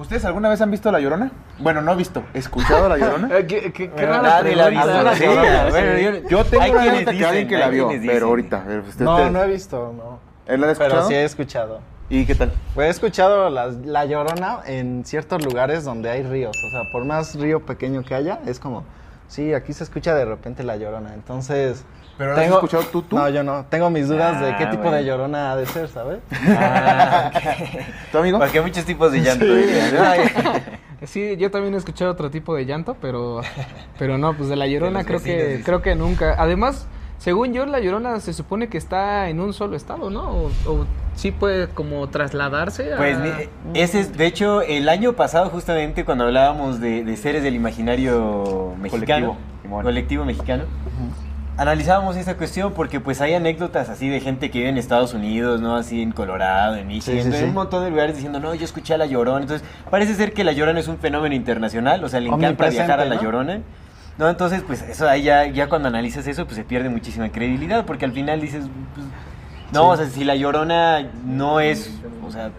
¿Ustedes alguna vez han visto La Llorona? Bueno, no visto, escuchado La Llorona. Eh, ¿Qué, qué, qué Bueno, rara nadie la ha visto. yo- Yo tengo hay quienes que dicen, alguien que la vio, pero dicen. ahorita. eh, usted- No, usted- no he visto, no. ¿Él la ha escuchado? Pero sí he escuchado. ¿Y qué tal? Pues he escuchado la, la llorona en ciertos lugares donde hay ríos. O sea, por más río pequeño que haya, es como, sí, aquí se escucha de repente la llorona. Entonces. ¿Pero la has escuchado tú, tú? No, yo no. Tengo mis dudas de Ah, qué tipo bueno. de llorona ha de ser, ¿sabes? Ah. ¿Tu amigo? Porque hay muchos tipos de llanto. Sí, yo también he escuchado otro tipo de llanto, pero, pero no, pues de la llorona creo vecinos, que, creo que nunca. Además, según yo, la llorona se supone que está en un solo estado, ¿no? O, o sí puede como trasladarse a... Pues ese es, de hecho, el año pasado justamente cuando hablábamos de, de seres del imaginario mexicano, colectivo mexicano, analizábamos esta cuestión porque pues hay anécdotas así de gente que vive en Estados Unidos, ¿no? Así en Colorado, en Michigan, Sí, sí, en un montón de lugares diciendo, no, yo escuché a La Llorona. Entonces, parece ser que La Llorona es un fenómeno internacional, o sea, le encanta viajar a La ¿no? Llorona. No, entonces, pues eso ahí ya, ya cuando analizas eso, pues se pierde muchísima credibilidad porque al final dices, pues, no, o sea, si La Llorona no es, o sea,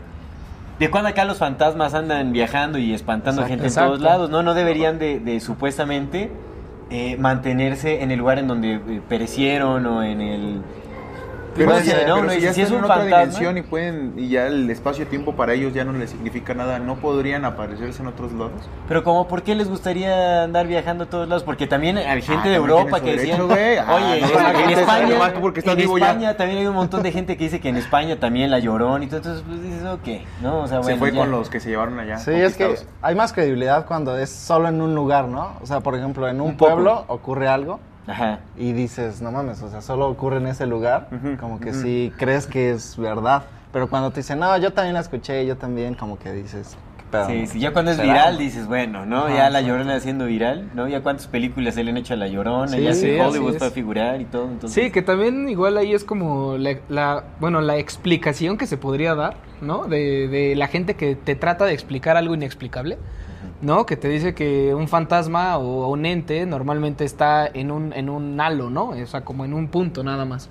¿de cuándo acá los fantasmas andan viajando y espantando a gente en todos Exacto. lados? No, no deberían de, de supuestamente eh, mantenerse en el lugar en donde eh, perecieron o en el... Pero, Pues, si, no, pero no, si ya si es están un en otra fantasma- dimensión y pueden y ya el espacio-tiempo para ellos ya no les significa nada, ¿no podrían aparecerse en otros lados? Pero como, ¿por qué les gustaría andar viajando a todos lados? Porque también hay gente de también Europa que derecho, güey. Ah, oye, no, en- en, España, en vivo ya". España también hay un montón de gente que dice que en España también la llorón y todo, entonces pues dices, ok, ¿no? O sea, Se bueno, fue ya. con los que se llevaron allá. Sí, es que hay más credibilidad cuando es solo en un lugar, ¿no? O sea, por ejemplo, en un, Un poco. pueblo ocurre algo Ajá. y dices, no mames, o sea, solo ocurre en ese lugar, como que ujú. sí crees que es verdad. Pero cuando te dicen, no, yo también la escuché, yo también, como que dices, ¿qué pedo? Sí, sí, ya cuando es ¿Será? viral dices, bueno, ¿no? Ajá, ya la llorona haciendo viral, ¿no? Ya cuántas películas se le han hecho a la llorona, Sí, ya sí, Hollywood para figurar y todo. Entonces, Sí, que también igual ahí es como la, la- bueno, la explicación que se podría dar, ¿no? De, de la gente que te trata de explicar algo inexplicable, ¿no? Que te dice que un fantasma o un ente normalmente está en un, en un halo, ¿no? O sea, como en un punto nada más.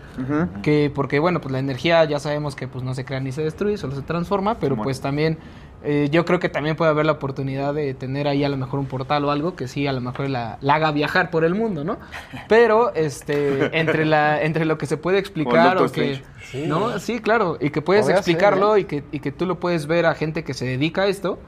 Que, porque bueno, pues la energía ya sabemos que pues no se crea ni se destruye, solo se transforma, pero pues también eh, yo creo que también puede haber la oportunidad de tener ahí a lo mejor un portal o algo que sí a lo mejor la, la haga viajar por el mundo, ¿no? Pero este entre la entre lo que se puede explicar o que Strange. no, sí, claro, y que puedes ser, explicarlo ¿eh? y que y que tú lo puedes ver a gente que se dedica a esto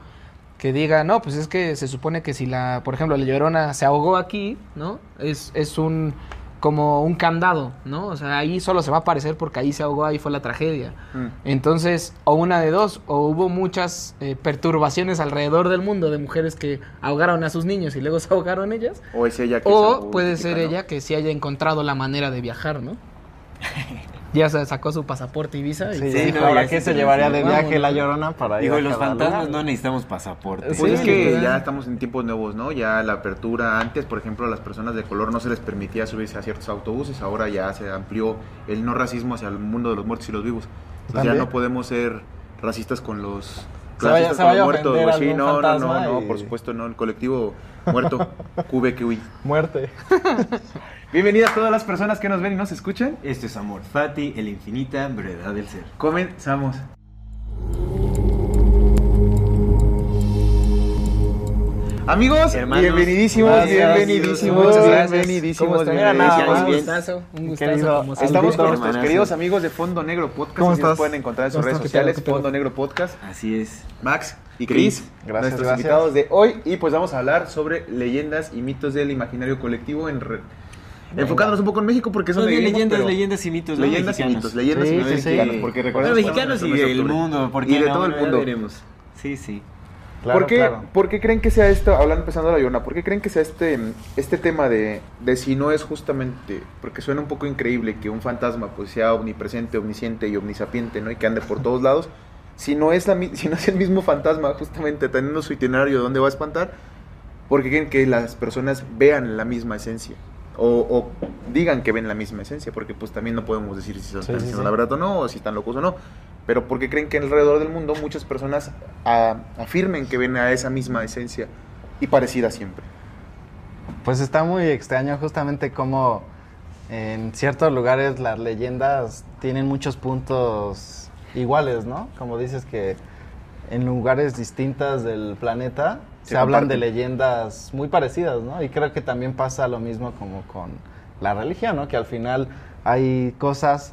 que diga, no, pues es que se supone que si la, por ejemplo, la llorona se ahogó aquí, ¿no? Es, es un, como un candado, ¿no? O sea, ahí solo se va a aparecer porque ahí se ahogó, ahí fue la tragedia. Mm. Entonces, o una de dos, o hubo muchas eh, perturbaciones alrededor del mundo de mujeres que ahogaron a sus niños y luego se ahogaron ellas, O es ella que se o ahogó, puede ser ¿no? ella que sí haya encontrado la manera de viajar, ¿no? ya se sacó su pasaporte y visa y Sí, dijo, no, ahora sí se se llevaría de viaje la llorona para ir Digo, a los fantasmas no necesitamos pasaporte. Pues Sí, es que ya estamos en tiempos nuevos, ¿no? Ya la apertura, antes, por ejemplo, a las personas de color no se les permitía subirse a ciertos autobuses, ahora ya se amplió el no racismo hacia el mundo de los muertos y los vivos. Entonces ya no podemos ser racistas con los Se vaya- vaya a a Sí, no, no, no, no, y- por supuesto no, el colectivo muerto, QBQI. Muerte. Bienvenidas todas las personas que nos ven y nos escuchan. Esto es Amor Fati, el infinita brevedad del ser. Comenzamos. Amigos, Hermanos, bienvenidísimos, gracias. bienvenidísimos, Muchas gracias. bienvenidísimos. Un gustazo, un gustazo como. Estamos con nuestros queridos amigos de Fondo Negro Podcast. ¿Cómo estás? pueden encontrar en sus ¿Cómo redes sociales. Fondo Negro Podcast. Así es. Max y Chris, Gracias, nuestros gracias. invitados de hoy. Y pues vamos a hablar sobre leyendas y mitos del imaginario colectivo, en re- enfocándonos un poco en México porque son de leyendas, leyendas y mitos. ¿no? leyendas y mitos, leyendas Sí, y mitos sí, sí. mexicanos, porque Bueno, recordemos que mexicanos y del mundo. ¿por Y de no? todo el mundo. veremos. Sí, sí. Claro, ¿Por, qué, claro. por qué creen que sea esto, hablando empezando la llorona, por qué creen que sea este, este tema de, de si no es justamente, porque suena un poco increíble que un fantasma pues sea omnipresente, omnisciente y omnisapiente, ¿no? Y que ande por todos lados, si no es, la, si no es el mismo fantasma, justamente teniendo su itinerario de dónde va a espantar, porque quieren que las personas vean la misma esencia. O, o digan que ven la misma esencia, porque pues también no podemos decir si Sí, están sí, diciendo sí. la verdad o no, o si están locos o no. Pero porque creen que alrededor del mundo muchas personas ah, afirmen que ven a esa misma esencia y parecida siempre. Pues está muy extraño justamente como en ciertos lugares las leyendas tienen muchos puntos iguales, ¿no? Como dices que en lugares distintos del planeta se, Se hablan de leyendas muy parecidas, ¿no? Y creo que también pasa lo mismo como con la religión, ¿no? Que al final hay cosas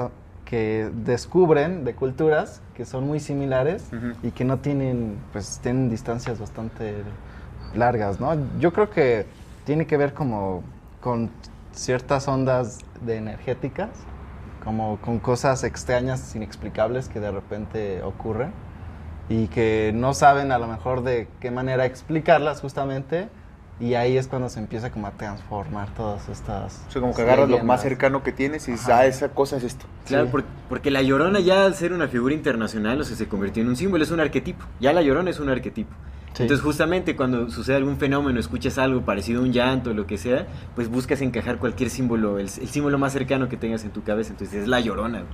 que descubren de culturas que son muy similares y que no tienen, pues tienen distancias bastante largas, ¿no? Yo creo que tiene que ver como con ciertas ondas de energéticas, como con cosas extrañas, inexplicables que de repente ocurren y que no saben a lo mejor de qué manera explicarlas justamente y ahí es cuando se empieza como a transformar todas estas O sea, como que agarras lo más cercano que tienes y dices, ah, esa cosa es esto. Claro, Sí. porque, la Llorona ya al ser una figura internacional, o sea, se convirtió en un símbolo, es un arquetipo. Ya la Llorona es un arquetipo. Sí. Entonces, justamente cuando sucede algún fenómeno, escuchas algo parecido a un llanto, lo que sea, pues buscas encajar cualquier símbolo, el, el símbolo más cercano que tengas en tu cabeza. Entonces, es la Llorona.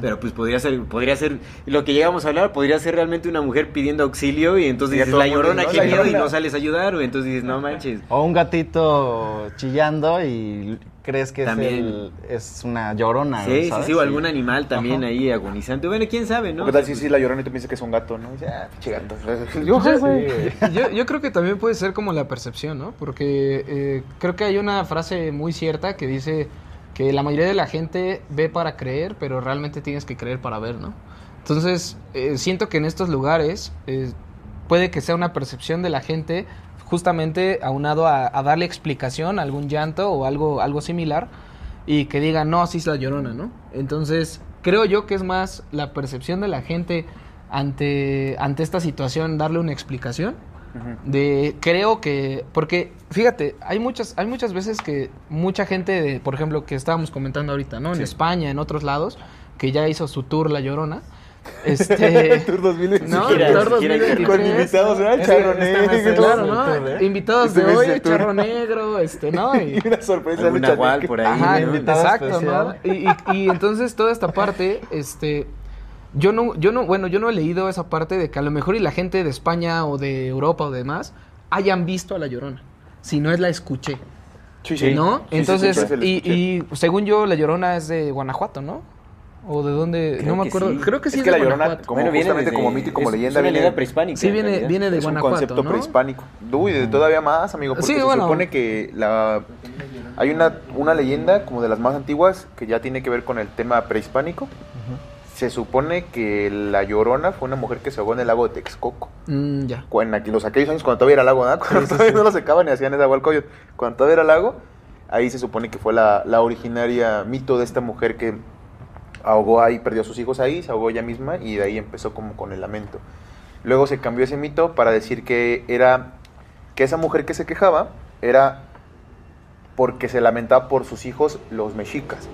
Pero pues podría ser, podría ser, lo que llegamos a hablar, podría ser realmente una mujer pidiendo auxilio y entonces Y dices, la Llorona, dice, qué "No, la miedo", y no sales a ayudar, o entonces dices, no manches. O un gatito chillando y crees que es, También. el- es una llorona. Sí, sí, ¿sabes? sí, o algún animal también Ajá. ahí agonizante. Bueno, quién sabe, ¿no? ¿Qué tal O sea, si sí, la llorona y tú piensas que es un gato, no? Y dices, ah, pinche gato. Yo creo que también puede ser como la percepción, ¿no? Porque eh, creo que hay una frase muy cierta que dice que la mayoría de la gente ve para creer, pero realmente tienes que creer para ver, ¿no? Entonces, eh, siento que en estos lugares eh, puede que sea una percepción de la gente justamente aunado a, a darle explicación a algún llanto o algo, algo similar y que digan, no, sí es la llorona, ¿no? Entonces, creo yo que es más la percepción de la gente ante, ante esta situación, darle una explicación. De, creo que, porque fíjate, hay muchas, hay muchas veces que mucha gente, de, por ejemplo, que estábamos comentando ahorita, ¿no? En Sí. España, en otros lados, que ya hizo su tour La Llorona. Este, Tour 2023. no, gira- Tour gira 2023. Con invitados, ¿verdad? Charro negro. Claro, el ¿no? Invitados de hoy, el. Charro Negro, este, ¿no? Y, una sorpresa. nahual negra. por ahí, Ajá, exacto, ¿no? Y, entonces toda esta parte, este, yo no, yo no, bueno, yo no he leído esa parte de que a lo mejor y la gente de España o de Europa o demás hayan visto a La Llorona, si no es la escuché, Sí, sí. ¿no? Sí, sí, entonces, y según yo, La Llorona es de Guanajuato, ¿no? O de dónde, Creo no me que acuerdo, sí. creo que sí Es es, que de La Llorona, Guanajuato. como justamente como mito y como es- leyenda, Es una viene- leyenda prehispánica. Sí, en viene, viene de es un concepto ¿no? prehispánico. Uy, de todavía más, amigo, porque Sí, se bueno. supone que la hay una, una leyenda como de las más antiguas que ya tiene que ver con el tema prehispánico. Se supone que la Llorona fue una mujer que se ahogó en el lago de Texcoco. Mm, ya. Cuando, en los aquellos años cuando todavía era lago, ¿no? Cuando todavía no lo secaban y hacían esa agua al coyo. Cuando todavía era lago, ahí se supone que fue la, la originaria mito de esta mujer que ahogó ahí, perdió a sus hijos ahí, se ahogó ella misma y de ahí empezó como con el lamento. Luego se cambió ese mito para decir que era que esa mujer que se quejaba era porque se lamentaba por sus hijos los mexicas,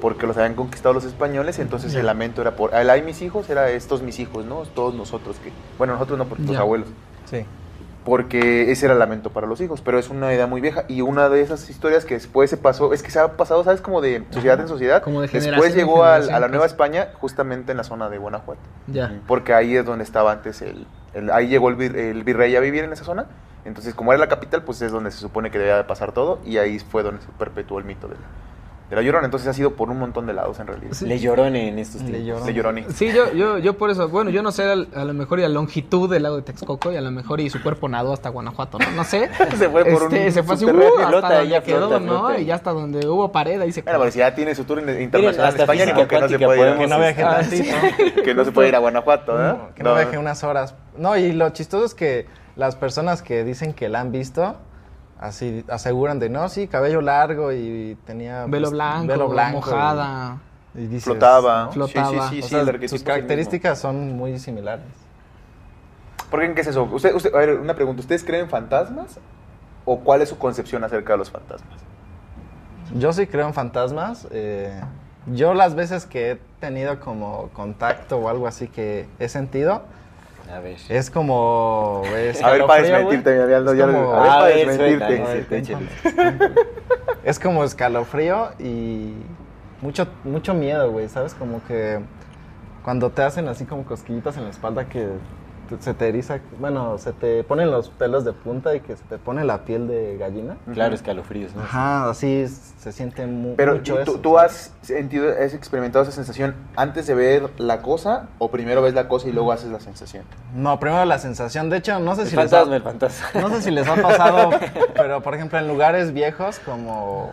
porque los habían conquistado los españoles, entonces el lamento era por, ay mis hijos, era estos mis hijos, ¿no? Todos nosotros que, bueno, nosotros no, porque Ya. abuelos Sí. Porque ese era el lamento para los hijos, pero es una idea muy vieja y una de esas historias que después se pasó, es que se ha pasado, ¿sabes? Como de sociedad en sociedad. Como de después llegó a la Nueva pues. España justamente en la zona de Guanajuato, Ya. porque ahí es donde estaba antes el, el- ahí llegó el, vir- el virrey a vivir en esa zona, entonces como era la capital, pues es donde se supone que debía de pasar todo y ahí fue donde se perpetuó el mito de la, de la Llorona, entonces ha sido por un montón de lados en realidad. Sí. Le llorón en estos Le tiempos. llorón. De Lloroni. Sí, yo, yo, yo por eso, bueno, yo no sé al- a, lo mejor y la longitud del lago de Texcoco y a lo mejor y su cuerpo nadó hasta Guanajuato, ¿no? No sé. Se fue por un Este, se fue así, uh, hasta Flota, donde ya quedó, flota, ¿no? flota. Y ya hasta donde hubo pared, ahí se Bueno, pero si ya tiene su tour in- internacional hasta en España, modo que no se puede ir a- Que no viaje Ah, que no se puede ir a Guanajuato, ¿eh? Que no viaje unas horas. No, y lo chistoso es que las personas que dicen que la han visto, así aseguran de no, sí, cabello largo y tenía Velo pues, blanco, velo blanco mojada. y, y dices, Flotaba. ¿no? Flotaba. Sí, sí, sí, sea, sus características son muy similares. ¿Por qué en qué es eso? Usted, usted, a ver, una pregunta. ¿Ustedes creen en fantasmas? ¿O cuál es su concepción acerca de los fantasmas? Yo sí creo en fantasmas. eh, yo las veces que he tenido como contacto o algo así que he sentido, A ver. es como... es A ver, para desmentirte, mi ya como- lo- a ver, para desmentirte. Es como escalofrío y mucho, mucho miedo, güey, ¿sabes? Como que cuando te hacen así como cosquillitas en la espalda que se te eriza, bueno, se te ponen los pelos de punta y que se te pone la piel de gallina. Claro, escalofríos, ¿no? Ajá, así se siente mu- Pero mucho ¿tú, eso. tú has sentido, has experimentado esa sensación antes de ver la cosa o primero ves la cosa y luego haces la sensación? No, primero la sensación, de hecho, no sé El si les fantasma, ha, el fantasma. no sé si les ha pasado, pero por ejemplo en lugares viejos como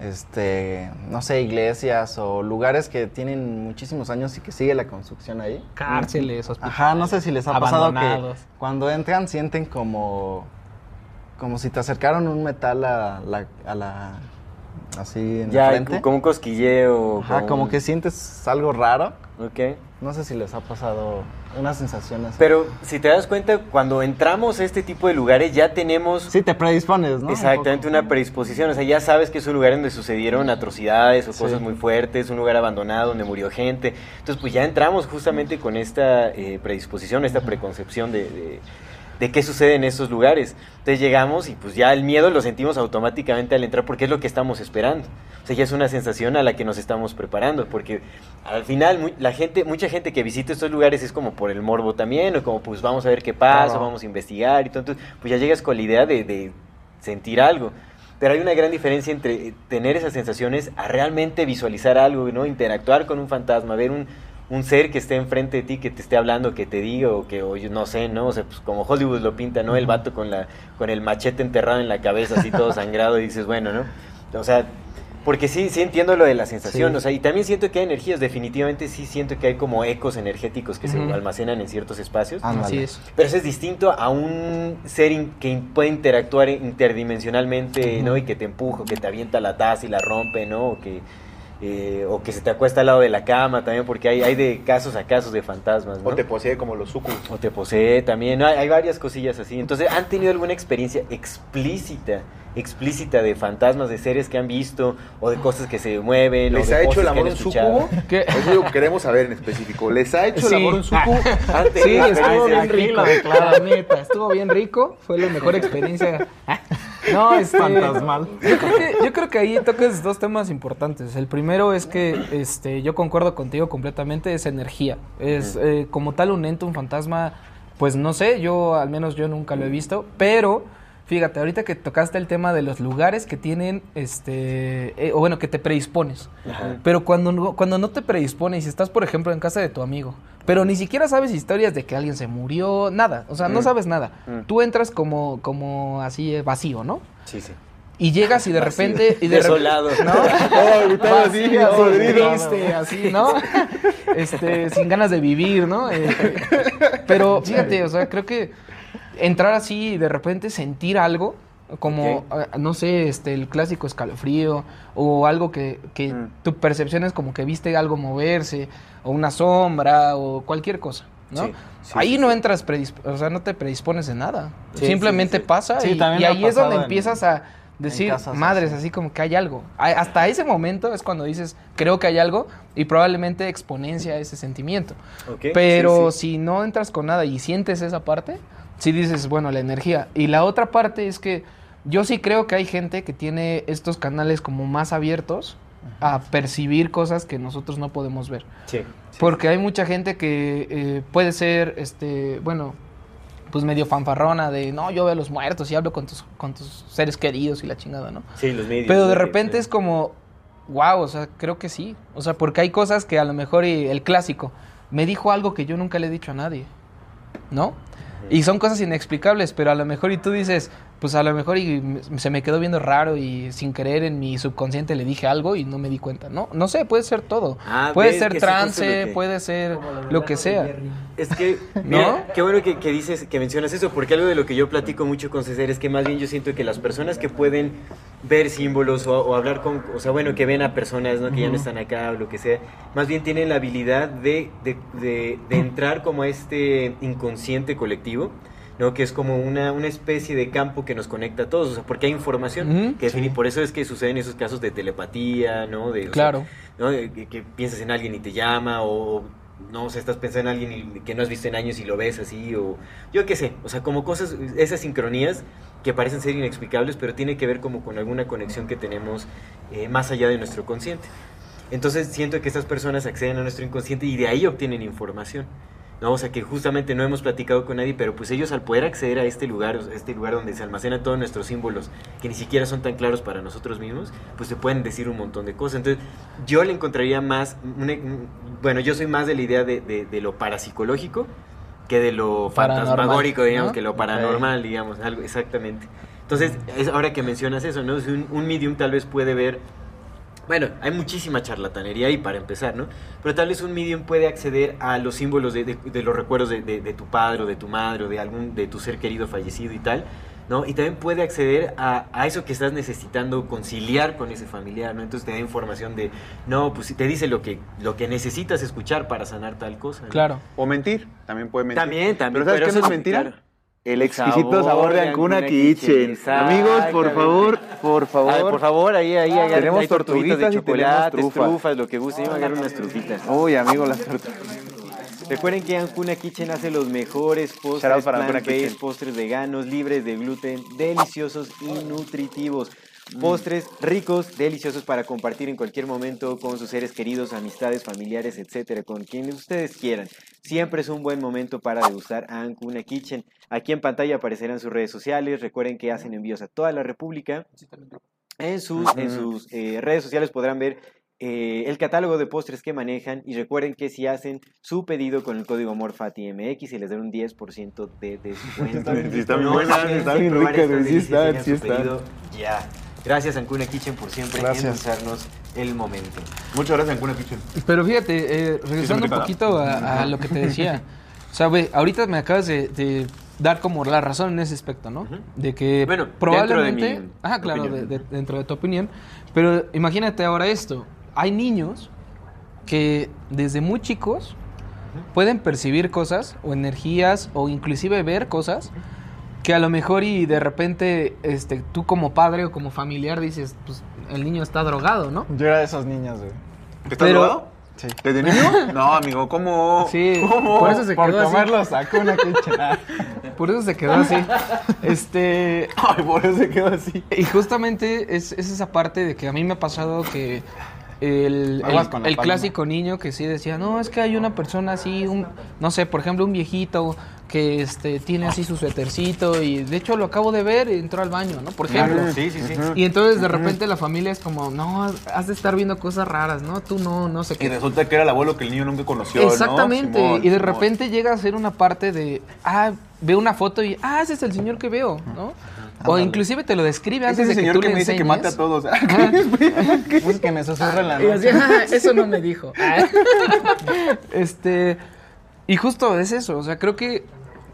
este, no sé, iglesias o lugares que tienen muchísimos años y que sigue la construcción ahí. Cárceles, hospitales. Ajá, no sé si les ha pasado que cuando entran sienten como como si te acercaron un metal a la, a la así en Ya, la frente. como un cosquilleo. Ajá, como que sientes algo raro. Ok. No sé si les ha pasado una sensación así. Pero si te das cuenta, cuando entramos a este tipo de lugares ya tenemos sí te predispones, ¿no? Exactamente una predisposición. O sea, ya sabes que es un lugar donde sucedieron atrocidades o Sí. cosas muy fuertes, un lugar abandonado donde murió gente. Entonces, pues ya entramos justamente con esta eh, predisposición, esta preconcepción de, de, de qué sucede en esos lugares. Entonces llegamos y pues ya el miedo lo sentimos automáticamente al entrar porque es lo que estamos esperando. O sea, ya es una sensación a la que nos estamos preparando, porque al final la gente, mucha gente que visita estos lugares es como por el morbo también, o como pues vamos a ver qué pasa, Claro. vamos a investigar y todo. Entonces, pues ya llegas con la idea de, de sentir algo. Pero hay una gran diferencia entre tener esas sensaciones a realmente visualizar algo, ¿no? Interactuar con un fantasma, ver un, un ser que esté enfrente de ti, que te esté hablando, que te diga, o que, o yo no sé, ¿no? O sea, pues como Hollywood lo pinta, ¿no? El vato con, la, con el machete enterrado en la cabeza, así todo sangrado, y dices, bueno, ¿no? O sea, porque sí, sí entiendo lo de la sensación, Sí. o sea, y también siento que hay energías, definitivamente sí siento que hay como ecos energéticos que se almacenan en ciertos espacios. Ándale. Así es. Pero eso es distinto a un ser in- que in- puede interactuar interdimensionalmente, ¿no? Y que te empuja, o que te avienta la taza y la rompe, ¿no? O que, eh, o que se te acuesta al lado de la cama también, porque hay, hay de casos a casos de fantasmas, ¿no? O te posee como los sucubus. O te posee también, ¿no? hay, hay varias cosillas así. Entonces, ¿han tenido alguna experiencia explícita, explícita de fantasmas, de seres que han visto, o de cosas que se mueven, o ¿Les de ha hecho el amor un sucubo? ¿Qué? Eso es lo que queremos saber en específico. ¿Les ha hecho Sí. el amor un sucubo? ¿Han Sí, estuvo bien rico. La neta, estuvo bien rico. Fue la mejor experiencia. No, este, Fantasmal. Yo creo, que, yo creo que ahí tocas dos temas importantes. El primero es que este, yo concuerdo contigo completamente, es energía. Es eh, como tal un ente, un fantasma, pues no sé, yo al menos yo nunca lo he visto, pero fíjate, ahorita que tocaste el tema de los lugares que tienen, este, eh, o bueno, que te predispones. Ajá. Pero cuando no, cuando no te predispones, si estás, por ejemplo, en casa de tu amigo, pero ni siquiera sabes historias de que alguien se murió, nada, o sea, no Mm. sabes nada. Mm. Tú entras como, como así eh, vacío, ¿no? Sí, sí. Y llegas y de repente... Y de Desolado. ¿no? Oh, así, Vacío, podrido. triste, así, ¿no? Este, sin ganas de vivir, ¿no? Eh, pero fíjate, o sea, creo que entrar así y de repente sentir algo, como, ah, no sé, este, el clásico escalofrío, o algo que, que Mm. tu percepción es como que viste algo moverse, o una sombra, o cualquier cosa, ¿no? Sí, sí, Ahí sí, no entras, o sea, no te predispones en nada. Sí, Simplemente sí, sí. pasa Sí, y, ahí es donde en- empiezas a decir, casas madres, así. como que hay algo. Hasta ese momento es cuando dices, creo que hay algo y probablemente exponencia ese sentimiento. Pero sí, sí. si no entras con nada y sientes esa parte, sí dices, bueno, la energía. Y la otra parte es que yo sí creo que hay gente que tiene estos canales como más abiertos a percibir cosas que nosotros no podemos ver. Sí, sí. Porque hay mucha gente que eh, puede ser, este, bueno, pues medio fanfarrona de, no, yo veo a los muertos y hablo con tus, con tus seres queridos y la chingada, ¿no? Sí, los medios. Pero de repente Sí. es como, wow, o sea, creo que sí. O sea, porque hay cosas que a lo mejor, y el clásico, me dijo algo que yo nunca le he dicho a nadie, ¿no? Y son cosas inexplicables, pero a lo mejor y tú dices, pues a lo mejor y se me quedó viendo raro y sin querer en mi subconsciente le dije algo y no me di cuenta, ¿no? No sé, puede ser todo. Ah, puede ser sí, trance, puede ser lo que sea. Es que, mira, qué bueno que, que dices, que mencionas eso, porque algo de lo que yo platico mucho con César es que más bien yo siento que las personas que pueden ver símbolos o, o hablar con, o sea, bueno, que ven a personas, ¿no? Que ya no están acá o lo que sea, más bien tienen la habilidad de, de, de- de entrar como a este inconsciente colectivo ¿no? Que es como una, una especie de campo que nos conecta a todos, o sea, porque hay información Ujú, que define- por eso es que suceden esos casos de telepatía, ¿no? De, sea, Claro. ¿no? De Que, piensas en alguien y te llama, o no, o sea, estás pensando en alguien que no has visto en años y lo ves así, o yo qué sé, o sea, como cosas, esas sincronías que parecen ser inexplicables, pero tiene que ver como con alguna conexión que tenemos eh, más allá de nuestro consciente. Entonces siento que estas personas acceden a nuestro inconsciente y de ahí obtienen información. ¿No? O sea, que justamente no hemos platicado con nadie, pero pues ellos al poder acceder a este lugar, este lugar donde se almacenan todos nuestros símbolos, que ni siquiera son tan claros para nosotros mismos, pues te pueden decir un montón de cosas. Entonces, yo le encontraría más, una- bueno, yo soy más de la idea de, de- de lo parapsicológico que de lo fantasmagórico, digamos, ¿no? que lo paranormal, digamos, algo, exactamente. Entonces, es ahora que mencionas eso, ¿no? Si un, un medium tal vez puede ver bueno, hay muchísima charlatanería ahí para empezar, ¿no? Pero tal vez un medium puede acceder a los símbolos de, de- de los recuerdos de, de- de tu padre o de tu madre o de algún de tu ser querido fallecido y tal, ¿no? Y también puede acceder a, a eso que estás necesitando conciliar con ese familiar, ¿no? Entonces te da información de, no, pues te dice lo que, lo que necesitas escuchar para sanar tal cosa. ¿no? Claro. O mentir, también puede mentir. También, también. Pero ¿sabes qué eso no es mentira? claro. El exquisito sabor, de Ancuna Kitchen. Amigos, por favor, por favor. Por favor, ahí, ahí, agarren- Tenemos hay tortuguitas de tortuguitas tenemos chocolate, trufas. trufas, lo que guste. Yo me unas trufitas. Uy, amigo, las tortugas. Recuerden que Ancuna Kitchen hace los mejores postres para Kitchen. postres veganos, libres de gluten, deliciosos y nutritivos. Postres ricos, deliciosos para compartir en cualquier momento con sus seres queridos, amistades, familiares, etcétera, con quienes ustedes quieran. Siempre es un buen momento para degustar Ancuna Kitchen. Aquí en pantalla aparecerán sus redes sociales. Recuerden que hacen envíos a toda la República. En sus, en Ujú. sus eh, redes sociales podrán ver eh, el catálogo de postres que manejan y recuerden que si hacen su pedido con el código AmorFatiMX y les dan un 10% de descuento. Sí, buenas, dejen de están bien estas sí están. pedido Ya. Gracias Ancuna Kitchen por siempre endulzarnos el momento. Muchas gracias, Ancuna Kitchen. Pero fíjate, eh, regresando un poquito a, a lo que te decía. O sea, güey, ahorita me acabas de, de dar como la razón en ese aspecto, ¿no? Ujú. De que Bueno, dentro de probablemente... mi Ajá, claro, de- de- dentro de tu opinión. Pero imagínate ahora esto. Hay niños que desde muy chicos pueden percibir cosas o energías o inclusive ver cosas que a lo mejor y de repente este tú como padre o como familiar dices, pues el niño está drogado, ¿no? Yo era de esos niños, güey. ¿Estás Pero- drogado? Sí. ¿Desde niño? No, amigo, ¿cómo? Sí, ¿Cómo? por eso se Por quedó así. comerlo sacó una. Por eso se quedó así. Este. Ay, por eso se quedó así. Y justamente es, es esa parte de que a mí me ha pasado que el, el- el clásico niño que sí decía, no, es que hay una persona así, un, no sé, por ejemplo, un viejito que este, tiene así su suétercito y de hecho lo acabo de ver y entró al baño, ¿no? Por ejemplo. Sí, sí, sí. Y entonces de repente la familia es como, no, has de estar viendo cosas raras, ¿no? Tú no, no sé Y qué. resulta que era el abuelo que el niño nunca conoció, ¿no? Exactamente. Simón, y de Simón. repente llega a ser una parte de, ah, veo una foto y, ah, ese es el señor que veo, ¿no? O inclusive te lo describe Es antes ese de que señor tú que le me dice que mate a todos. Es que me susurra en la Y así, noche. "Ah, eso no me dijo. este, y justo es eso, o sea, creo que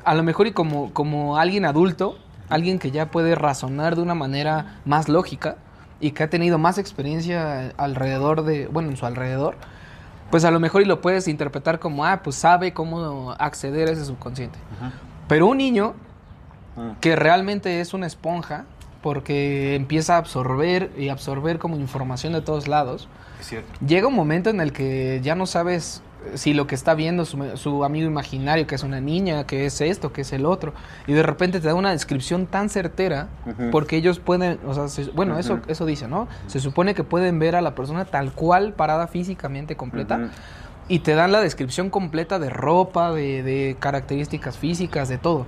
a lo mejor y como, como alguien adulto, alguien que ya puede razonar de una manera más lógica y que ha tenido más experiencia alrededor de, bueno, en su alrededor, pues a lo mejor y lo puedes interpretar como, ah, pues sabe cómo acceder a ese subconsciente. Pero un niño que realmente es una esponja, porque empieza a absorber y absorber como información de todos lados, Es cierto. llega un momento en el que ya no sabes si lo que está viendo su, su amigo imaginario, que es una niña, que es esto, que es el otro, y de repente te da una descripción tan certera, porque ellos pueden, o sea, se- bueno, eso, eso dice, ¿no? Se supone que pueden ver a la persona tal cual, parada físicamente completa, y te dan la descripción completa de ropa, de, de características físicas, de todo.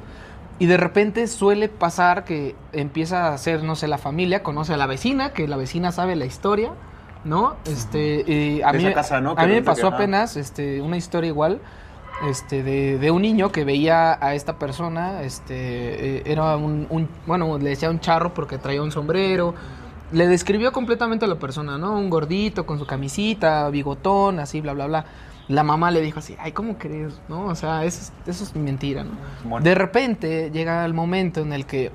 Y de repente suele pasar que empieza a ser, no sé, la familia, conoce a la vecina, que la vecina sabe la historia, ¿no? Este, y a mí, casa, ¿no? a mí me pasó que, apenas este, una historia igual este, de, de un niño que veía a esta persona, este, eh, era un, un- bueno, le decía un charro porque traía un sombrero, le describió completamente a la persona, ¿no? Un gordito con su camisita, bigotón, así, bla, bla, bla. La mamá le dijo así, ay, ¿cómo crees? ¿No? O sea, eso, es- eso es mentira, ¿no? De repente llega el momento en el que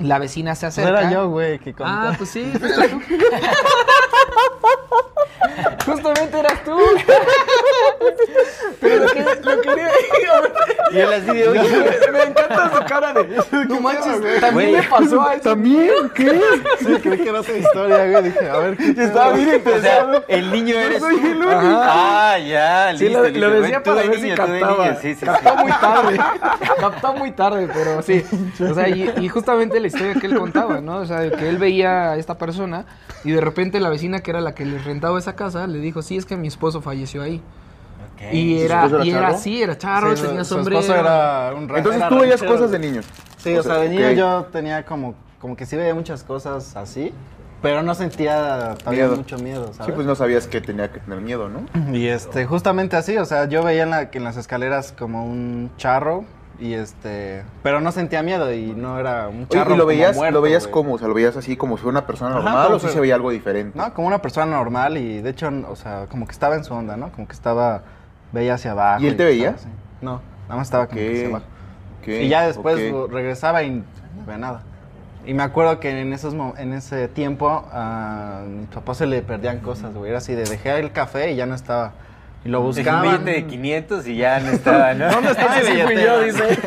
la vecina se Pues acerca. era yo, güey, que conté. Ah, pues sí, fuiste tú. Justamente eras tú. Pero lo que, lo quería, Y él así de, oye, Me encanta su cara de. No manches, también Güey. me pasó a eso. ¿También? ¿Qué? Sí, creí que era otra historia, güey. Dije, a ver, ¿qué pedo? Estaba bien o sea, interesado. el niño eres soy tú. el único. Ah, ya, Sí, listo, lo, listo. lo decía tú para de ver si niño, captaba. Sí, sí, sí. captó muy tarde. captó muy tarde, pero sí. O sea, y, y justamente la historia que él contaba, ¿no? O sea, de que él veía a esta persona y de repente la vecina que era la que les rentaba esa casa le dijo, sí, es que mi esposo falleció ahí. Ok. Y ¿Su era, era y era así, era charro, Sí, tenía su sombrero. esposo era un Entonces era tú veías cosas de niños. Sí, o, sea, de niño ok. yo tenía como, como que sí veía muchas cosas así, pero no sentía todavía Miedo. mucho miedo, ¿sabes? Sí, pues no sabías que tenía que tener miedo, ¿no? Y este, justamente así, o sea, yo veía en, la, que en las escaleras como un charro y este, pero no sentía miedo y no era un Oye, charro ¿y lo como veías, muerto, lo veías güey. como? O sea, ¿lo veías así como si fuera una persona Ajá, normal como o sí si- se veía algo diferente? No, como una persona normal y de hecho, o sea, como que estaba en su onda, ¿no? Como que estaba, veía hacia abajo. ¿Y él te veía? así. No, nada más estaba como que hacia abajo. Y ya después regresaba y no veía nada. Y me acuerdo que en, esos, en ese tiempo a mi papá se le perdían cosas, güey. Era así de dejé el café y ya no estaba. Y lo Dejé un buscaban. billete de 500 y ya no estaba, ¿no? ¿Dónde está mi Ese fui yo, dice.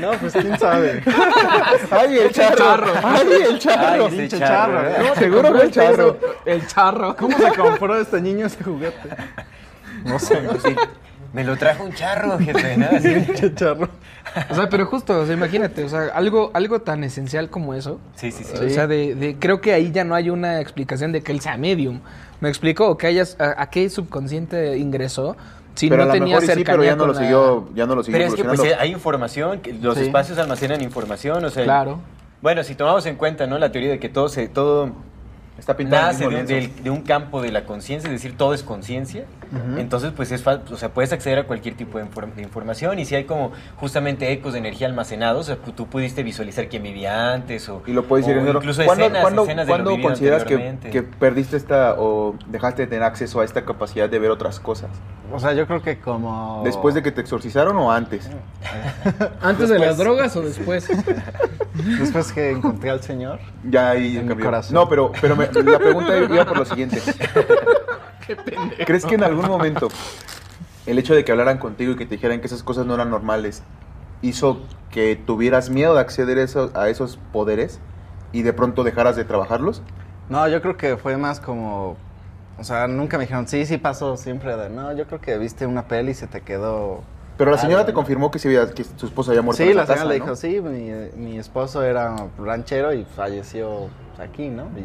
No, pues quién sabe. ¡Ay, el charro! ¡Ay, el charro! Ay, ese charro, charro. Seguro fue el charro. El charro. ¿Cómo se compró este niño ese juguete? No sé, Sí, me lo trajo un charro, jefe, ¿no? Así. pinche charro. O sea, pero justo, o sea, imagínate, o sea, algo, algo tan esencial como eso. Sí, sí, sí. O sea, de, de- creo que ahí ya no hay una explicación de que él sea medium. ¿Me explico? O que hayas, a, a qué subconsciente ingresó si pero no a lo tenía mejor y sí, pero cercanía ya no lo la- siguió, ya no lo siguió Pero es que pues eh, hay información, que los Sí. espacios almacenan información, o sea... Claro. Bueno, si tomamos en cuenta, ¿no? La teoría de que todo se... Todo Está pintado nace de de un campo de la conciencia, es decir, todo es conciencia. Entonces, pues es o sea, puedes acceder a cualquier tipo de, inform- de información y si hay como justamente ecos de energía almacenados, o sea, tú pudiste visualizar quién vivía antes o, Y lo puedes ir incluso ¿Cuándo, escenas, cuándo- escenas de lo cuándo vivido consideras que, que perdiste esta o dejaste de tener acceso a esta capacidad de ver otras cosas? O sea, yo creo que como... ¿Después de que te exorcizaron o antes? ¿Antes de las drogas o después? Después que encontré al señor. Ya ahí En mi cambió. corazón. No, pero, pero me- la pregunta iba por lo siguiente. ¿Crees que en algún momento el hecho de que hablaran contigo y que te dijeran que esas cosas no eran normales hizo que tuvieras miedo de acceder a esos, a esos poderes y de pronto dejaras de trabajarlos? No, yo creo que fue más como... O sea, nunca me dijeron, sí, sí pasó siempre. De, no, yo creo que viste una peli y se te quedó... Pero la señora algo, te ¿no? confirmó que, que su esposo había muerto Sí, en la señora le casa, dijo, ¿no? sí, mi, mi esposo era ranchero y falleció aquí, ¿no? Y,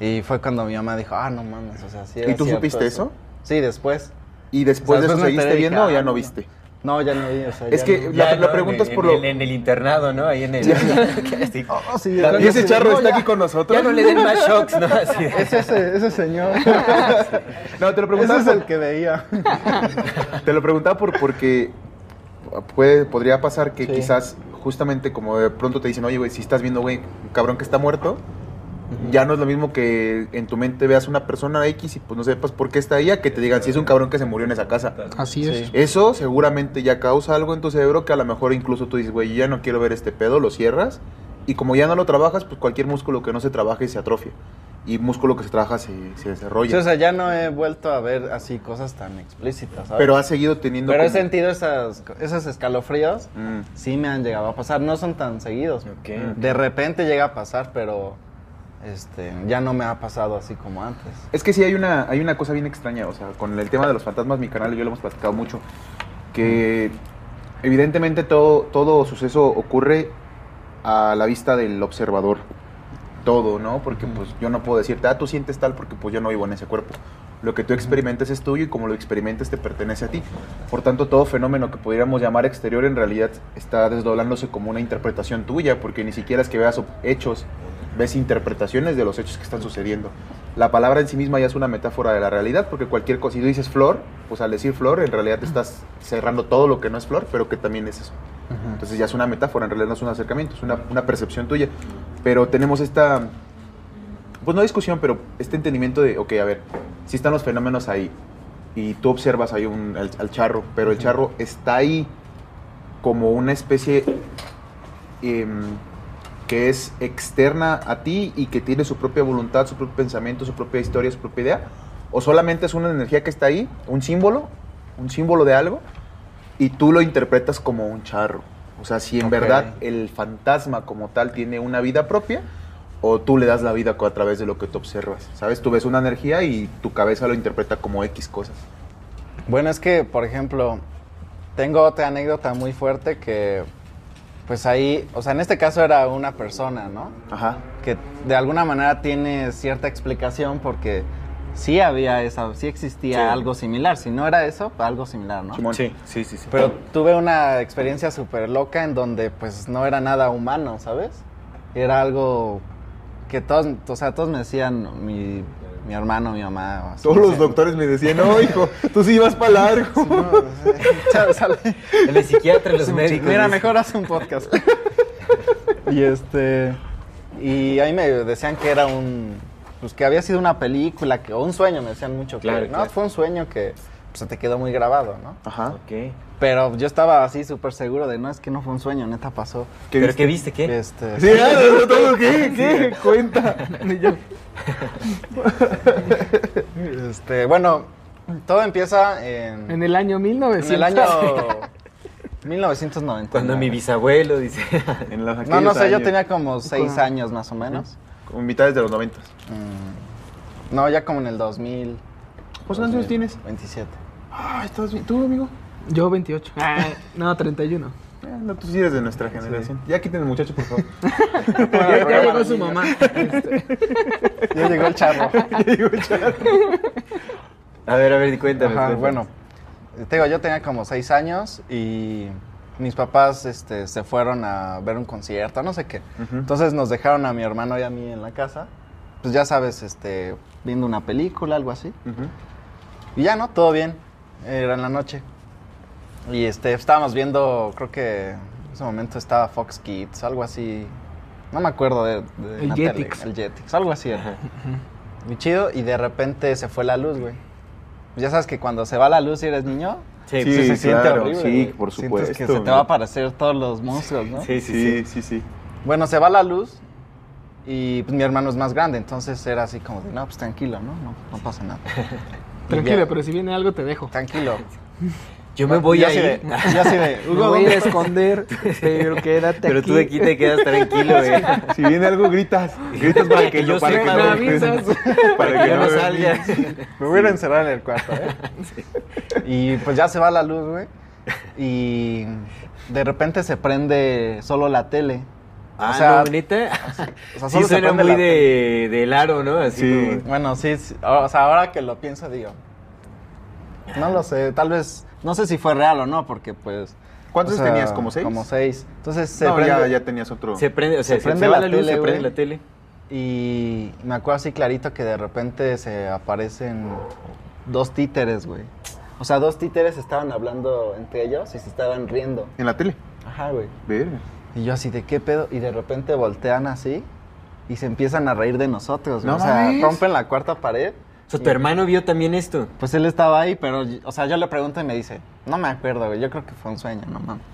y fue cuando mi mamá dijo, ah, no mames, o sea, sí era ¿Y tú cierto supiste eso? Sí, después. ¿Y después O sea, de eso seguiste viendo o ya ah, no viste? No, ya no vi, o sea, Es ya que no- la- pregunta es por en, lo- En, el internado, ¿no? Ahí en el... Sí. Oh, sí, Y ese charro está aquí con nosotros. Ya no le den más shocks, ¿no? Así de- Es ese, ese señor. No, te lo ese preguntaba, es por- el que veía. te lo preguntaba por, porque puede, podría pasar que Sí. quizás justamente como de pronto te dicen, oye, güey, si estás viendo, güey, un cabrón que está muerto, ya no es lo mismo que en tu mente veas una persona X y pues no sepas por qué está ahí, a que te digan si es un cabrón que se murió en esa casa. Así es. Sí. Eso seguramente ya causa algo en tu cerebro que a lo mejor incluso tú dices, güey, ya no quiero ver este pedo, lo cierras. Y como ya no lo trabajas, pues cualquier músculo que no se trabaje se atrofia. Y músculo que se trabaja se, se desarrolla. Sí, o sea, ya no he vuelto a ver así cosas tan explícitas, ¿sabes? Pero has seguido teniendo... Pero he sentido esas, esos escalofríos, Mm. sí me han llegado a pasar. No son tan seguidos. De repente llega a pasar, pero este, ya no me ha pasado así como antes. Es que sí hay una, hay una cosa bien extraña, o sea, con el tema de los fantasmas, mi canal y yo lo hemos platicado mucho, que evidentemente todo, todo suceso ocurre a la vista del observador. Todo, ¿no? Porque pues yo no puedo decirte, ah, tú sientes tal porque pues yo no vivo en ese cuerpo. Lo que tú experimentes es tuyo y como lo experimentes te pertenece a ti. Por tanto, todo fenómeno que pudiéramos llamar exterior en realidad está desdoblándose como una interpretación tuya, porque ni siquiera es que veas hechos, ves interpretaciones de los hechos que están sucediendo. La palabra en sí misma ya es una metáfora de la realidad, porque cualquier cosa, si tú dices flor, pues al decir flor, en realidad te estás cerrando todo lo que no es flor, pero que también es eso. Entonces ya es una metáfora, en realidad no es un acercamiento, es una, una percepción tuya. Pero tenemos esta, pues no discusión, pero este entendimiento de, ok, a ver, si están los fenómenos ahí y tú observas ahí un, al, al charro, pero el charro está ahí como una especie em, que es externa a ti y que tiene su propia voluntad, su propio pensamiento, su propia historia, su propia idea, o solamente es una energía que está ahí, un símbolo, un símbolo de algo, y tú lo interpretas como un charro. O sea, si en verdad el fantasma como tal tiene una vida propia o tú le das la vida a través de lo que tú observas. ¿Sabes? Tú ves una energía y tu cabeza lo interpreta como X cosas. Bueno, es que, por ejemplo, tengo otra anécdota muy fuerte que, pues ahí, o sea, en este caso era una persona, ¿no? Ajá. Que de alguna manera tiene cierta explicación porque sí había esa, sí existía Sí. algo similar. Si no era eso, algo similar, ¿no? Simón. Sí, sí, sí. sí. Pero tuve una experiencia súper loca en donde pues no era nada humano, ¿sabes? Era algo que todos, o sea, todos me decían, mi, mi hermano, mi mamá. así, Todos los doctores me decían, no, hijo, tú sí vas para largo. "No, o sea, sale- El psiquiatra los médicos. Mira, mejor haz un podcast. y este. Y ahí me decían que era un. Pues que había sido una película, que, o un sueño, me decían mucho. que, Claro, no, fue un sueño que pues, se te quedó muy grabado, ¿no? Ajá. Ok. Pero yo estaba así súper seguro de, no, es que no fue un sueño, neta pasó. ¿Qué ¿Pero viste? qué viste? ¿Qué? Este, Sí, todo, ¿qué? ¿Qué? Cuenta. este, bueno, todo empieza en, En el año en 1900. el año 1990. Cuando mi bisabuelo dice. En los No, no sé, yo años, tenía como seis Ajá. años más o menos. Como mitades de los noventas. Mm, no, ya como en el 2000. ¿Cuántos años tienes? 27. Ah, estás bien. ¿Tú, amigo? Yo 28. Ah, no, 31. Eh, no, tú sí eres de nuestra generación. Ya quiten el muchacho, por favor. ya, ya llegó su mamá. Este, Ya llegó el charro. A ver, a ver, cuéntame. Ajá, bueno, te digo, yo tenía como seis años y mis papás este, se fueron a ver un concierto, no sé qué. Entonces nos dejaron a mi hermano y a mí en la casa. Pues ya sabes, este, viendo una película, algo así. Y ya, ¿no? Todo bien. Era en la noche. Y este, estábamos viendo, creo que en ese momento estaba Fox Kids, algo así. No me acuerdo de, de El Jetix. el Jetix, algo así. era. Ajá. Muy chido. Y de repente se fue la luz, güey. Ya sabes que cuando se va la luz y eres niño, Sí, Sí, pues, se siente claro, horrible. sí, güey. por Sientes que supuesto, se te va a aparecer todos los monstruos, ¿no? Sí, sí, Sí, sí. sí, sí. Bueno, se va la luz y pues mi hermano es más grande, entonces era así como de, no, pues tranquilo, ¿no? No, no pasa nada. Tranquilo, pero si viene algo te dejo. Tranquilo. Yo me voy a ir. yo así de, Me Hugo, voy a ir a ¿dónde- esconder, pero quédate Pero aquí. tú de aquí te quedas tranquilo, güey. Si viene algo, gritas. Gritas para que, yo para que me no avisas. Para que no me salga. Me voy a encerrar en el cuarto, ¿eh? Y pues ya se va la luz, güey. Y de repente se prende solo la tele. Ah, o sea, no, o sea, sí solo se suena muy de, de Laro, ¿no? Así Sí. como- Bueno, sí, sí, o sea, ahora que lo pienso, digo. No lo sé, tal vez, no sé si fue real o no, porque pues. ¿Cuántos o sea, tenías? ¿Como seis? Como seis. Entonces se No, prende. ya, ya tenías otro. Se prende, o sea, Se prende se la la luz, tele, se prende güey. la tele. Y me acuerdo así clarito que de repente se aparecen dos títeres, güey. O sea, dos títeres estaban hablando entre ellos y se estaban riendo. En la tele. Ajá, güey. Y yo así de qué pedo. Y de repente voltean así y se empiezan a reír de nosotros. güey. No o sea, mames. rompen la cuarta pared. O sea, tu hermano vio también esto. Pues él estaba ahí, pero, o sea, yo le pregunto y me dice, no me acuerdo, güey, yo creo que fue un sueño, no mames.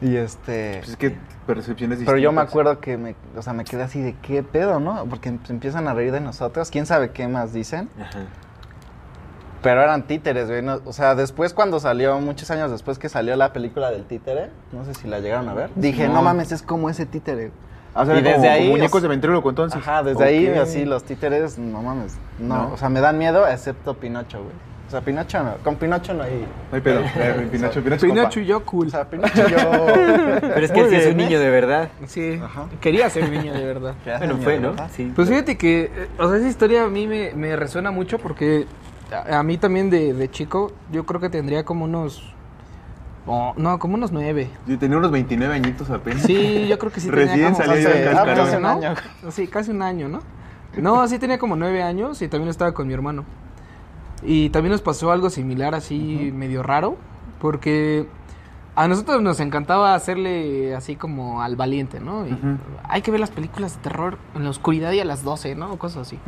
Y este... Pues es que percepciones distintas. Pero yo me acuerdo que me, o sea, me quedé así de qué pedo, ¿no? Porque se empiezan a reír de nosotros, quién sabe qué más dicen. Ajá. Pero eran títeres, güey. no- o sea, después cuando salió, muchos años después que salió la película del títere, no sé si la llegaron a ver, dije, no, No. mames, es como ese títere. Ah, o sea, y como- desde como ahí, muñecos o de ventríloco, entonces. Ajá, desde ahí así los títeres, no mames. No, No. o sea, me dan miedo excepto Pinocho, güey. O sea, Pinocho no, con Pinocho no hay... No hay pedo. Eh, Pinocho, Pinocho, Pinocho y yo O cool. sea, Pinocho yo... Pero es que él sí es un ¿eh? niño de verdad. Sí, Ajá. quería ser niño de verdad. ¿Qué hace, Bueno, fue, ¿no? Sí. Pues fíjate que, eh, o sea, esa historia a mí me, me resuena mucho porque a, a mí también de, de chico, yo creo que tendría como unos, oh, no, como unos nueve. Yo tenía unos 29 añitos apenas. Sí, yo creo que sí tenía Recién pues cascarón. hace un ¿no? año. Sí, casi un año, ¿no? No, sí tenía como nueve años y también estaba con mi hermano. Y también nos pasó algo similar así medio raro, porque a nosotros nos encantaba hacerle así como al valiente, ¿no? Y. Hay que ver las películas de terror en la oscuridad y a las 12, ¿no? O cosas así.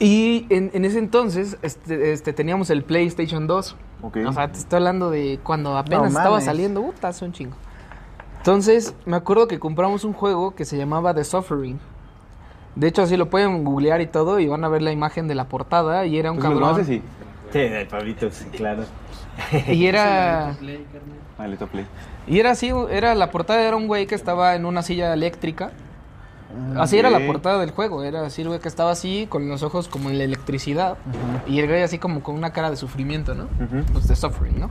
Y en, en ese entonces este, este, teníamos el PlayStation 2. Ok. O sea, te estoy hablando de cuando apenas estaba saliendo. Uh, hace un chingo. Entonces, me acuerdo que compramos un juego que se llamaba The Suffering. De hecho, así lo pueden googlear y todo y van a ver la imagen de la portada y era un ¿Tú sí lo cabrón. conoces? Sí. Sí, el Pablito, sí, claro. Y era... Maldito play. Y era así, era la portada era un güey que estaba en una silla eléctrica. Así era la portada del juego, era así el güey que estaba así con los ojos como en la electricidad y el güey así como con una cara de sufrimiento, ¿no? Pues de suffering, ¿no?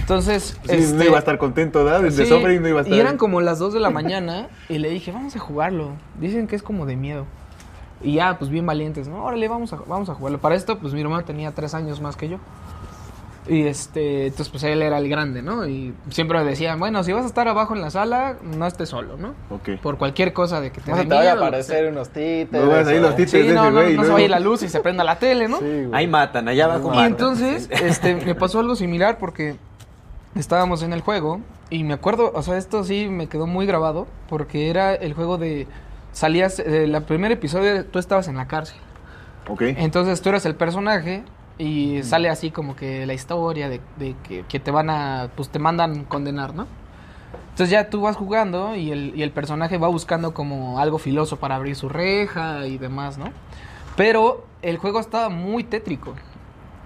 Entonces, Sí, no este, iba a estar contento, ¿verdad? Desde sí, Suffering no iba a estar. Y eran como las 2 de la mañana y le dije, vamos a jugarlo. Dicen que es como de miedo. Y ya, pues bien valientes, ¿no? Órale, vamos a, vamos a jugarlo. Para esto, pues mi hermano tenía 3 años más que yo. Y este, entonces pues él era el grande, ¿no? Y siempre me decían, bueno, si vas a estar abajo en la sala, no estés solo, ¿no? Ok. Por cualquier cosa de que te No se te vaya a aparecer unos títeres. No vas ahí o- los títeres. Sí, de no, ese no, güey, y no se vaya la luz y se prenda la tele, ¿no? Sí, güey. Ahí matan, allá abajo Y entonces, este, me pasó algo similar porque estábamos en el juego y me acuerdo, o sea, esto sí me quedó muy grabado porque era el juego de salías, eh, el primer episodio tú estabas en la cárcel. Ok. Entonces tú eres el personaje y sale así como que la historia de, de que, que te van a, pues te mandan condenar, ¿no? Entonces ya tú vas jugando y el, y el personaje va buscando como algo filoso para abrir su reja y demás, ¿no? Pero el juego estaba muy tétrico.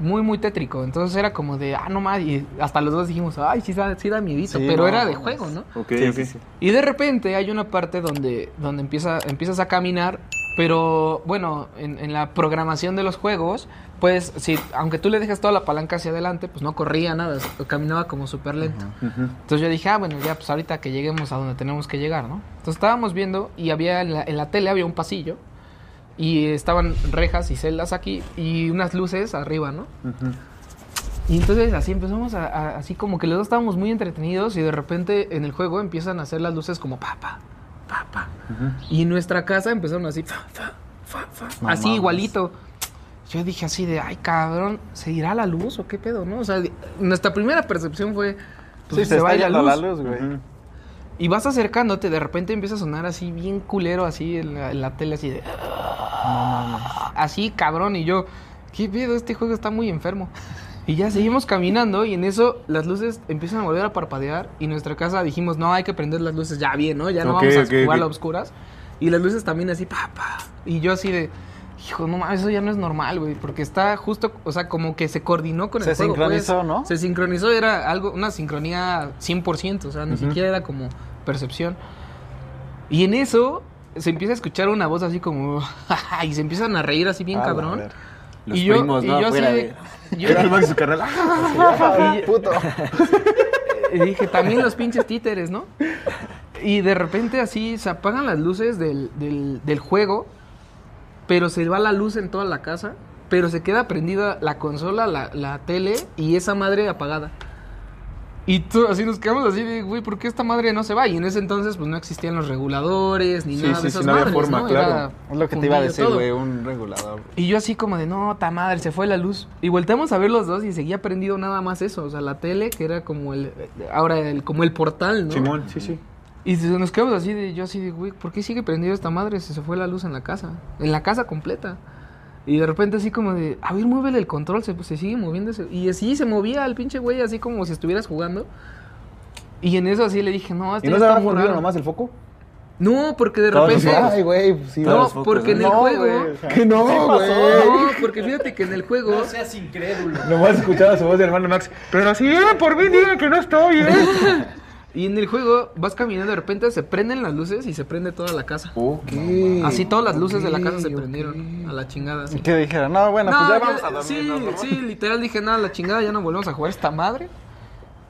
Muy, muy tétrico. Entonces era como de, ah, no más. Y hasta los dos dijimos, ay, sí, da- sí da miedito. Sí, pero no, era de juego, ¿no? Ok, Sí, ok. sí, sí. Y de repente hay una parte donde, donde empieza, empiezas a caminar, pero bueno, en, en la programación de los juegos, pues si, aunque tú le dejas toda la palanca hacia adelante, pues no corría nada, caminaba como súper lento. Entonces yo dije, ah, bueno, ya pues ahorita que lleguemos a donde tenemos que llegar, ¿no? Entonces estábamos viendo y había en la, en la tele había un pasillo y estaban rejas y celdas aquí y unas luces arriba, ¿no? Ujú. Y entonces así empezamos a, a- así como que los dos estábamos muy entretenidos y de repente en el juego empiezan a hacer las luces como pa, pa, pa, pa. Y en nuestra casa empezaron así, fa, fa, fa, fa, No así mames. igualito. Yo dije así de, ay cabrón, ¿se irá la luz o qué pedo, no? O sea, nuestra primera percepción fue, pues, Sí, se está va a ir yendo la luz, güey. Y vas acercándote, de repente empieza a sonar así bien culero, así en la, en la tele, así de... Así, cabrón, y yo, ¿qué pedo? Este juego está muy enfermo. Y ya seguimos caminando y en eso las luces empiezan a volver a parpadear y en nuestra casa dijimos, no, hay que prender las luces ya bien, ¿no? Ya no Ok, vamos a ok, jugar ok. a obscuras. Y las luces también así, pa, pa. Y yo así de, hijo, no mames, eso ya no es normal, güey, porque está justo, o sea, como que se coordinó con el Se juego. sincronizó, pues. ¿no? Se sincronizó, era algo, una sincronía 100%, o sea, ni siquiera era como percepción. Y en eso se empieza a escuchar una voz así como, y se empiezan a reír así bien A cabrón. Los y yo, primos, y ¿no? yo así Afuera de- yo- Era y su carnal. ¡Ah! y- Puto. y dije, también los pinches títeres, ¿no? Y de repente así se apagan las luces del, del, del juego, pero se va la luz en toda la casa, pero se queda prendida la consola, la, la tele y esa madre apagada. Y tú, así nos quedamos así de, güey, ¿por qué esta madre no se va? Y en ese entonces, pues no existían los reguladores ni Sí, nada sí, de sí, esas no había forma, ¿no? claro. Era Es lo que te iba a decir, todo. güey, un regulador. Y yo así como de, no, ta madre, se fue la luz. Y volteamos a ver los dos y seguía prendido nada más eso. O sea, la tele, que era como el, ahora el, como el portal, ¿no? Simón, sí, sí. Y nos quedamos así de, yo así de, güey, ¿por qué sigue prendido esta madre si se fue la luz en la casa? En la casa completa. Y de repente así como de, a ver, muévele el control, se, se sigue moviendo. ese- Y así se movía el pinche güey, así como si estuvieras jugando. Y en eso así le dije, no, esto ¿Y no se está habrá muy fundido raro". nomás el foco? No, porque de repente... los Ay, güey, pues sí. No, focos, porque en el No, juego... güey, o sea, Que no, güey. No, porque fíjate que en el juego... seas incrédulo. Nomás escuchaba su voz de hermano Max. Pero sí, por mí digan que no estoy, ¿eh? Y en el juego vas caminando de repente se prenden las luces y se prende toda la casa. Ok. Así todas las luces de la casa se ok. prendieron a la chingada. así. ¿Y qué dijeron? No, bueno, No, pues ya yo- vamos a dormir. sí, ¿no? sí, literal dije, nada, la chingada, ya no volvemos a jugar esta madre.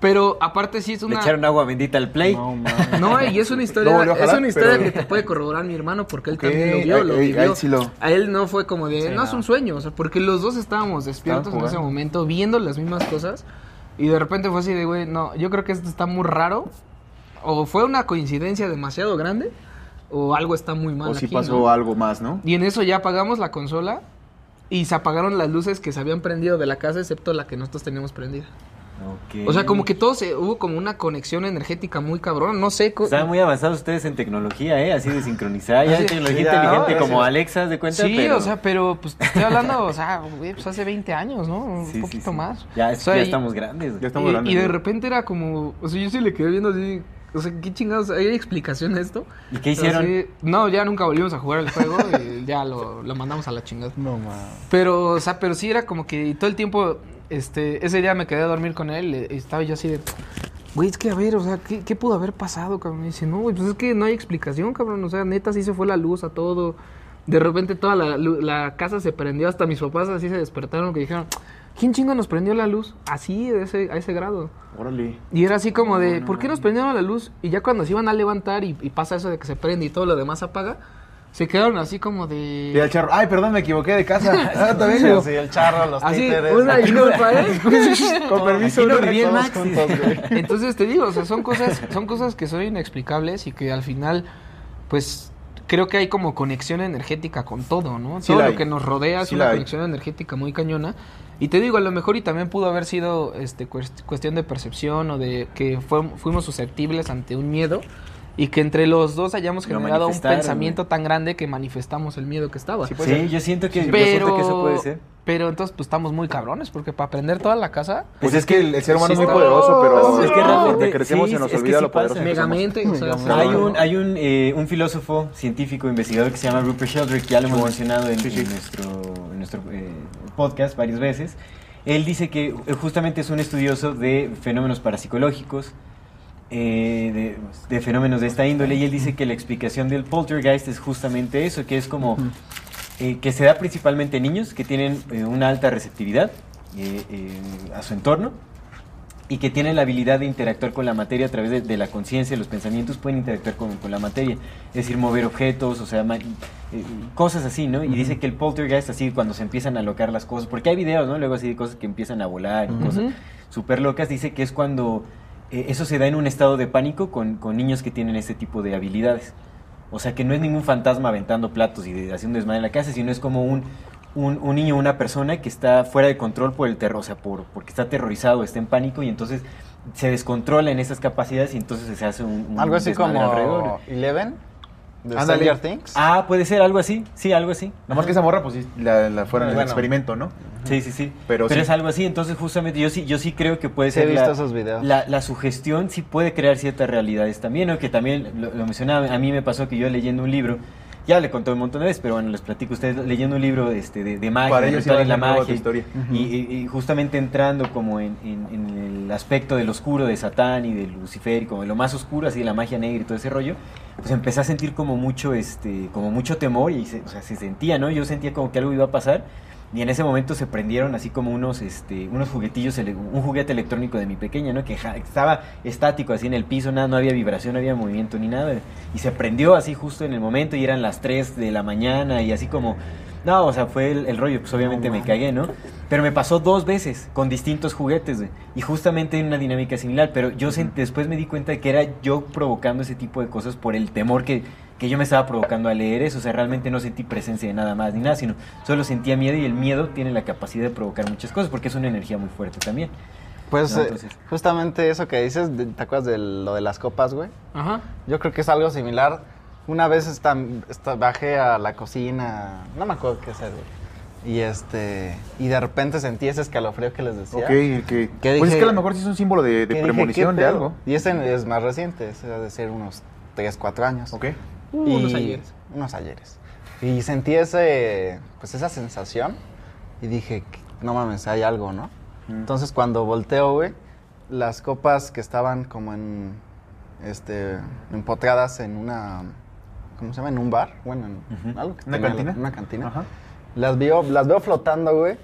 Pero aparte sí es Le una... echaron agua bendita al play. No, mames. No, y es una historia, volvió a es una historia pero- que te puede corroborar mi hermano porque él Ok, también lo vio, ahí- lo vivió. ahí sí lo- A él no fue como de, Sí, no, es no. un sueño, o sea, porque los dos estábamos despiertos en ese momento, viendo las mismas cosas, y de repente fue así de, güey, no, yo creo que esto está muy raro, o fue una coincidencia demasiado grande, o algo está muy mal O si aquí, pasó ¿no? algo más, ¿no? Y en eso ya apagamos la consola, y se apagaron las luces que se habían prendido de la casa, excepto la que nosotros teníamos prendida. O sea, como que todo se, hubo como una conexión energética muy cabrón, no sé. Están muy avanzados ustedes en tecnología, ¿eh? Así de sincronizar. Ya tecnología sí, ya, inteligente ¿no? como Sí. Alexa, ¿haz de cuenta? Sí, pero... o sea, pero pues estoy hablando, o sea, güey, pues hace 20 años, ¿no? Un Sí, poquito sí. más. Ya, es O sea, que ya y- estamos grandes. Ya estamos y, grandes, y de repente era como, o sea, yo sí le quedé viendo así, O sea, ¿qué chingados? ¿Hay explicación de esto? ¿Y qué hicieron? Así- no, ya nunca volvimos a jugar el juego y ya lo, lo mandamos a la chingada. No, mames. Pero, o sea, pero sí era como que todo el tiempo, este, ese día me quedé a dormir con él eh, y estaba yo así de, güey, es que a ver, o sea, ¿qué, qué pudo haber pasado, cabrón? Y dice, no, güey, pues es que no hay explicación, cabrón, o sea, neta, sí se fue la luz a todo. De repente toda la, la casa se prendió, hasta mis papás así se despertaron que dijeron, ¿quién chingo nos prendió la luz? Así, de ese, a ese grado. Órale. Y era así como de, ¿por qué nos prendieron la luz? Y ya cuando se iban a levantar y, y pasa eso de que se prende y todo lo demás apaga, se quedaron así como de... Y el charro, ay, perdón, me equivoqué de casa. Ah, también Sí, vengo. sí, el charro, los Así, títeres. una disculpa, ¿eh? Con permiso, no no Max. juntos. Entonces te digo, o sea, son cosas, son cosas que son inexplicables y que al final, pues, creo que hay como conexión energética con todo, ¿no? Sí todo lo hay. que nos rodea es Sí una hay. conexión energética muy cañona. Y te digo, a lo mejor y también pudo haber sido este cuest- cuestión de percepción o de que fuimos susceptibles ante un miedo y que entre los dos hayamos Lo generado un pensamiento tan grande que manifestamos el miedo que estaba. Sí, yo siento que, pero, que eso puede ser. pero entonces pues estamos muy cabrones porque para aprender toda la casa Pues es que el, el ser humano Sí es muy está- poderoso, pero Es que realmente- crecemos sí, se nos es que olvida sí lo poderoso pasa. que somos. megamente, o sea, Megamente. Hay un, hay un, eh, un filósofo científico investigador que se llama Rupert Sheldrake, que ya lo hemos mencionado en, sí, sí. en nuestro, en nuestro eh, podcast varias veces. Él dice que eh, justamente es un estudioso de fenómenos parapsicológicos, eh, de, de fenómenos de esta índole, y él dice que la explicación del poltergeist es justamente eso, que es como eh, que se da principalmente en niños que tienen eh, una alta receptividad eh, eh, a su entorno y que tienen la habilidad de interactuar con la materia a través de, de la conciencia, los pensamientos pueden interactuar con, con la materia, es decir, mover objetos, o sea, eh, cosas así, ¿no? Y dice que el poltergeist, así, cuando se empiezan a alocar las cosas, porque hay videos, ¿no? Luego así de cosas que empiezan a volar y cosas Ujú. súper locas, dice que es cuando eh, eso se da en un estado de pánico con, con niños que tienen este tipo de habilidades. O sea, que no es ningún fantasma aventando platos y de, haciendo desmadre en la casa, sino es como un, un, un niño, una persona que está fuera de control por el terror, o sea, por, porque está aterrorizado, está en pánico y entonces se descontrola en esas capacidades y entonces se hace un, un Algo así como alrededor. Eleven de Ándale. Stranger Things. Ah, puede ser algo así, sí, algo así. Nada más que esa morra, pues sí, la, la fuera en el Bueno. experimento, ¿no? Sí, sí, sí. Pero Pero, sí. es algo así, entonces justamente yo sí, yo sí creo que puede Sí, he ser visto la, esos videos. la, la sugestión sí puede crear ciertas realidades también, ¿no? Que también lo, lo mencionaba, a mí me pasó que yo leyendo un libro, ya le conté un montón de veces, pero bueno, les platico a ustedes, leyendo un libro este, de, de magia, Para de ellos la ser magia, historia. y, y- y justamente entrando como en, en- en el aspecto del oscuro de Satán y de Lucifer y como de lo más oscuro, así de la magia negra y todo ese rollo, pues empecé a sentir como mucho, este, como mucho temor y se, o sea, se sentía, ¿no? Yo sentía como que algo iba a pasar y en ese momento se prendieron así como unos, este, unos juguetillos, un juguete electrónico de mi pequeña, ¿no? Que estaba estático así en el piso, nada, no había vibración, no había movimiento ni nada. Y se prendió así justo en el momento y eran las 3 de la mañana y así como... No, o sea, fue el, el rollo, pues obviamente me cagué, ¿no? Pero me pasó dos veces con distintos juguetes, güey. Y justamente en una dinámica similar. Pero yo después me di cuenta de que era yo provocando ese tipo de cosas por el temor que, que yo me estaba provocando al leer eso. O sea, realmente no sentí presencia de nada más ni nada, sino solo sentía miedo y el miedo tiene la capacidad de provocar muchas cosas porque es una energía muy fuerte también. Pues No, eh, entonces- justamente eso que dices, de- ¿te acuerdas de lo de las copas, güey? Ajá. Yo creo que es algo similar. Una vez esta- esta- bajé a la cocina, no me acuerdo qué hacer, güey. Y este, y de repente sentí ese escalofrío que les decía. Ok, que, ¿Qué pues es que a lo mejor sí es un símbolo de, de dije, premonición ¿qué de algo. Y ese es más reciente, es de ser unos 3, 4 años. Ok. Uh, Y- unos ayeres. Unos ayeres. Y sentí ese, pues esa sensación y dije, no mames, hay algo, ¿no? Mm. Entonces cuando volteo, güey, las copas que estaban como en, este, empotradas en una, ¿cómo se llama? En un bar, bueno, en algo que ¿Una tenía la- cantina? Una cantina. Ajá. Las veo, las veo flotando, güey.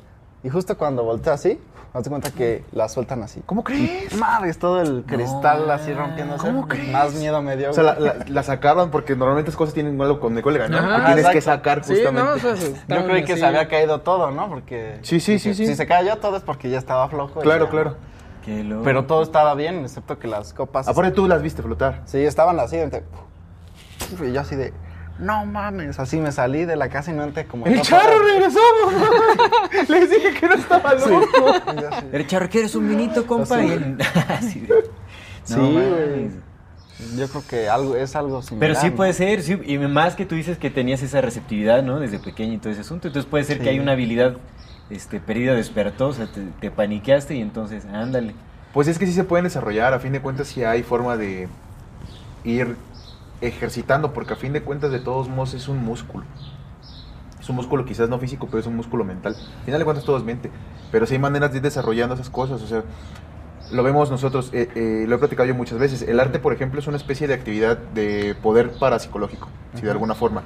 Y justo cuando volteo así, haz de cuenta que las sueltan así. ¿Cómo crees? Madres, todo el cristal así rompiéndose. ¿Cómo crees? Más miedo me dio. O sea, la, la- la sacaron porque normalmente esas cosas tienen algo con de cuelga, ¿no? Ajá, que tienes que sacar Sí, justamente. no, o sea, se- Yo creí que así. se había caído todo, ¿no? Porque. Sí, sí, dije, sí, sí. Si se cayó todo es porque ya estaba flojo. Claro, ya. claro. Qué loco. Pero todo estaba bien, excepto que las copas. Aparte tú las viste flotar. Sí, estaban así. entre- Y yo así de. No mames. Así me salí de la casa y no entré como. ¡El charro regresó! mamá! Les dije que no estaba loco. Así, ¿Eres charro, ¿quieres un vinito, compa? Así. Y él- así de- Sí, No mames. güey. Yo creo que algo, es algo similar. Pero sí ¿no? puede ser, sí, y más que tú dices que tenías esa receptividad, ¿no? Desde pequeño y todo ese asunto. Entonces puede ser Sí. que hay una habilidad este, perdida, despertó, o sea, te, te paniqueaste y entonces, ándale. Pues es que sí se pueden desarrollar. A fin de cuentas, sí hay forma de, ir ejercitando, porque a fin de cuentas de todos modos es un músculo. Es un músculo quizás no físico, pero es un músculo mental. Al final de cuentas todo es mente, pero sí hay maneras de ir desarrollando esas cosas, o sea, lo vemos nosotros, eh, eh, lo he platicado yo muchas veces, el arte, por ejemplo, es una especie de actividad de poder parapsicológico, si de alguna forma.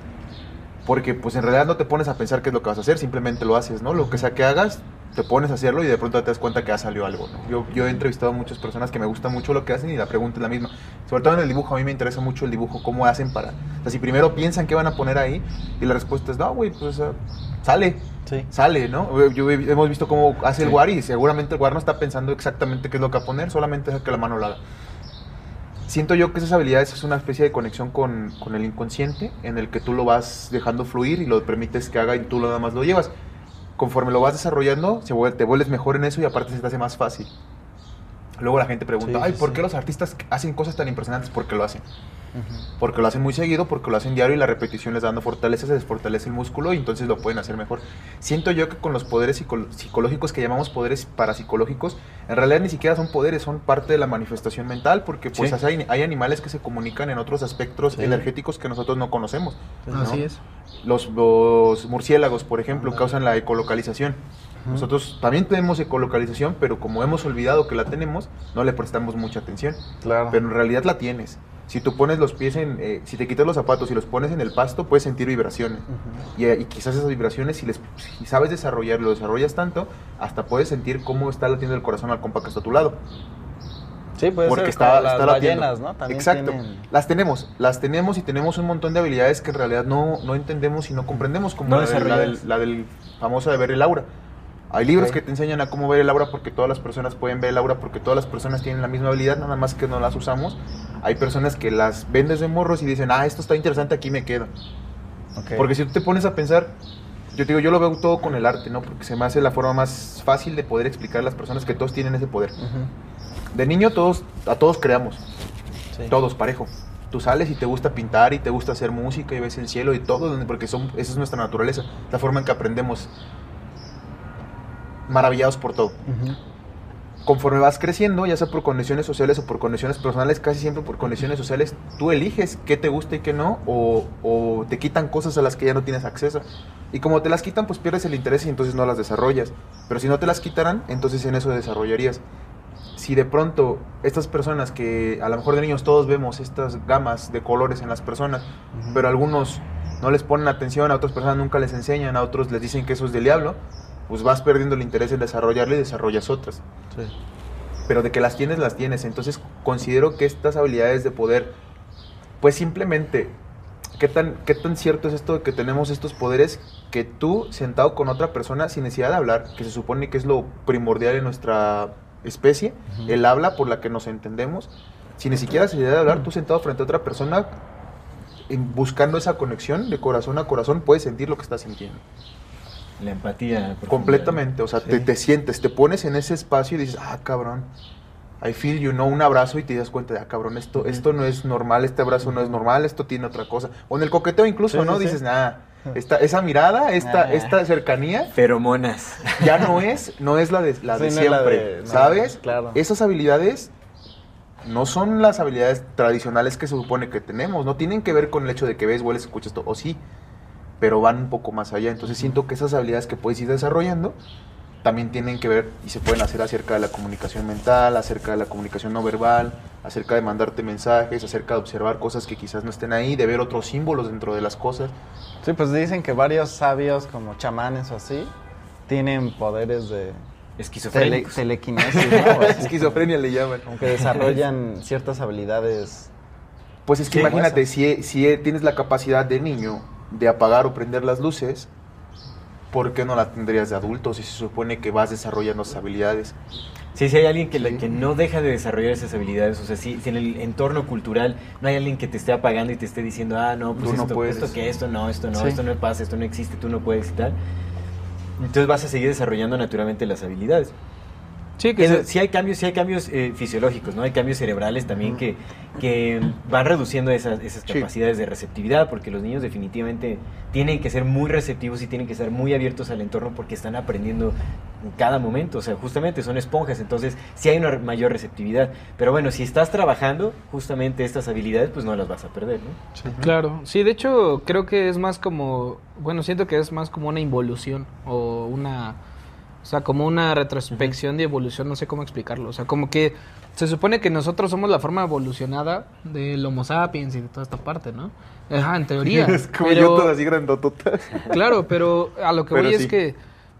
Porque pues en realidad no te pones a pensar qué es lo que vas a hacer, simplemente lo haces, ¿no? Lo que sea que hagas, te pones a hacerlo y de pronto te das cuenta que ha salido algo, ¿no? Yo, yo he entrevistado a muchas personas que me gusta mucho lo que hacen y la pregunta es la misma. Sobre todo en el dibujo, a mí me interesa mucho el dibujo, cómo hacen para... O sea, si primero piensan qué van a poner ahí y la respuesta es, no, güey, pues uh, sale, Sí. sale, ¿no? Yo, he- hemos visto cómo hace el War y seguramente el War no está pensando exactamente qué es lo que va a poner, solamente deja que la mano lo haga. Siento yo que esas habilidades es una especie de conexión con, con el inconsciente en el que tú lo vas dejando fluir y lo permites que haga y tú nada más lo llevas. Conforme lo vas desarrollando, se te vuelves mejor en eso y aparte se te hace más fácil. Luego la gente pregunta, Sí, ay, ¿por sí. qué los artistas hacen cosas tan impresionantes? Porque lo hacen. Porque lo hacen muy seguido, porque lo hacen diario y la repetición les da dando fortaleza, se desfortalece el músculo y entonces lo pueden hacer mejor. Siento yo que con los poderes psico- psicológicos que llamamos poderes parapsicológicos, en realidad ni siquiera son poderes, son parte de la manifestación mental, porque pues Sí. hay, hay animales que se comunican en otros aspectos Sí. energéticos que nosotros no conocemos. ¿no? Así es. Los, los murciélagos, por ejemplo, causan la ecolocalización. Nosotros también tenemos ecolocalización, pero como hemos olvidado que la tenemos, no le prestamos mucha atención. Claro. Pero en realidad la tienes. Si tú pones los pies en, eh, si te quitas los zapatos y los pones en el pasto, puedes sentir vibraciones. y, eh, y quizás esas vibraciones, si, les, si sabes desarrollarlo, desarrollas tanto, hasta puedes sentir cómo está latiendo el corazón al compa que está a tu lado. Sí, puede porque ser está, las está latiendo. ballenas, ¿no? También Exacto. tienen- Las tenemos, las tenemos y tenemos un montón de habilidades que en realidad no, no entendemos y no comprendemos, como No la, del- la del, la del famoso de ver el aura. Hay libros que te enseñan a cómo ver el aura porque todas las personas pueden ver el aura porque todas las personas tienen la misma habilidad, nada más que no las usamos. Hay personas que las ven desde morros y dicen, ah, esto está interesante, aquí me quedo. Porque si tú te pones a pensar, yo te digo, yo lo veo todo con el arte, ¿no? Porque se me hace la forma más fácil de poder explicar a las personas que todos tienen ese poder. De niño todos, a todos creamos, Sí. todos parejo. Tú sales y te gusta pintar y te gusta hacer música y ves el cielo y todo, porque son, esa es nuestra naturaleza, la forma en que aprendemos maravillados por todo. Conforme vas creciendo, ya sea por condiciones sociales o por condiciones personales, casi siempre por condiciones sociales, tú eliges qué te gusta y qué no, o, o te quitan cosas a las que ya no tienes acceso. Y como te las quitan, pues pierdes el interés y entonces no las desarrollas. Pero si no te las quitaran, entonces en eso desarrollarías. Si de pronto estas personas que a lo mejor de niños todos vemos estas gamas de colores en las personas, pero algunos no les ponen atención, a otras personas nunca les enseñan, a otros les dicen que eso es del diablo, pues vas perdiendo el interés en desarrollarlo y desarrollas otras Sí. pero de que las tienes, las tienes. Entonces considero que estas habilidades de poder, pues simplemente, ¿qué tan, qué tan cierto es esto de que tenemos estos poderes que tú, sentado con otra persona, sin necesidad de hablar, que se supone que es lo primordial en nuestra especie, el habla por la que nos entendemos, sin ni siquiera necesidad de hablar, tú sentado frente a otra persona, buscando esa conexión de corazón a corazón, puedes sentir lo que estás sintiendo. La empatía. Completamente, o sea, te, te sientes, te pones en ese espacio y dices, ah, cabrón, I feel you, ¿no? Un abrazo y te das cuenta de, ah, cabrón, esto, esto no es normal, este abrazo no es normal, esto tiene otra cosa. O en el coqueteo incluso, Sí, ¿no? sí, sí. Dices, nada, esta, esa mirada, esta, Ah. esta cercanía, Feromonas. ya no es, no es la de, la de no es la siempre, de- no, ¿sabes? claro. Esas habilidades no son las habilidades tradicionales que se supone que tenemos, no tienen que ver con el hecho de que ves, hueles, escuchas todo, o sí, pero van un poco más allá. Entonces siento que esas habilidades que puedes ir desarrollando también tienen que ver y se pueden hacer acerca de la comunicación mental, acerca de la comunicación no verbal, acerca de mandarte mensajes, acerca de observar cosas que quizás no estén ahí, de ver otros símbolos dentro de las cosas. Sí, pues dicen que varios sabios como chamanes o así tienen poderes de tele- telequinesis, ¿no? Esquizofrenia le llaman. Como que desarrollan ciertas habilidades. Pues es que Sí, imagínate, si, si tienes la capacidad de niño de apagar o prender las luces, ¿por qué no la tendrías de adulto si se supone que vas desarrollando esas habilidades? Sí, si hay alguien que, la- Sí. que no deja de desarrollar esas habilidades, o sea, si, si en el entorno cultural no hay alguien que te esté apagando y te esté diciendo, ah, no, pues Tú no esto, puedes. esto que esto, no, esto no, Sí. esto no pasa, esto no existe, tú no puedes y tal. Entonces vas a seguir desarrollando naturalmente las habilidades. Sí, que sí hay cambios, sí hay cambios eh, fisiológicos, ¿no? Hay cambios cerebrales también que, que van reduciendo esas, esas Sí. capacidades de receptividad, porque los niños definitivamente tienen que ser muy receptivos y tienen que estar muy abiertos al entorno porque están aprendiendo en cada momento, o sea, justamente son esponjas, entonces sí hay una mayor receptividad. Pero bueno, si estás trabajando justamente estas habilidades, pues no las vas a perder, ¿no? Claro, sí, de hecho creo que es más como, bueno, siento que es más como una involución o una, o sea, como una retrospección de evolución, no sé cómo explicarlo, o sea, como que se supone que nosotros somos la forma evolucionada del Homo sapiens y de toda esta parte, ¿no? Ajá, en teoría. Es como pero- yo todas así grandototas. Claro, pero a lo que Pero voy sí. es que,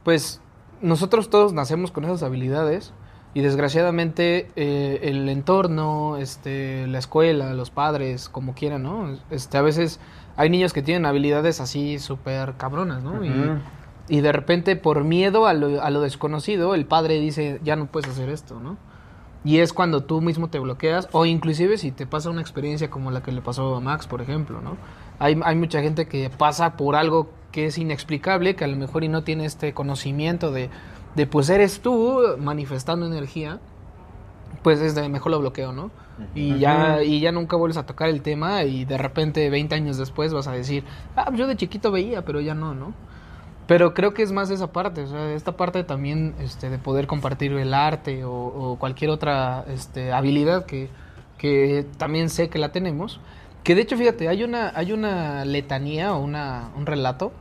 pues, nosotros todos nacemos con esas habilidades y desgraciadamente eh, el entorno, este, la escuela, los padres, como quieran, ¿no? Este, a veces hay niños que tienen habilidades así súper cabronas, ¿no? Ujú. y, de repente por miedo a lo, a lo desconocido, el padre dice, ya no puedes hacer esto, ¿no? Y es cuando tú mismo te bloqueas, o inclusive si te pasa una experiencia como la que le pasó a Max, por ejemplo, ¿no? Hay, hay mucha gente que pasa por algo que es inexplicable, que a lo mejor y no tiene este conocimiento de, de pues eres tú manifestando energía, pues es de mejor lo bloqueo, ¿no? Y ya, y ya nunca vuelves a tocar el tema y de repente 20 años después vas a decir, ah, yo de chiquito veía, pero ya no, ¿no? Pero creo que es más esa parte, o sea, esta parte también este, de poder compartir el arte o, o cualquier otra este, habilidad que, que también sé que la tenemos. Que de hecho, fíjate, hay una, hay una letanía o una, un relato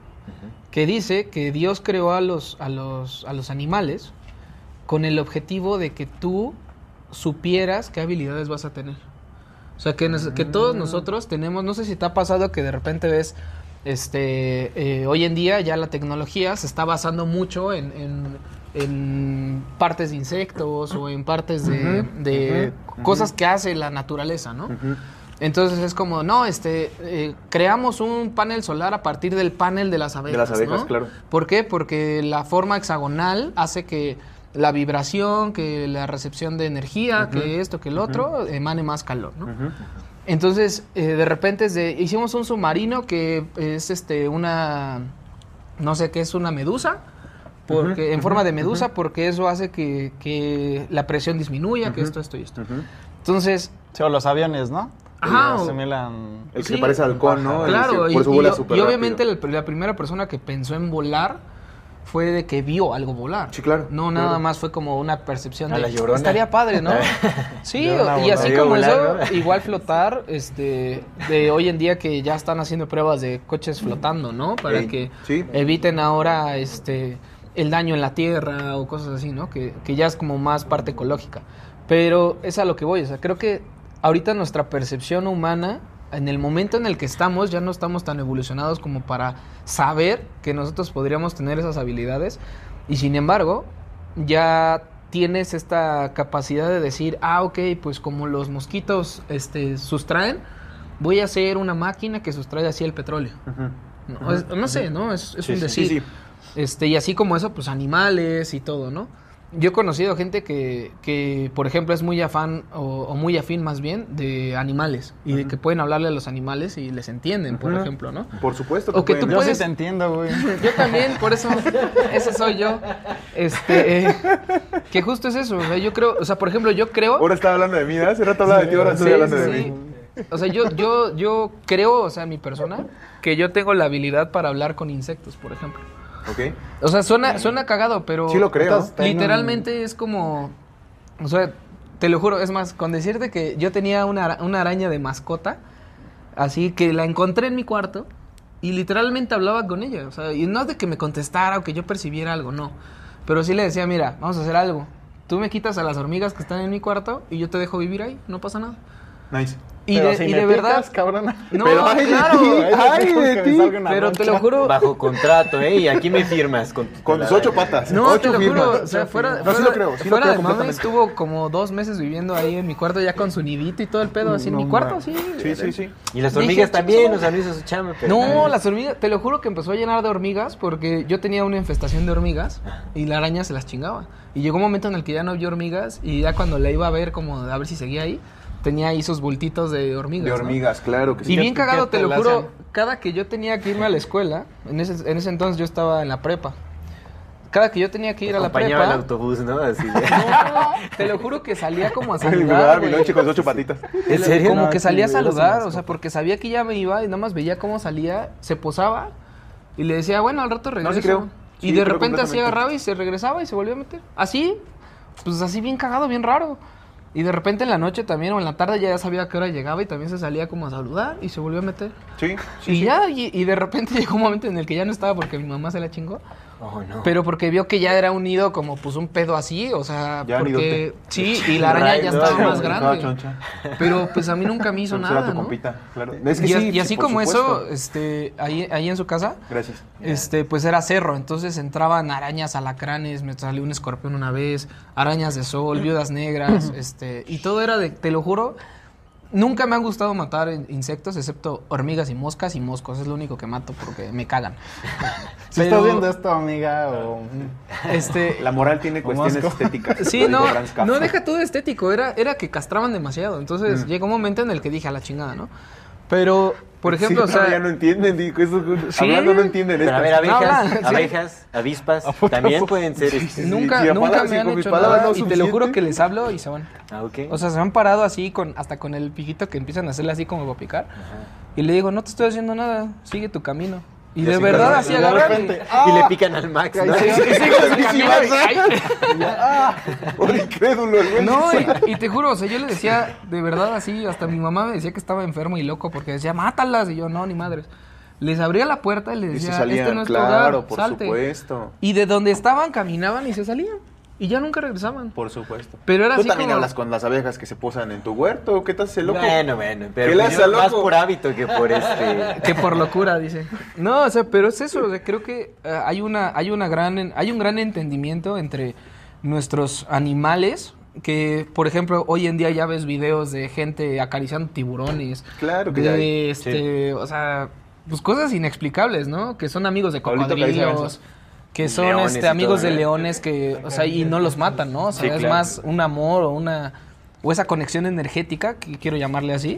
que dice que Dios creó a los, a, los, a los animales con el objetivo de que tú supieras qué habilidades vas a tener. O sea, que, nos- que todos nosotros tenemos, no sé si te ha pasado que de repente ves, este, eh, hoy en día ya la tecnología se está basando mucho en, en- en partes de insectos o en partes de, de cosas que hace la naturaleza, ¿no? Entonces es como, no, este, eh, creamos un panel solar a partir del panel de las abejas. las abejas, ¿no? claro. ¿Por qué? Porque la forma hexagonal hace que la vibración, que la recepción de energía, que esto, que el otro, emane más calor, ¿no? Entonces, eh, de repente es de- hicimos un submarino que es este una, no sé qué es una medusa, porque en forma de medusa, porque eso hace que, que la presión disminuya, que esto, esto y esto. Entonces, Sí, o los aviones, ¿no? Ajá, asimilan... El que Sí, parece halcón, ¿no? Claro, y, por obviamente la primera persona que pensó en volar fue de que vio algo volar. Sí, claro, No claro. nada más fue como una percepción A de la Llorona. estaría padre, ¿no? sí, y así como Volar, eso, ¿no? igual flotar, este, de hoy en día que ya están haciendo pruebas de coches flotando, ¿no? Para Ey, que sí. eviten ahora, este, el daño en la tierra o cosas así, ¿no? Que, que ya es como más parte ecológica. Pero es a lo que voy, o sea, creo que ahorita nuestra percepción humana, en el momento en el que estamos, ya no estamos tan evolucionados como para saber que nosotros podríamos tener esas habilidades. Y sin embargo, ya tienes esta capacidad de decir, ah, ok, pues como los mosquitos este, sustraen, voy a hacer una máquina que sustrae así el petróleo. No, es- no sé, ¿no? Es, es Sí, un decir. sí, sí. Este, y así como eso, pues animales y todo, ¿no? Yo he conocido gente que, que por ejemplo, es muy afán o, o muy afín más bien de animales y de que pueden hablarle a los animales y les entienden, por ejemplo, ¿no? Por supuesto O que tú. Yo puedes- sí te entiendo, güey. Yo también, por eso, ese soy yo. Este, eh, que justo es eso, o sea, yo creo, o sea, por ejemplo, yo creo... Ahora estaba hablando de mí, ¿no? Hace rato hablaba de ti, ahora estoy Sí, hablando sí, de sí. mí. O sea, yo, yo, yo creo, o sea, mi persona, que yo tengo la habilidad para hablar con insectos, por ejemplo. ¿Ok? O sea, suena, suena cagado, pero. Sí lo creo. Estás- Literalmente es como. O sea, te lo juro, es más, con decirte que yo tenía una, ara- una araña de mascota, así que la encontré en mi cuarto y literalmente hablaba con ella. O sea, y no es de que me contestara o que yo percibiera algo, no. Pero sí le decía, mira, vamos a hacer algo. Tú me quitas a las hormigas que están en mi cuarto y yo te dejo vivir ahí, no pasa nada. Nice. Y Pero de, si y me de verdad. picas, cabrona. No, Pero ay claro. ay de ti. Pero te lo juro. Bajo contrato, ¿eh? Y aquí me firmas. Con, Con tus ocho patas. No, ocho te lo firmas. juro, o sea, fuera, No, sí fuera- lo creo, sí lo fuera creo de completamente. estuvo como dos meses viviendo ahí en mi cuarto ya con su nidito y todo el pedo, así en mi cuarto, así. Sí, sí, sí. Y las hormigas "Chinga también, o sea, no hizo su chamba. pero- No, las hormigas, te lo juro que empezó a llenar de hormigas porque yo tenía una infestación de hormigas y la araña se las chingaba. Y llegó un momento en el que ya no había hormigas y ya cuando la iba a ver como a ver si seguía ahí, tenía ahí sus bultitos de hormigas. De ¿no? hormigas, claro que sí. Y bien ¿Qué- cagado, te te lo juro, cada que yo tenía que irme a la escuela, en ese, en ese entonces yo estaba en la prepa, cada que yo tenía que ir a la Acompañaba el prepa, autobús, ¿no? Así no, te lo juro que salía como a saludar, mi lonche con ocho patitas. ¿En serio? Como No, que sí, salía a saludar, o sea, porque sabía que ya me iba y nada más veía cómo salía, se posaba y le decía, bueno, al rato regreso. sí creo. y Sí, de repente así agarraba y se regresaba y se volvía a meter. Así, pues así bien cagado, bien raro. Y de repente en la noche también o en la tarde ya sabía a qué hora llegaba y también se salía como a saludar y se volvió a meter. Sí, sí, y sí. ya, y, y de repente llegó un momento en el que ya no estaba porque mi mamá se la chingó. Oh, no. Pero porque vio que ya era un nido como pues un pedo así, o sea, Ya porque nidote. sí, y la araña ya estaba más grande. Pero pues a mí nunca me hizo nada, tu ¿no? compita, claro. Es que y, sí, así como eso, este, ahí, ahí en su casa, Gracias. este, pues era cerro, entonces entraban arañas, alacranes, me salió un escorpión una vez, arañas de sol, viudas negras, este, y todo era de, te lo juro, nunca me han gustado matar in- insectos, excepto hormigas y moscas y moscos, es lo único que mato porque me cagan. Si Pero- estás viendo esto, amiga, o... Este, La moral tiene cuestiones Mosco. estéticas. Sí, no, no deja todo estético, era, era que castraban demasiado. Entonces llegó un momento en el que dije a la chingada, ¿no? Pero, por ejemplo, Sí, o sea, ya no entienden, digo, eso, Sí. hablando no entienden Pero esto. a ver, No, abejas, abejas, avispas, también pueden ser... este- Sí, nunca, sí, nunca me han hecho palabras nada no y te lo juro que les hablo y se van. Ah, ok. O sea, se han parado así, con hasta con el piquito que empiezan a hacerle así como para picar. Y le digo, no te estoy haciendo nada, sigue tu camino. Y, Y de así verdad así agarran repente, y- y le pican al Max, ¿no? Sí, sí, sí, ay. Por incrédulo, el güey. No, y, y te juro, o sea, yo le decía, de verdad, así, hasta mi mamá me decía que estaba enfermo y loco porque decía, mátalas. Y yo, no, ni madres. Les abría la puerta y les Y se decía, salían, este no es tu claro, hogar, por salte. supuesto. Y de donde estaban, caminaban y se salían. Y ya nunca regresaban. Por supuesto. Pero era Tú así también como- hablas con las abejas que se posan en tu huerto. ¿Qué te hace loco? Bueno, bueno, pero ¿Qué le pues hace yo al más loco? por hábito que por este... Que por locura, dice. No, o sea, pero es eso. o sea, creo que eh, hay una, hay una gran, hay un gran entendimiento entre nuestros animales. Que, por ejemplo, hoy en día ya ves videos de gente acariciando tiburones. Claro que de, ya hay. este, o sea, pues cosas inexplicables, ¿no? Que son amigos de cocodrilos, que son Leones este amigos todo, de leones que, o sea, y no los matan, ¿no? O sea, Sí, es claro. más un amor o una o esa conexión energética, que quiero llamarle así,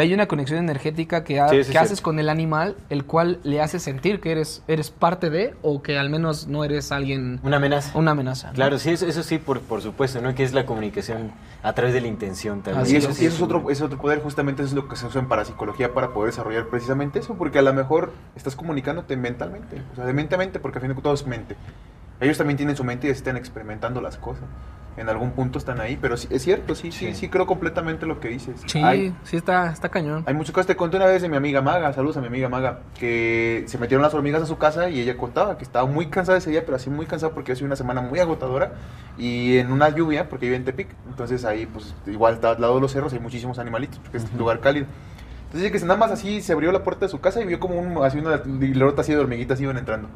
que hay una conexión energética que, ha- Sí, eso que es haces con el animal, el cual le hace sentir que eres eres parte de o que al menos no eres alguien Una amenaza. una amenaza. ¿no? Claro, sí, eso, eso sí, por, por supuesto, ¿no? Que es la comunicación a través de la intención también. Así Y eso, es. y eso es otro, es otro poder, justamente eso es lo que se usa en parapsicología para poder desarrollar precisamente eso, porque a lo mejor estás comunicándote mentalmente, o sea, de mente a mente, porque a fin de cuentas todo es mente. Ellos también tienen su mente y están experimentando las cosas. En algún punto están ahí, pero sí, es cierto, sí, sí, sí, Sí. creo completamente lo que dices. Sí, Hay, sí está está cañón. hay muchas cosas. Te conté una vez de mi amiga Maga, saludos a mi amiga Maga, que se metieron las hormigas a su casa y ella contaba que estaba muy cansada ese día, pero así muy cansada porque ha sido una semana muy agotadora y en una lluvia, porque vive en Tepic, entonces ahí pues igual está al lado de los cerros, hay muchísimos animalitos, porque es un lugar cálido. Entonces dice que nada más así se abrió la puerta de su casa y vio como un, así una hilota así de hormiguitas iban entrando,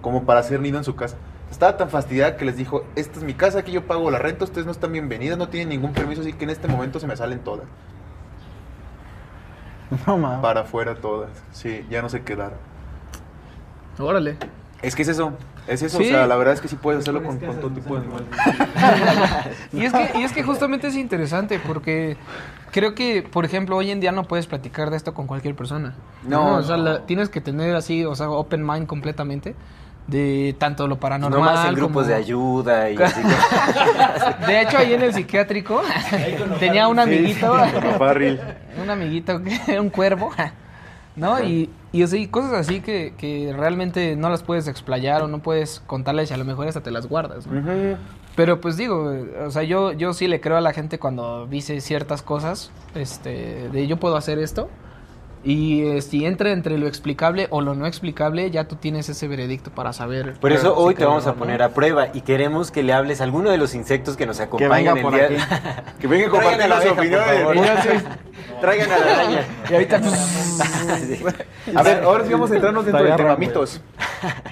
como para hacer nido en su casa. Estaba tan fastidiada que les dijo, esta es mi casa, aquí yo pago la renta, ustedes no están bienvenidas, no tienen ningún permiso, así que en este momento se me salen todas. No, mames. Para afuera todas. Sí, ya no se quedaron. Órale. Es que es eso. Es eso. Sí. O sea, la verdad es que sí puedes hacerlo con, con todo tipo de animales. Y es que, y es que justamente es interesante porque creo que, por ejemplo, hoy en día no puedes platicar de esto con cualquier persona. No. O sea, la- tienes que tener así, o sea, open mind completamente de tanto lo paranormal no más en grupos como- de ayuda y así. De hecho, ahí en el psiquiátrico tenía un amiguito, un amiguito que era un cuervo, ¿no? Y, y así, cosas así que, que realmente no las puedes explayar o no puedes contarles y a lo mejor hasta te las guardas, ¿no? Pero pues digo, o sea, yo, yo sí le creo a la gente cuando dice ciertas cosas, este, de yo puedo hacer esto. Y eh, si entra entre lo explicable o lo no explicable, ya tú tienes ese veredicto para saber. Por eso si hoy te vamos a no. poner a prueba y queremos que le hables a alguno de los insectos que nos venga acompañan el por día aquí. Que venga a compartir Traigan a la su abeja, opinión. por favor. Traigan a la araña. Y ahorita. A ver, ahora sí vamos a entrarnos dentro del tema mitos.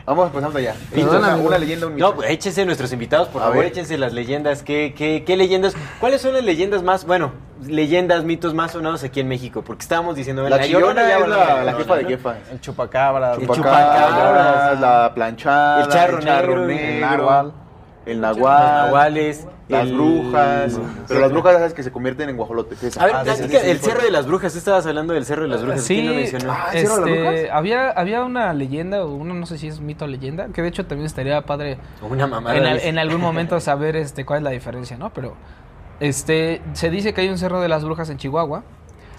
Vamos empezando allá. Perdóname, Una, una leyenda, un mito. No, pues échense nuestros invitados, por A favor, ver. échense las leyendas. ¿Qué, qué, qué leyendas? ¿Cuáles son las leyendas más, bueno, leyendas, mitos más sonados aquí en México? Porque estábamos diciendo, la chillona es hablamos de la, la jefa de ¿no? jefa. El chupacabra. El chupacabras. la planchada, El charro negro, el negro, náhuatl. el Los nahual, nahuales. Las El- brujas. Pero las brujas sabes que se convierten en guajolotes. esa. A ver, Ah, sí, sí, el sí. Cerro de las Brujas. Tú estabas hablando del Cerro de las Brujas. Sí, ¿Quién lo mencionó? Ah, ¿el Cerro de las este, Brujas? había, había una leyenda, o una no sé si es mito o leyenda, que de hecho también estaría padre Una mamada. en, al- en algún momento saber este cuál es la diferencia, ¿no? Pero este se dice que hay un cerro de las brujas en Chihuahua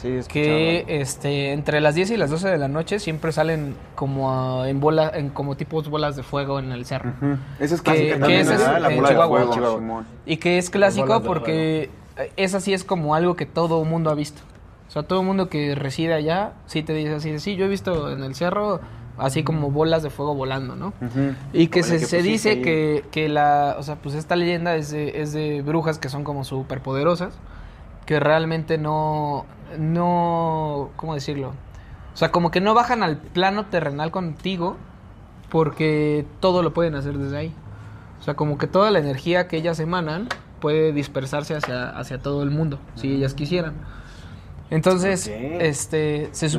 Sí, que este entre las 10 y las 12 de la noche siempre salen como ah, en bola en como tipos bolas de fuego en el cerro. Ujú. Esa es Que- clásica que es. La en bola de Chihuahua. fuego. Chihuahua. Simón. Y que es clásico porque esa sí es como algo que todo mundo ha visto. O sea, todo mundo que reside allá sí te dice así, de, sí, yo he visto en el cerro así como bolas de fuego volando, ¿no? Y que se, se dice ahí. que, que la, o sea, pues esta leyenda es de, es de brujas que son como súper poderosas, que realmente no, no, ¿cómo decirlo? O sea, como que no bajan al plano terrenal contigo porque todo lo pueden hacer desde ahí. O sea, como que toda la energía que ellas emanan puede dispersarse hacia, hacia todo el mundo, si ellas quisieran. Entonces, Ok. este, se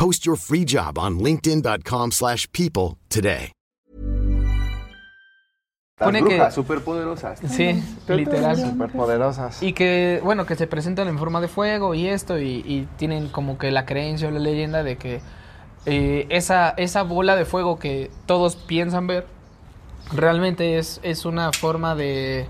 Post your free job on linkedin.com/people slash people today. Las Pone que- brujas superpoderosas. Sí, literal. Superpoderosas. Y que, bueno, que se presentan en forma de fuego y esto, y, y tienen como que la creencia o la leyenda de que eh, esa, esa bola de fuego que todos piensan ver, realmente es, es una forma de...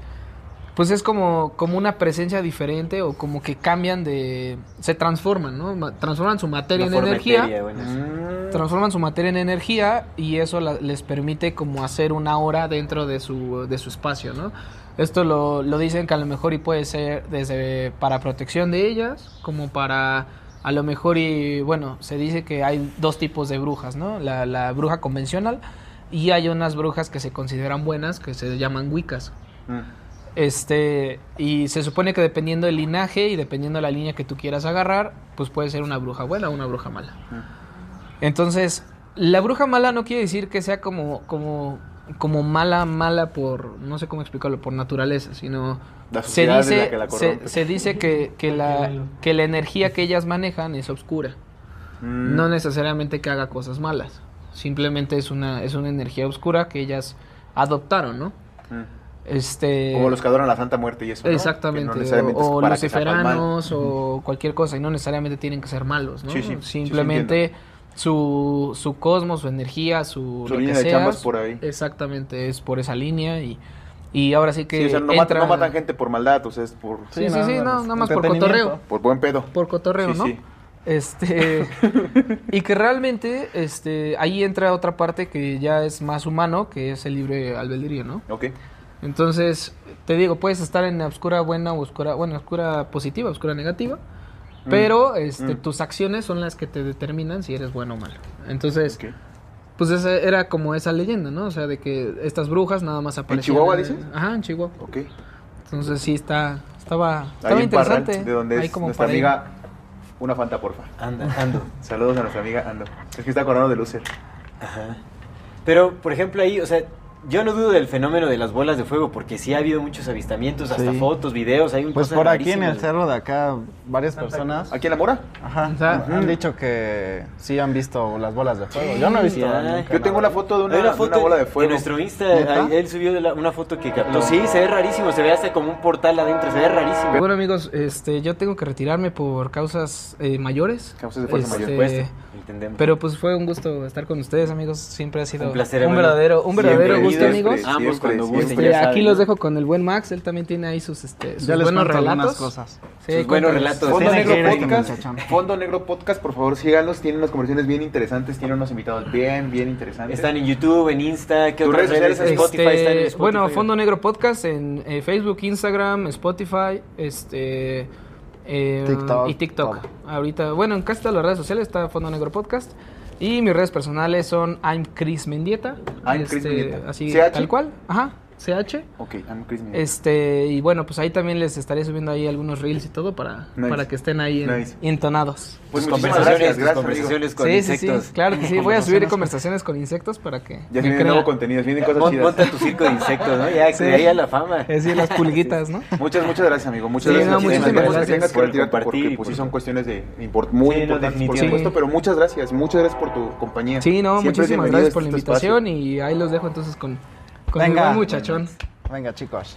Pues es como, como una presencia diferente o como que cambian de... Se transforman, ¿no? Ma- Transforman su materia Una en energía bueno. Mm. transforman su materia en energía y eso la- les permite como hacer una hora dentro de su, de su espacio, ¿no? Esto lo, lo dicen que a lo mejor y puede ser desde para protección de ellas, como para a lo mejor y bueno, se dice que hay dos tipos de brujas, ¿no? La, la bruja convencional y hay unas brujas que se consideran buenas que se llaman wicas. Mm. Este, y se supone que dependiendo del linaje y dependiendo de la línea que tú quieras agarrar, pues puede ser una bruja buena o una bruja mala. Entonces, la bruja mala no quiere decir que sea como, como, como mala, mala por, no sé cómo explicarlo, por naturaleza, sino La se la dice, que la se, se dice que, que, la, que la energía que ellas manejan es oscura. Mm. No necesariamente que haga cosas malas. Simplemente es una, es una energía oscura que ellas adoptaron, ¿no? Mm. Este, Como los que adoran la Santa Muerte y eso. ¿no? Exactamente, Que no necesariamente o, o luciferanos o cualquier cosa, y no necesariamente tienen que ser malos, ¿no? Sí, sí, sí, sí, Simplemente su, su cosmos, su energía, su, Su lo línea que de chambas seas, por ahí. Exactamente, es por esa línea y, y ahora sí que Sí, o sea, no, matan, entra- no matan gente por maldad, o sea, es por, Sí, sí, sí, no, nada más por cotorreo. por buen pedo. Por cotorreo, Sí, ¿no? sí. Este y que realmente este ahí entra otra parte que ya es más humano, que es el libre albedrío, ¿no? Ok. Entonces, te digo, puedes estar en oscura buena o oscura, bueno, oscura positiva, oscura negativa, pero este, mm. tus acciones son las que te determinan si eres bueno o malo. Entonces, Ok. pues esa era como esa leyenda, ¿no? O sea, de que estas brujas nada más aparecían. Chihuahua, dices? Ajá, en Chihuahua. Ok. Entonces sí está, estaba, Ahí estaba en Parral, interesante. de donde Ahí es como nuestra ir. amiga. Una Fanta, porfa. Anda, ando. Saludos a nuestra amiga Ando. Es que está acordando de Lucer. Ajá. Pero, por ejemplo, ahí, o sea, yo no dudo del fenómeno de las bolas de fuego, porque sí ha habido muchos avistamientos, hasta Sí. fotos, videos, hay un Pues por aquí en el cerro de acá, varias personas ¿Aquí en la Mora? ajá, O sea, han dicho que sí han visto las bolas de fuego. Yo no he visto. ya. nunca Yo tengo nada. una foto de una, de bola de en fuego. nuestro Insta, él subió de la- una foto que captó. Sí, se ve rarísimo, se ve hasta como un portal adentro, se ve rarísimo. Bueno amigos, este, yo tengo que retirarme por causas eh, mayores. Causas de fuerza Este, mayor. Supuesto, entendemos. Pero pues fue un gusto estar con ustedes amigos. Siempre ha sido Un placer, un verdadero, un verdadero guste, Siempre, amigos. Ambos cuando siempre. gusten, Este, aquí saben, los ¿no? dejo con el buen Max, él también tiene ahí sus, este, sus Ya les buenos relatos. cosas. Sí, Sus buenos relatos. Fondo Negro Podcast. Fondo Negro Podcast, por favor, síganlos. Tienen unas conversaciones bien interesantes. Tienen unos invitados bien, bien interesantes. Están en YouTube, en Insta, ¿qué Tus otras redes redes? sociales, Spotify, Este, están en Spotify. Bueno, Fondo Negro Podcast en eh, Facebook, Instagram, Spotify, este eh, TikTok, y TikTok. Ahorita, bueno, en casi todas las redes sociales está Fondo Negro Podcast. Y mis redes personales son I'm Chris Mendieta. I'm Chris Mendieta. Este, Así, ¿CH? tal cual. Ajá, CH. Ok, I'm Chris Mendieta. Este, y bueno, pues ahí también les estaré subiendo ahí algunos reels y todo para, Nice. para que estén ahí en- Nice. entonados. Pues Tus conversaciones, gracias, gracias, conversaciones con sí, insectos. sí, sí, claro que sí. Voy a subir conversaciones con insectos para que Ya me viene crea- nuevo contenido, vienen cosas chidas. Monta tu circo de insectos, ¿no? Ya, Sí. de ahí a la fama. Es decir, las pulguitas, ¿no? Muchas, muchas gracias, amigo. Muchas Sí, gracias. no, muchísimas gracias que tengas que por retirarte compartir porque pues, por- sí son cuestiones de import- muy importantes, por supuesto, pero muchas gracias. Muchas gracias por tu compañía. Sí, no, muchísimas gracias por la este invitación espacio. y ahí los dejo entonces con, con Venga. el buen muchachón. Venga, chicos.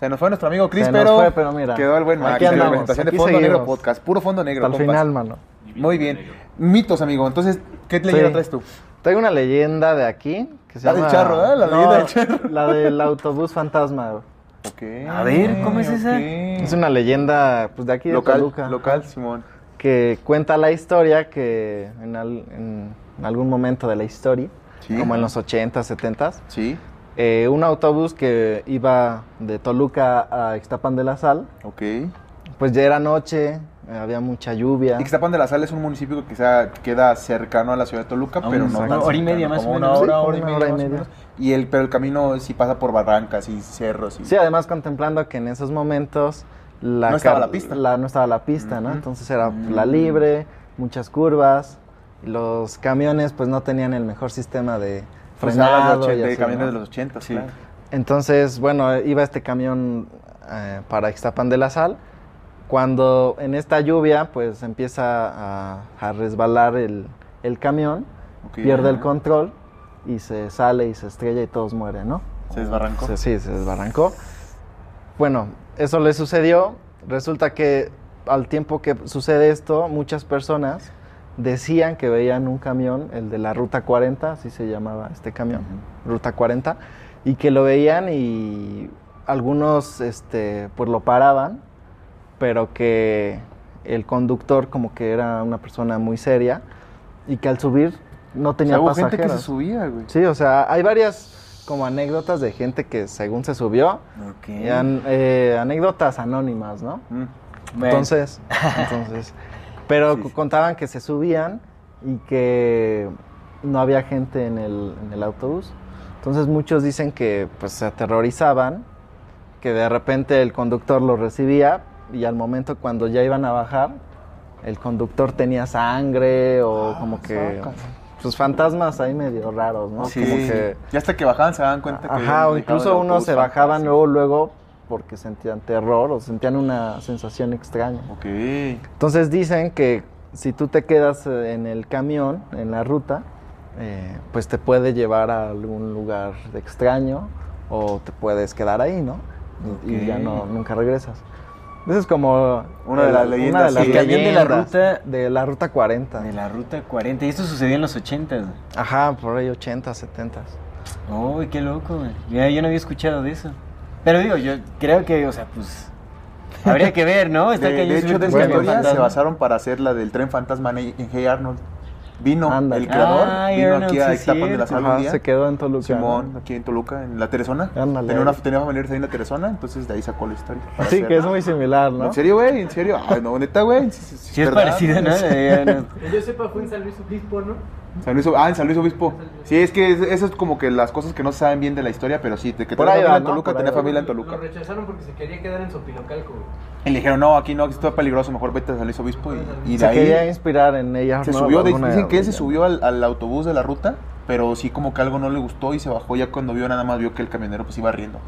Se nos fue nuestro amigo Chris, Se nos pero, fue, pero mira, quedó el buen Max. aquí de la andamos, presentación de aquí Fondo Negro. Podcast. Puro Fondo Negro, compas. final, mano. Muy bien. Mitos, amigo. Entonces, ¿qué leyenda Sí. traes tú? Tengo una leyenda de aquí que se La del llama... charro, ¿eh? La leyenda del charro. La del autobús fantasma. güey. A ver, ¿cómo es esa? Es una leyenda pues, de aquí de local, Toluca. local, Simón. que cuenta la historia que en, al- en algún momento de la historia, Sí. como en los 80, 70, Sí. Eh, un autobús que iba de Toluca a Ixtapan de la Sal, Ok. pues ya era noche, eh, había mucha lluvia. Ixtapan de la Sal es un municipio que quizá queda cercano a la ciudad de Toluca, pero no una tan hora y media más o una menos. hora, Sí, hora y una media hora y media. menos. Y el, pero el camino sí pasa por barrancas y cerros. Y... Sí, además contemplando que en esos momentos la No estaba la pista. no estaba la pista, ¿no? Entonces era Mm. la libre, muchas curvas, los camiones pues no tenían el mejor sistema de Pues de, frenado ochenta- de camiones ¿no? de los 80, sí. Entonces, bueno, iba este camión eh, para Ixtapan de la Sal. Cuando en esta lluvia, pues empieza a, a resbalar el, el camión, Ok. pierde el control y se sale y se estrella y todos mueren, ¿no? Se desbarrancó. Se- sí, se desbarrancó. Bueno, eso le sucedió. Resulta que al tiempo que sucede esto, muchas personas decían que veían un camión, el de la Ruta 40, así se llamaba este camión, Ruta 40, y que lo veían y algunos este, pues lo paraban, pero que el conductor como que era una persona muy seria y que al subir no O sea, tenía hubo pasajeros. gente que se subía, güey. Sí, o sea, hay varias como anécdotas de gente que según se subió, Ok. y an- eh, anécdotas anónimas, ¿no? Mm. Entonces, entonces, pero Sí, sí. contaban que se subían y que no había gente en el, en el autobús. Entonces muchos dicen que pues se aterrorizaban, que de repente el conductor los recibía y al momento cuando ya iban a bajar, el conductor tenía sangre o como que pues fantasmas ahí medio raros, ¿no? Sí. Como que Ya hasta que bajaban se daban cuenta que. Ajá, o incluso unos se bajaban luego, luego porque sentían terror o sentían una sensación extraña. Ok. Entonces dicen que si tú te quedas eh, en el camión, en la ruta, eh, pues te puede llevar a algún lugar extraño o te puedes quedar ahí, ¿no? Y, y ya no, nunca regresas. Esa es como Una de las el- leyendas, una de las sí. Camión de la leyendas ruta- de la ruta 40. De la ruta 40. Y esto sucedió en los 80. Ajá, por ahí 80, 70. Uy, qué loco, güey. Ya, yo no había escuchado de eso. Pero digo, yo creo que, o sea, pues. Habría que ver, ¿no? Está De, cañón de hecho, de camión historia se basaron para hacer la del tren fantasma en, en Hey Arnold. Vino Ándale. el creador, Ah, vino Arnold, aquí a sí, Ixtapan de la cierto. Sal un Ajá, día. se quedó en Toluca. Simón, ¿no? aquí en Toluca, en la Teresona. Ándale. Tenía, una, tenía familiares ahí en la Teresona, entonces de ahí sacó la historia. Sí, hacer- que es muy similar, ¿no? ¿En serio, güey? ¿En serio? Ay, no, neta, güey. Sí, sí, Sí, es ¿verdad? parecido, ¿no? Eh, no. Yo sepa, fue en San Luis Obispo, ¿no? San Luis, ah, en San Luis Obispo. Sí, es que es- eso es como que las cosas que no se saben bien de la historia, pero sí, de que tenía familia va, en. Toluca, tenía familia en Toluca. Lo rechazaron porque se quería quedar en Sopilocalco. Y le dijeron, no, aquí no, aquí está peligroso, mejor vete a San Luis Obispo. Y, y de Se quería ahí inspirar en ella. se ¿no? subió, de- dicen que él se subió al, al autobús de la ruta, pero sí como que algo no le gustó y se bajó ya cuando vio, nada más vio que el camionero pues iba riendo.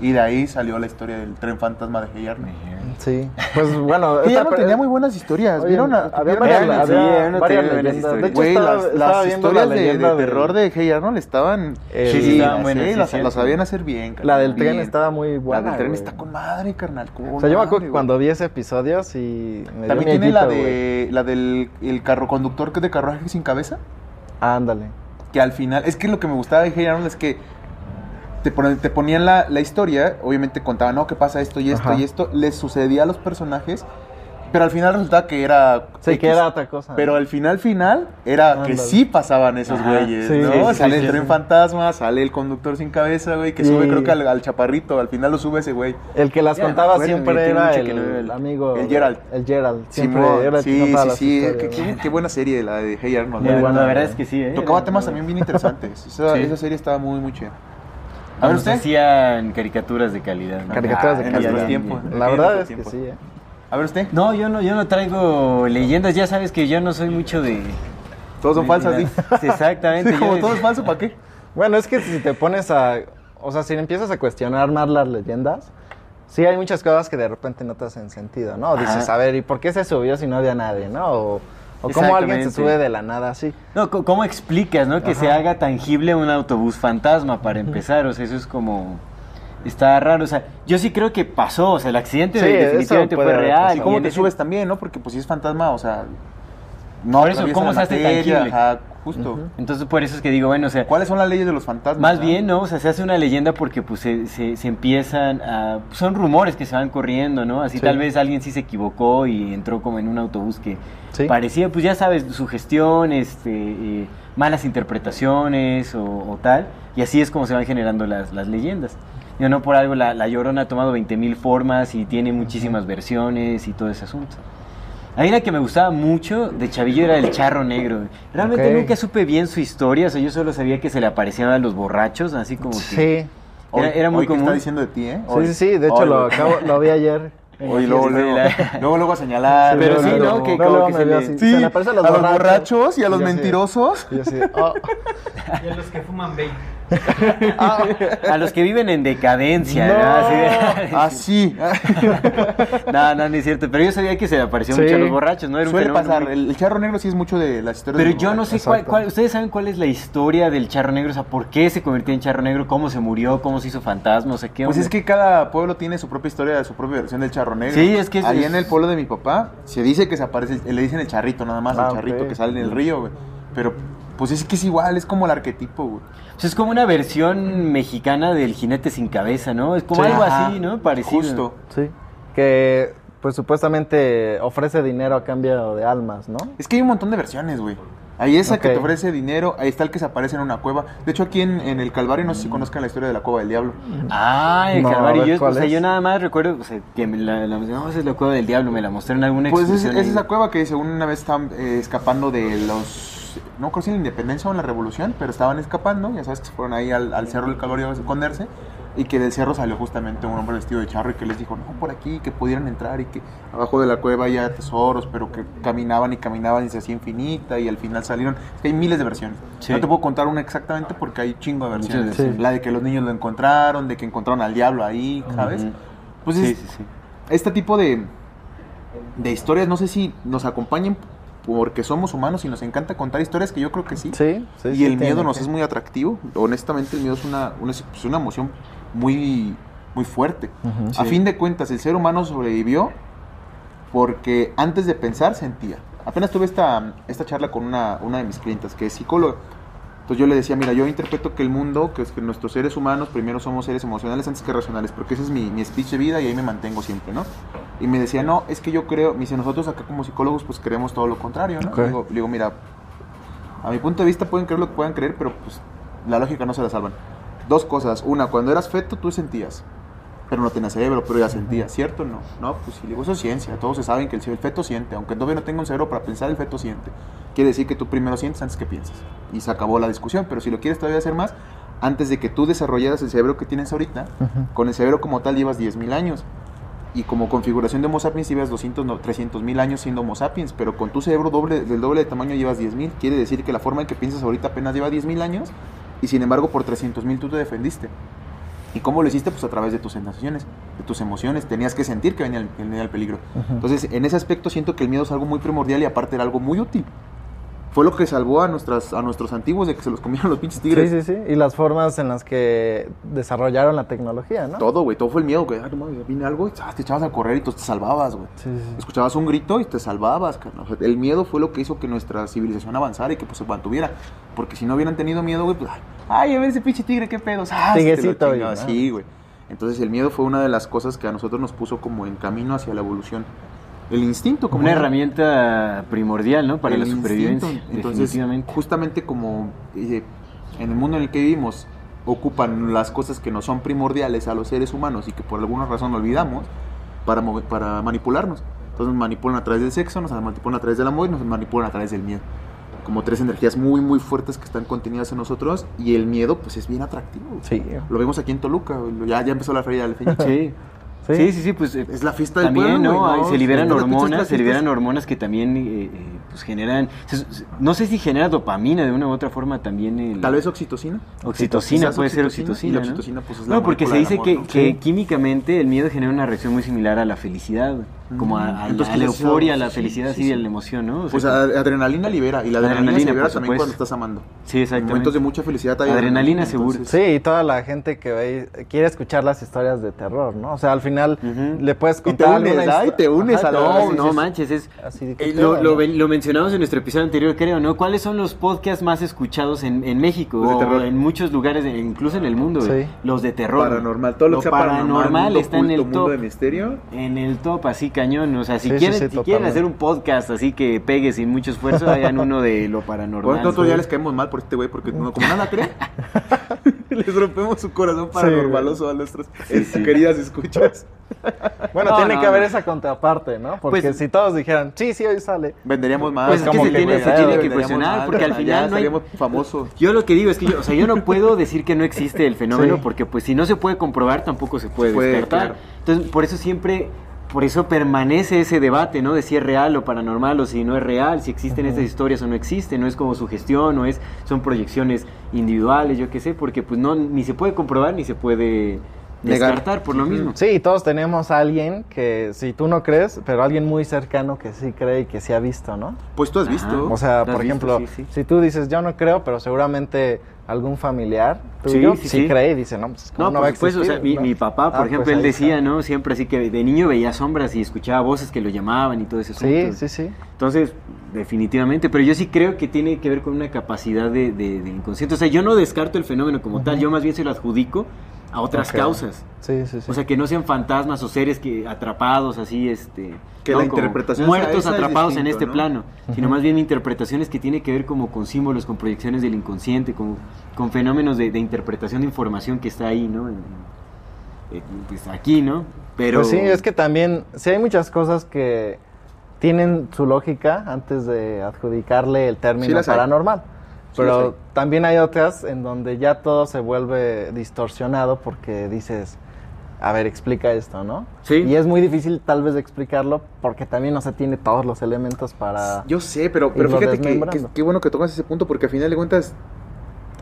Y de ahí salió la historia del tren fantasma de Hey Arnold. Sí, pues bueno. Arnold pe- tenía muy buenas historias. Oye, ¿Vieron? a- había varias, había varias leyendas. De historias. hecho, estaba, las, estaba las viendo historias la de, de terror de Hey Arnold estaban... Sí, sí, estaban las- buenas, sí, sí, las, cierto. las sabían hacer bien. La carnal, del tren estaba muy buena. La del tren está con madre, carnal. con O sea, yo me acuerdo que cuando vi ese episodio, sí me También tiene la, de, la del el carro conductor que es de carruaje sin cabeza. Ándale. Que al final, es que lo que me gustaba de Hey Arnold es que te, ponen- te ponían la, la historia, obviamente contaban, no, que pasa esto y esto Ajá. y esto, les sucedía a los personajes, pero al final resultaba que era... Sí, que X. era otra cosa. Pero al final, final, era que sí pasaban esos Ajá, güeyes, sí, ¿no? sí, sale sí, el tren sí. fantasma, sale el conductor sin cabeza, güey, que Sí. sube creo que al, al chaparrito, al final lo sube ese güey. El que las Ya contaba siempre era el, amigo. el Gerald. El Gerald. Siempre era el que sí, contaba sí, sí, qué, ¿no? qué- qué buena serie la de Hey Arnold. Muy la buena, verdad. la verdad es que sí, ¿eh? Tocaba temas también bien interesantes. Esa, serie estaba muy, muy chida. A ver se usted. hacían caricaturas de calidad. ¿no? Caricaturas de en calidad. nuestros tiempos. La En verdad es que sí, ¿eh? A ver usted. No, yo no, yo no traigo leyendas. Ya sabes que yo no soy mucho de. Todos son de- falsas, ¿sí? Sí, Exactamente. yo Como todo es falso, ¿para qué? Bueno, es que si te pones a. O sea, si empiezas a cuestionar más las leyendas, sí hay muchas cosas que de repente no te hacen sentido, ¿no? Dices, Ajá. a ver, ¿y por qué se subió si no había nadie, no? O, o cómo alguien se sube de la nada así. No, ¿cómo explicas, no? Que se haga tangible un autobús fantasma para empezar. O sea, eso es como. Está raro. O sea, yo sí creo que pasó. O sea, el accidente Sí, definitivamente fue real. ¿Y cómo te subes también, no? Porque pues si es fantasma, o sea... No Por eso, ¿cómo se hace tangible? Ajá, justo. Entonces, por eso es que digo, bueno, o sea. ¿Cuáles son las leyes de los fantasmas? Más ah? bien, ¿no? O sea, se hace una leyenda porque pues se, se- se empiezan a... Son rumores que se van corriendo, ¿no? Así Sí. tal vez alguien sí se equivocó y entró como en un autobús que Sí. parecía, pues ya sabes, sugestión, este, eh, malas interpretaciones o, o tal. Y así es como se van generando las, las leyendas. Yo no por algo la, la Llorona ha tomado 20.000 formas y tiene muchísimas versiones y todo ese asunto. Hay una que me gustaba mucho de Chavillo era el charro negro. Realmente Ok. nunca supe bien su historia, o sea, yo solo sabía que se le aparecían a los borrachos, así como que Sí. Hoy- era, era muy hoy que común. está diciendo de ti, ¿eh? Sí, sí, sí. De hecho, Hoy, lo, acabo, lo vi ayer. Hoy la luego, luego, luego, luego a señalar. Pero luego, sí. ¿no? Que como que se le- así. Sí, se le aparecen a los borrachos y a los así- mentirosos. y yo así, oh. Y a los que fuman vape. A los que viven en decadencia, ¿no? Así Así. no, no, no es cierto. Pero yo sabía que se le apareció Sí. mucho a los borrachos, ¿no? Era un Suele fenómeno pasar. muy- El, charro negro sí es mucho de las historias Pero de yo no sé cuál, ¿Ustedes saben cuál es la historia del charro negro? O sea, ¿por qué se convirtió en charro negro? ¿Cómo se murió? ¿Cómo se hizo fantasma? O sea, ¿qué Pues es que cada pueblo tiene su propia historia, su propia versión del charro negro. Sí, es que es- en el pueblo de mi papá se dice que se aparece, le dicen el charrito nada más, Ah, el charrito ok. que sale en el río, güey. Pero pues es que es igual, es como el arquetipo, güey. O sea, es como una versión mexicana del jinete sin cabeza, ¿no? Es como Sí. algo Ajá, así, ¿no? Parecido. Justo. Sí. Que, pues supuestamente ofrece dinero a cambio de almas, ¿no? Es que hay un montón de versiones, güey. Hay esa que te ofrece dinero, ahí está el que se aparece en una cueva. De hecho, aquí en, en el Calvario, no sé si conozcan la historia de la cueva del diablo. Ah, el No, Calvario. a ver, Yo, o ¿cuál sea, yo nada más recuerdo o sea, que me la, la- no, esa es la cueva del diablo, me la mostraron en alguna Pues es, es esa cueva que según una vez estaban eh, escapando de los... No creo si en la independencia o en la revolución, pero estaban escapando, ya sabes que fueron ahí al, al cerro del Calvario a esconderse, y que del cerro salió justamente un hombre vestido de charro y que les dijo, no, por aquí, que pudieran entrar y que abajo de la cueva había tesoros, pero que caminaban y caminaban y se hacía infinita y al final salieron. Es que hay miles de versiones. Sí. No te puedo contar una exactamente porque hay chingo de versiones. La de que los niños lo encontraron, de que encontraron al diablo ahí, ¿sabes? Pues sí, es- sí, sí. este tipo de, de historias, no sé si nos acompañen porque somos humanos y nos encanta contar historias, que yo creo que sí. Sí, sí. y sí, el miedo nos es muy atractivo. Honestamente, el miedo es una, una, es una emoción muy, muy fuerte. A fin de cuentas, el ser humano sobrevivió porque antes de pensar sentía. Apenas tuve esta, esta charla con una, una de mis clientas que es psicóloga. Entonces yo le decía, mira, yo interpreto que el mundo, que es que nuestros seres humanos primero somos seres emocionales antes que racionales, porque ese es mi, mi speech de vida y ahí me mantengo siempre, ¿no? Y me decía, no, es que yo creo, me dice, nosotros acá como psicólogos pues creemos todo lo contrario, ¿no? Ok. Le, digo, digo, mira, a mi punto de vista pueden creer lo que puedan creer, pero pues la lógica no se la salvan. Dos cosas, una, cuando eras feto tú sentías, pero no tenías cerebro, pero ya sentías, ¿cierto? No, no, pues si digo, eso es ciencia, todos se saben que el, el feto siente, aunque todavía no tenga un cerebro para pensar, el feto siente. quiere decir que tú primero sientes antes que piensas. Y se acabó la discusión, pero si lo quieres todavía hacer más, antes de que tú desarrollaras el cerebro que tienes ahorita, con el cerebro como tal llevas 10.000 años. Y como configuración de Homo sapiens llevas 200, no, 300 mil años siendo Homo sapiens, pero con tu cerebro doble, del doble de tamaño llevas 10.000. Quiere decir que la forma en que piensas ahorita apenas lleva 10.000 años y sin embargo por 300 mil tú te defendiste. ¿Y cómo lo hiciste? Pues a través de tus sensaciones, de tus emociones. Tenías que sentir que venía el, que venía el peligro. Entonces, en ese aspecto siento que el miedo es algo muy primordial y aparte era algo muy útil. Fue lo que salvó a, nuestras, a nuestros antiguos de que se los comieron los pinches tigres. Sí, sí, sí. Y las formas en las que desarrollaron la tecnología, ¿no? Todo, güey. Todo fue el miedo, güey. Ah, no mames, viene algo y ah, te echabas a correr y tú te salvabas, güey. Sí, sí. Escuchabas un grito y te salvabas, carnal. O sea, el miedo fue lo que hizo que nuestra civilización avanzara y que pues, se mantuviera. Porque si no hubieran tenido miedo, güey, pues, ay, a ver ese pinche tigre, qué pedos. Ah, güey. Sí, güey. Entonces el miedo fue una de las cosas que a nosotros nos puso como en camino hacia la evolución. El instinto, como Una una- herramienta primordial, ¿no? Para el la supervivencia. instinto. Entonces, justamente como eh, en el mundo en el que vivimos ocupan las cosas que no son primordiales a los seres humanos y que por alguna razón olvidamos para, para manipularnos. Entonces nos manipulan a través del sexo, nos manipulan a través del amor y nos manipulan a través del miedo. Como tres energías muy, muy fuertes que están contenidas en nosotros y el miedo pues es bien atractivo. Sí. Lo vemos aquí en Toluca, ya, ya empezó la feria del feñique. Sí. Sí. Sí, sí, sí, pues eh, Es la fiesta del también, pueblo, ¿no? güey, Ay, ¿no? Se liberan hormonas, se liberan hormonas que también eh, eh, pues generan, se- no sé si genera dopamina de una u otra forma también. el- Tal vez oxitocina. Oxitocina, puede ser oxitocina, oxitocina. y la ¿no? oxitocina, pues, es la no, porque se dice que, amor, ¿no? que Sí. químicamente el miedo genera una reacción muy similar a la felicidad. Como a, a la- Entonces, a la euforia, a la felicidad, sí, sí, sí. a la emoción, ¿no? O sea, Pues a- adrenalina libera y la adrenalina, Adrenalina, se libera también supuesto. cuando estás amando. sí, En exactamente. momentos de mucha felicidad hay Adrenalina seguro. entonces- Sí, y toda la gente que ve, quiere escuchar las historias de terror, ¿no? O sea, al final le puedes te contar unes, alguna ay, histo- te unes a la- No, no manches, es... Así de que eh, pedo, lo, lo lo mencionamos en nuestro episodio anterior, creo, ¿no? ¿Cuáles son los podcasts más escuchados en, en México? Los de terror. en muchos lugares, incluso en el mundo. Los de terror. Paranormal, todo lo, que sea paranormal, está en el mundo top. de misterio. En el top, así cañón. O sea, si Sí, quieren, sí, si quieren hacer un podcast así que pegue sin mucho esfuerzo, hagan uno de lo paranormal. Bueno, nosotros ya les caemos mal por este güey porque no- como nada cree, les rompemos su corazón paranormaloso a nuestras sí. queridas escuchas. Bueno, No, tiene no, que haber no. esa contraparte, ¿no? Porque Pues- si todos dijeran, sí, sí, hoy sale. Venderíamos más. Pues es que se que, tiene, se tiene que cuestionar, más, porque al final no hay... seríamos famosos. Yo lo que digo es que yo, o sea, yo no puedo decir que no existe el fenómeno Sí. porque pues si no se puede comprobar tampoco se puede Puede, descartar. claro. Entonces, por eso siempre por eso permanece ese debate, ¿no? De si es real o paranormal o si no es real, si existen estas historias o no existen, no es como sugestión, no es son proyecciones individuales, yo qué sé, porque pues no ni se puede comprobar ni se puede. Descartar por lo mismo. Sí, todos tenemos a alguien que, si tú no crees, pero alguien muy cercano que sí cree y que sí ha visto, ¿no? Pues tú has Ajá. visto. O sea, ¿Lo has por visto? ejemplo, Sí, sí. si tú dices, yo no creo, pero seguramente algún familiar Sí, tuyo sí, sí, sí. cree y dice, no, pues ¿cómo No, no, por va a supuesto, o sea, mi, no? mi papá, por Ah, ejemplo, pues él decía, está. ¿no? Siempre así que de niño veía sombras y escuchaba voces que lo llamaban y todo ese Sí, sí, sí. Entonces, definitivamente, pero yo sí creo que tiene que ver con una capacidad de, de- del inconsciente. O sea, yo no descarto el fenómeno como tal, yo más bien se lo adjudico a otras causas. Sí, sí, sí. O sea, que no sean fantasmas o seres que atrapados así, este... Que ¿no? la Como interpretación sea Muertos es atrapados en este ¿no? plano, sino más bien interpretaciones que tiene que ver como con símbolos, con proyecciones del inconsciente, con, con fenómenos de, de interpretación de información que está ahí, ¿no? En- en- pues aquí, ¿no? Pero... Pues sí, es que también, sí hay muchas cosas que tienen su lógica antes de adjudicarle el Sí término hay. Paranormal. Sí. Pero también hay otras en donde ya todo se vuelve distorsionado porque dices, a ver, explica esto, ¿no? Sí. Y es muy difícil tal vez de explicarlo porque también no se tiene todos los elementos para... Yo sé, pero, pero fíjate que, que- bueno que tocas ese punto porque al final de cuentas,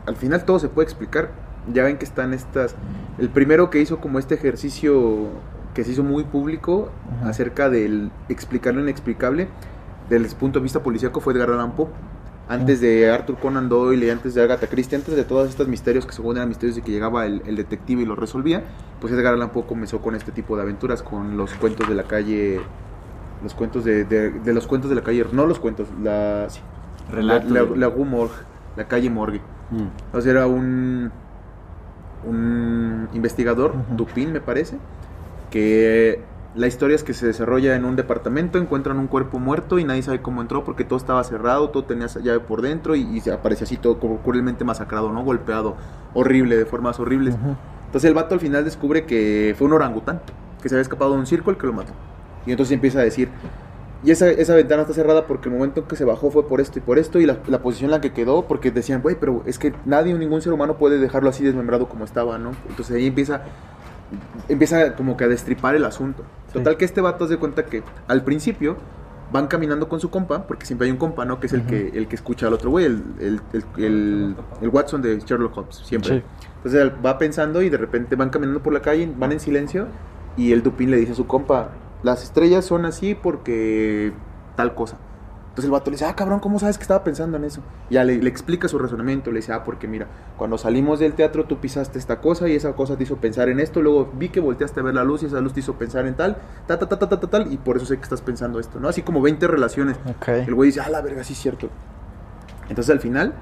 al final todo se puede explicar. Ya ven que están estas... El primero que hizo como este ejercicio que se hizo muy público Ajá. acerca del explicar lo inexplicable desde el punto de vista policíaco fue Edgar Allan Poe. Antes de Arthur Conan Doyle y antes de Agatha Christie, antes de todos estos misterios que según eran misterios y que llegaba el, el detective y los resolvía, pues Edgar Allan Poe comenzó con este tipo de aventuras, con los cuentos de la calle, los cuentos de, de- de los cuentos de la calle, no los cuentos, la, sí, Relatos. la, la, la Morgue, la calle Morgue. Mm. O sea, era un, un investigador. Dupin me parece, que la historia es que se desarrolla en un departamento, encuentran un cuerpo muerto y nadie sabe cómo entró porque todo estaba cerrado, todo tenía esa llave por dentro y, y se aparece así todo cruelmente masacrado, ¿no? Golpeado, horrible, de formas horribles. Ujú. Entonces el vato al final descubre que fue un orangután, que se había escapado de un circo el que lo mató. Y entonces empieza a decir, y esa, esa ventana está cerrada porque el momento en que se bajó fue por esto y por esto y la, la posición en la que quedó porque decían, güey, pero es que nadie, ningún ser humano puede dejarlo así desmembrado como estaba, ¿no? Entonces ahí empieza, empieza como que a destripar el asunto. Total que este vato se cuenta que al principio van caminando con su compa, porque siempre hay un compa, ¿no? Que es el, que, el que escucha al otro güey, el, el, el, el- el Watson de Sherlock Holmes, siempre. Sí. Entonces va pensando y de repente van caminando por la calle, van en silencio y el Dupin le dice a su compa, las estrellas son así porque tal cosa. Entonces el vato le dice, ah, cabrón, ¿cómo sabes que estaba pensando en eso? Y ya le, le explica su razonamiento, le dice, ah, porque mira, cuando salimos del teatro tú pisaste esta cosa y esa cosa te hizo pensar en esto, luego vi que volteaste a ver la luz y esa luz te hizo pensar en tal, ta, ta, ta, ta, ta, ta, tal, y por eso sé que estás pensando esto, ¿no? Así como 20 relaciones. El güey dice, ah, la verga, sí es cierto. Entonces al final,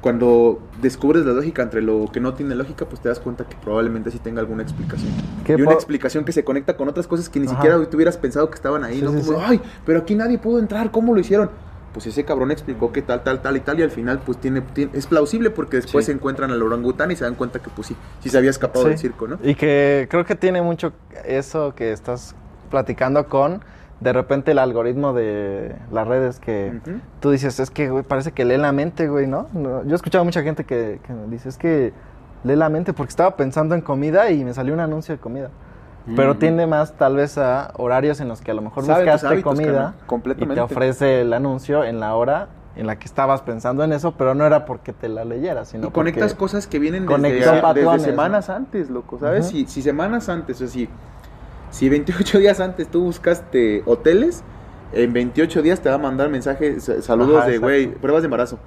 cuando descubres la lógica entre lo que no tiene lógica, pues te das cuenta que probablemente sí tenga alguna explicación. ¿Qué Y una explicación que se conecta con otras cosas que ni Ajá. siquiera tú hubieras pensado que estaban ahí, Sí, ¿no? sí, Como, sí. ay, pero aquí nadie pudo entrar, ¿cómo lo hicieron? Pues ese cabrón explicó que tal, tal, tal y tal, y al final pues tiene, tiene- es plausible porque después se encuentran al orangután y se dan cuenta que pues sí, sí se había escapado del circo, ¿no? Y que creo que tiene mucho eso que estás platicando con de repente el algoritmo de las redes que tú dices, es que güey, parece que lee la mente, güey, ¿no? No, Yo he escuchado a mucha gente que, que me dice, es que lee la mente porque estaba pensando en comida y me salió un anuncio de comida. Pero Mm. tiende más tal vez a horarios en los que a lo mejor buscaste hábitos, comida y te ofrece el anuncio en la hora en la que estabas pensando en eso, pero no era porque te la leyeras, sino y conectas porque- cosas que vienen desde, semanas antes, loco, ¿sabes? Si, si semanas antes, o sea, si, si 28 días antes tú buscaste hoteles, en 28 días te va a mandar mensajes, sa- saludos Ajá, de, güey, pruebas de embarazo.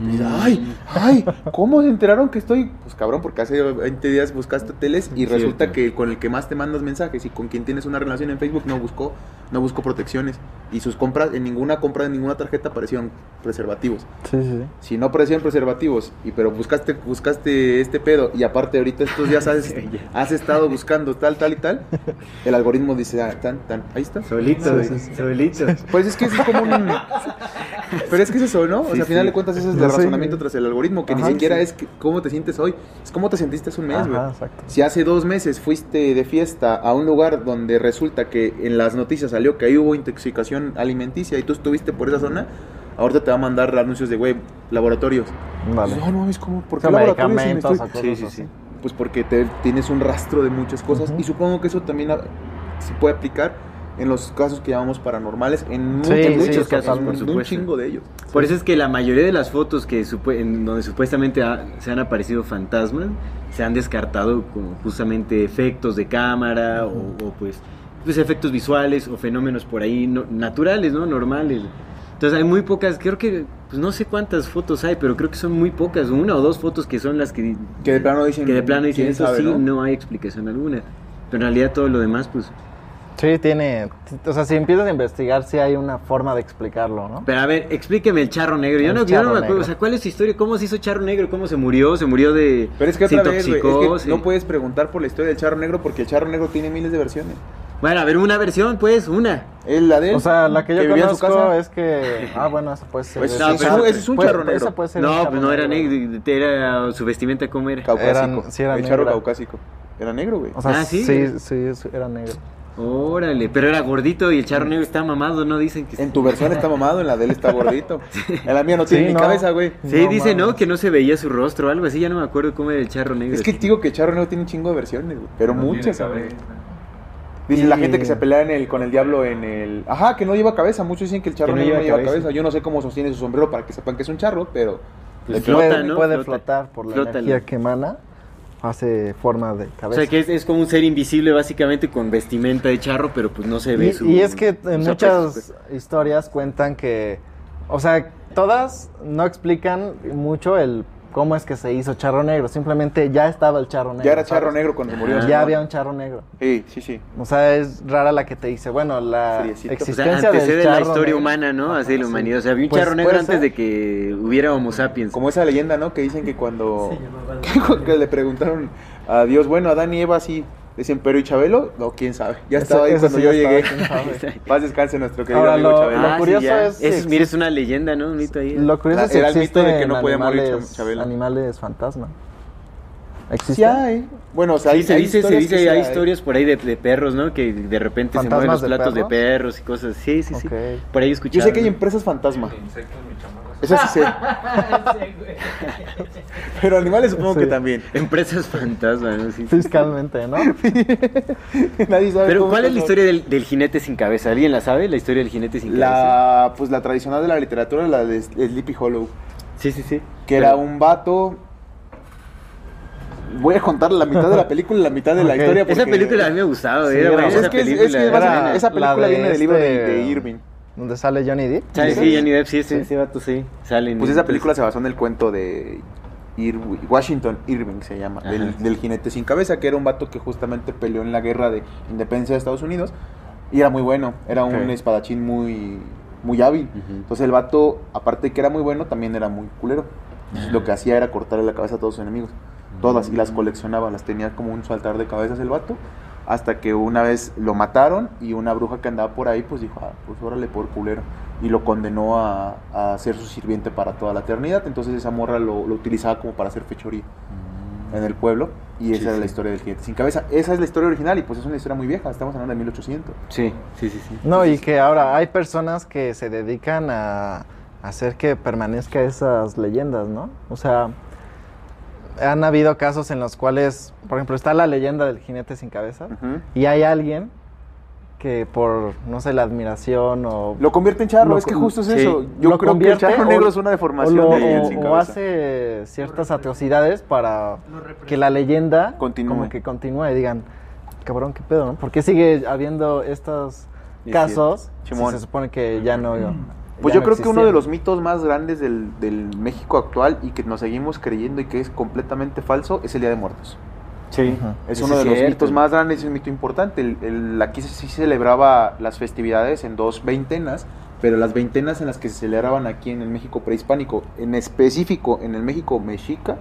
Dices, ay, ay, ¿cómo se enteraron que estoy? Pues cabrón, porque hace 20 días buscaste hoteles y resulta que con el que más te mandas mensajes y con quien tienes una relación en Facebook no buscó, no buscó protecciones. Y sus compras, en ninguna compra de ninguna tarjeta aparecieron preservativos Sí, sí, sí. si no aparecían preservativos y pero buscaste buscaste este pedo y aparte ahorita estos días has, has estado buscando tal tal y tal el algoritmo dice ah, tan tan ahí está Solito, Sí, sí, sí. solito. pues es que es como un pero es que es eso no o sea al final sí. de cuentas ese es el razonamiento tras el algoritmo que ni Ajá, siquiera sí. es que- cómo te sientes hoy es cómo te sentiste hace un mes güey si hace dos meses fuiste de fiesta a un lugar donde resulta que en las noticias salió que ahí hubo intoxicación alimenticia y tú estuviste por esa zona, ahorita te va a mandar anuncios de, güey, laboratorios. Vale. No, no mames, ¿cómo? ¿Por qué laboratorios si estoy- o cosas Sí, sí, así. sí. Pues porque te, tienes un rastro de muchas cosas Ujú. y supongo que eso también se puede aplicar en los casos que llamamos paranormales, en, Sí, muchos, sí, muchos casos, un Por supuesto. chingo de ellos. Por eso es que la mayoría de las fotos que en donde supuestamente ha- se han aparecido fantasmas se han descartado como justamente efectos de cámara o, o, pues, pues efectos visuales o fenómenos por ahí no- naturales, ¿no? Normales. Entonces hay muy pocas, creo que, pues no sé cuántas fotos hay, pero creo que son muy pocas, una o dos fotos que son las que, Que de plano dicen, que de plano dicen ¿quién eso sabe, sí, no? no? hay explicación alguna. Pero en realidad todo lo demás, pues... Sí, tiene. O sea, si empiezas a investigar, sí hay una forma de explicarlo, ¿no? Pero a ver, explíqueme el charro negro. Yo El no, yo no me acuerdo. negro. O sea, ¿cuál es su historia? ¿Cómo se hizo charro negro? ¿Cómo se murió? ¿Se murió de. Pero es que se otra vez, es intoxicó? que Se- no puedes preguntar por la historia del charro negro porque el charro negro tiene miles de versiones. Bueno, a ver, una versión, pues, una. Es la de él. O sea, la que yo su conozco casa. es que. Ah, bueno, eso puede ser. Pues ese sí, es pero- un- ese es un puede- charro negro. ese puede ser un No, pues no era negro. Era su vestimenta, ¿cómo era? Caucásico. Eran- sí, era el charro caucásico. Era negro, güey. O sea, Ah, ¿sí? sí, sí, era negro. Órale, pero era gordito y el charro negro está mamado, ¿no? Dicen que. En tu versión está mamado, en la de él está gordito. En la mía no tiene Sí, ni no. cabeza, güey. Sí, No dice, ¿no? Que no se veía su rostro o algo así. Ya no me acuerdo cómo era el charro negro. Es que te digo que el charro negro tiene un chingo de versiones, güey. Pero No muchas, güey. Dice Y- la gente que se pelea en el, con el diablo en el... Ajá, que no lleva cabeza. Muchos dicen que el charro Que no no lleva lleva cabeza. cabeza. Yo no sé cómo sostiene su sombrero para que sepan que es un charro, pero... Pues flota, puede ¿no? puede Flota. flotar por la energía ¿no? que emana. Hace forma de O cabeza. sea, que es, es como un ser invisible, básicamente, con vestimenta de charro, pero pues no se ve Y, su. y es que en muchas pues. historias cuentan que, o sea, todas no explican mucho el cómo es que se hizo charro negro. Simplemente ya estaba el charro negro. Ya era charro ¿sabes? negro cuando murió. Ah. Ya había un charro negro. Sí, sí, sí. O sea, es rara la que te dice, bueno, la Friecito. O sea, existencia del antecede charro la historia negro- humana, ¿no? Así de la sí. humanidad. O sea, había un Pues charro negro antes ser. de que hubiera Homo sapiens. Como esa leyenda, ¿no? Que dicen que cuando... que le preguntaron a Dios, bueno, Adán y Eva sí... Dicen, pero ¿y Chabelo? No, quién sabe. Ya Ese- estaba ahí cuando sí yo llegué. Paz descanse nuestro querido Ahora, amigo lo- Chabelo. lo Ah, curioso es si Eso, existe- mira, es una leyenda, ¿no? Un mito ahí. Lo curioso La- es era el mito de que no podía morir Chabelo. animales fantasma. ¿Existe? Sí hay. Bueno, o sea, Sí, hay, se hay dice, se historias dice, que hay historias por ahí de, de perros, ¿no? Que de repente se mueven ¿Fantasmas los de platos de perros? perros y cosas. Sí, sí, sí. Por ahí escuché. Yo sé que hay empresas fantasma. Eso sí sé. Pero animales supongo Sí. que también. Empresas fantasma, ¿no? Sí. Fiscalmente, ¿no? Nadie sabe Pero cómo ¿cuál es la historia del, del jinete sin cabeza? ¿Alguien la sabe? ¿La historia del jinete sin cabeza? La, pues la tradicional de la literatura, la de Sleepy Hollow. Sí, sí, sí. Que era un vato. Voy a contar la mitad de la película y la mitad de la historia. Esa película a mí me gustaba, Sí, era era- buena Es esa que, película. es que era basa- buena. esa película La de viene del libro de, este- de Irving. Donde sale Johnny Depp. Sí, sí, Johnny Depp, sí, ese, Sí. ese vato sí. Sale Pues esa película se basó en el cuento de Irwi- Washington Irving, se llama, del, del jinete sin cabeza, que era un vato que justamente peleó en la guerra de independencia de Estados Unidos y era muy bueno, era un espadachín muy, muy hábil. Entonces el vato, aparte de que era muy bueno, también era muy culero. Entonces, lo que hacía era cortarle la cabeza a todos sus enemigos, todas, y las coleccionaba, las tenía como un altar de cabezas el vato. Hasta que una vez lo mataron y una bruja que andaba por ahí, pues dijo, ah, pues órale por culero. Y lo condenó a, a ser su sirviente para toda la eternidad. Entonces esa morra lo, lo utilizaba como para hacer fechoría en el pueblo. Y esa Sí, era la historia del jinete sin cabeza. Esa es la historia original y pues es una historia muy vieja. Estamos hablando de 1800. Sí, sí, sí, sí. No, y que ahora hay personas que se dedican a hacer que permanezca esas leyendas, ¿no? O sea, han habido casos en los cuales, por ejemplo, está la leyenda del jinete sin cabeza y hay alguien que por, no sé, la admiración o... Lo convierte en charro, Lo es que justo es sí. eso. Yo lo creo que el convierte charro o- negro es una o, deformación lo- de o- sin o cabeza. hace ciertas atrocidades para que la leyenda Continúe. como que continúe y digan, cabrón, qué pedo, ¿no? ¿Por qué sigue habiendo estos Es casos si se supone que ya no... Pues ya yo no creo que uno de los mitos más grandes del, del México actual y que nos seguimos creyendo y que es completamente falso es el Día de Muertos. Sí. Es uno de es los cierto. mitos más grandes y un mito importante. El, el- aquí se- sí celebraba las festividades en dos veintenas, pero las veintenas en las que se celebraban aquí en el México prehispánico, en específico en el México mexica,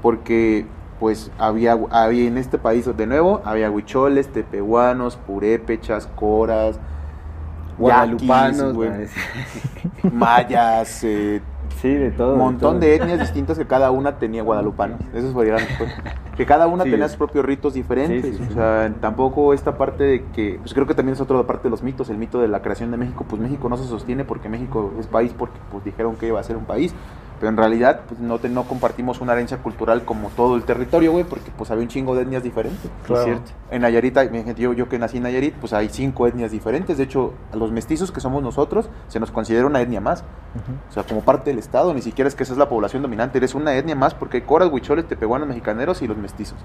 porque pues había, había en este país de nuevo, había huicholes, tepehuanos, purépechas, coras, Guadalupanos, güey, mayas, eh, Sí, de todo. un montón todo. de etnias distintas que cada una tenía guadalupanos. Eso fue gran- Que cada una Sí. tenía sus propios ritos diferentes. Sí, sí, sí. O sea, tampoco esta parte de que. Pues creo que también es otra parte de los mitos. El mito de la creación de México. Pues México no se sostiene porque México es país porque pues dijeron que iba a ser un país. Pero en realidad pues, no, te- no compartimos una herencia cultural como todo el territorio, güey, porque pues había un chingo de etnias diferentes. Claro. Es cierto. En Nayarit, yo, yo que nací en Nayarit, pues hay cinco etnias diferentes. De hecho, a los mestizos que somos nosotros, se nos considera una etnia más. O sea, como parte del Estado, ni siquiera es que esa es la población dominante, eres una etnia más porque hay coras, huicholes, tepehuanos, mexicaneros y los mestizos.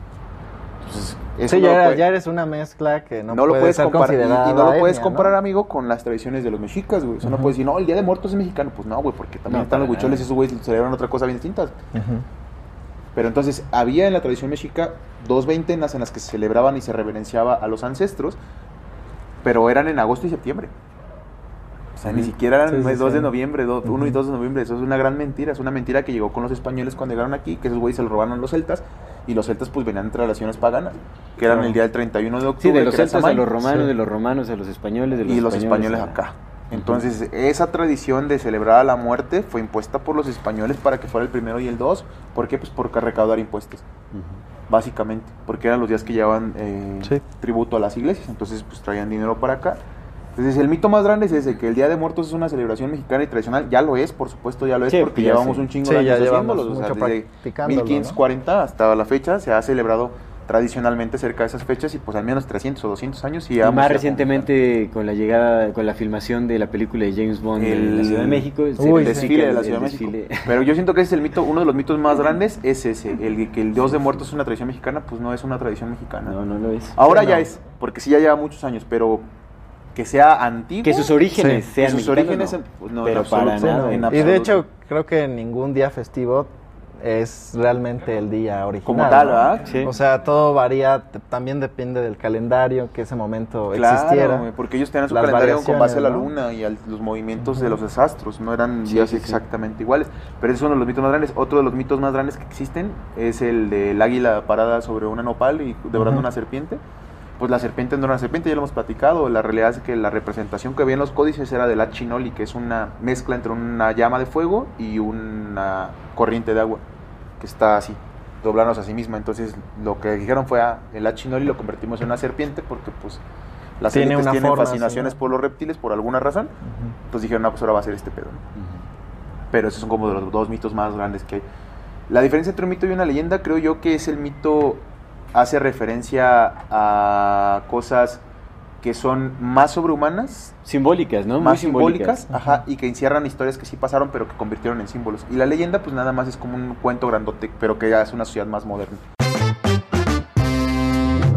Entonces, eso Sí, no, ya, puede- ya eres una mezcla que no, no lo puede puedes ser comparar. Y, no lo puedes comparar, ¿no? amigo, con las tradiciones de los mexicas, güey. Eso no puedes decir, no, el Día de Muertos es mexicano. Pues no, güey, porque también están los huicholes y esos güeyes celebran otra cosa bien distintas. Ujú. Pero entonces había en la tradición mexica dos veintenas en las que se celebraban y se reverenciaba a los ancestros, pero eran en agosto y septiembre. O sea, ni siquiera eran Sí, sí, 2 de sí. noviembre, 1 y Ujú. 2 de noviembre. Eso es una gran mentira. Es una mentira que llegó con los españoles cuando llegaron aquí, que esos güeyes se lo robaron a los celtas. Y los celtas pues venían entre relaciones paganas, que eran el día del 31 de octubre. Sí, de los celtas a los romanos, Sí. de los romanos a los españoles, de los y los españoles acá. Entonces, esa tradición de celebrar a la muerte fue impuesta por los españoles para que fuera el primero y el 2. ¿Por qué? Pues por recaudar impuestos, Ujú. básicamente. Porque eran los días que llevaban eh, Sí. tributo a las iglesias. Entonces, pues traían dinero para acá. Entonces, el mito más grande es ese, que el Día de Muertos es una celebración mexicana y tradicional. Ya lo es, por supuesto, ya lo es, Sí, porque llevamos sí. un chingo de años llevamos haciéndolos. O sea, desde practicándolo, ¿no? 1540 hasta la fecha se ha celebrado tradicionalmente cerca de esas fechas y pues al menos 300 o 200 años. Y Y más recientemente con la llegada, con la filmación de la película de James Bond en la Ciudad de México. Uy, el verifica desfile de el- la el Ciudad de México. Pero yo siento que ese es el mito, uno de los mitos más grandes es ese, el que el Dios de Muertos es una tradición mexicana, pues no es una tradición mexicana. No, no lo es. Ahora ya es, porque sí ya lleva muchos años, pero que sea antiguo. Que sus orígenes Sí. sean que sus orígenes, no. pero absoluto, para nada. no. en Y de hecho, creo que ningún día festivo es realmente el día original. Como tal, ¿no? ¿verdad? Sí. O sea, todo varía, también depende del calendario que ese momento Claro, existiera. porque ellos tenían su Las calendario con base a la luna y a los movimientos de los astros, no eran Sí, días sí, sí. exactamente iguales. Pero ese es uno de los mitos más grandes. Otro de los mitos más grandes que existen es el del águila parada sobre una nopal y devorando una serpiente. Pues la serpiente no era una serpiente, ya lo hemos platicado. La realidad es que la representación que había en los códices era de la chinoli, que es una mezcla entre una llama de fuego y una corriente de agua, que está así. doblarnos a sí misma. Entonces lo que dijeron fue, ah, el Hachinori lo convertimos en una serpiente porque pues las Tiene élites una tienen forma, fascinaciones por los reptiles por alguna razón. Pues dijeron, no, pues ahora va a ser este pedo. ¿no? Pero esos son como de los dos mitos más grandes que hay. La diferencia entre un mito y una leyenda creo yo que es el mito hace referencia a cosas que son más sobrehumanas, Simbólicas, ¿no? Muy más simbólicas, ajá, y que encierran historias que sí pasaron pero que convirtieron en símbolos. Y la leyenda pues nada más es como un cuento grandote, pero que ya es una sociedad más moderna.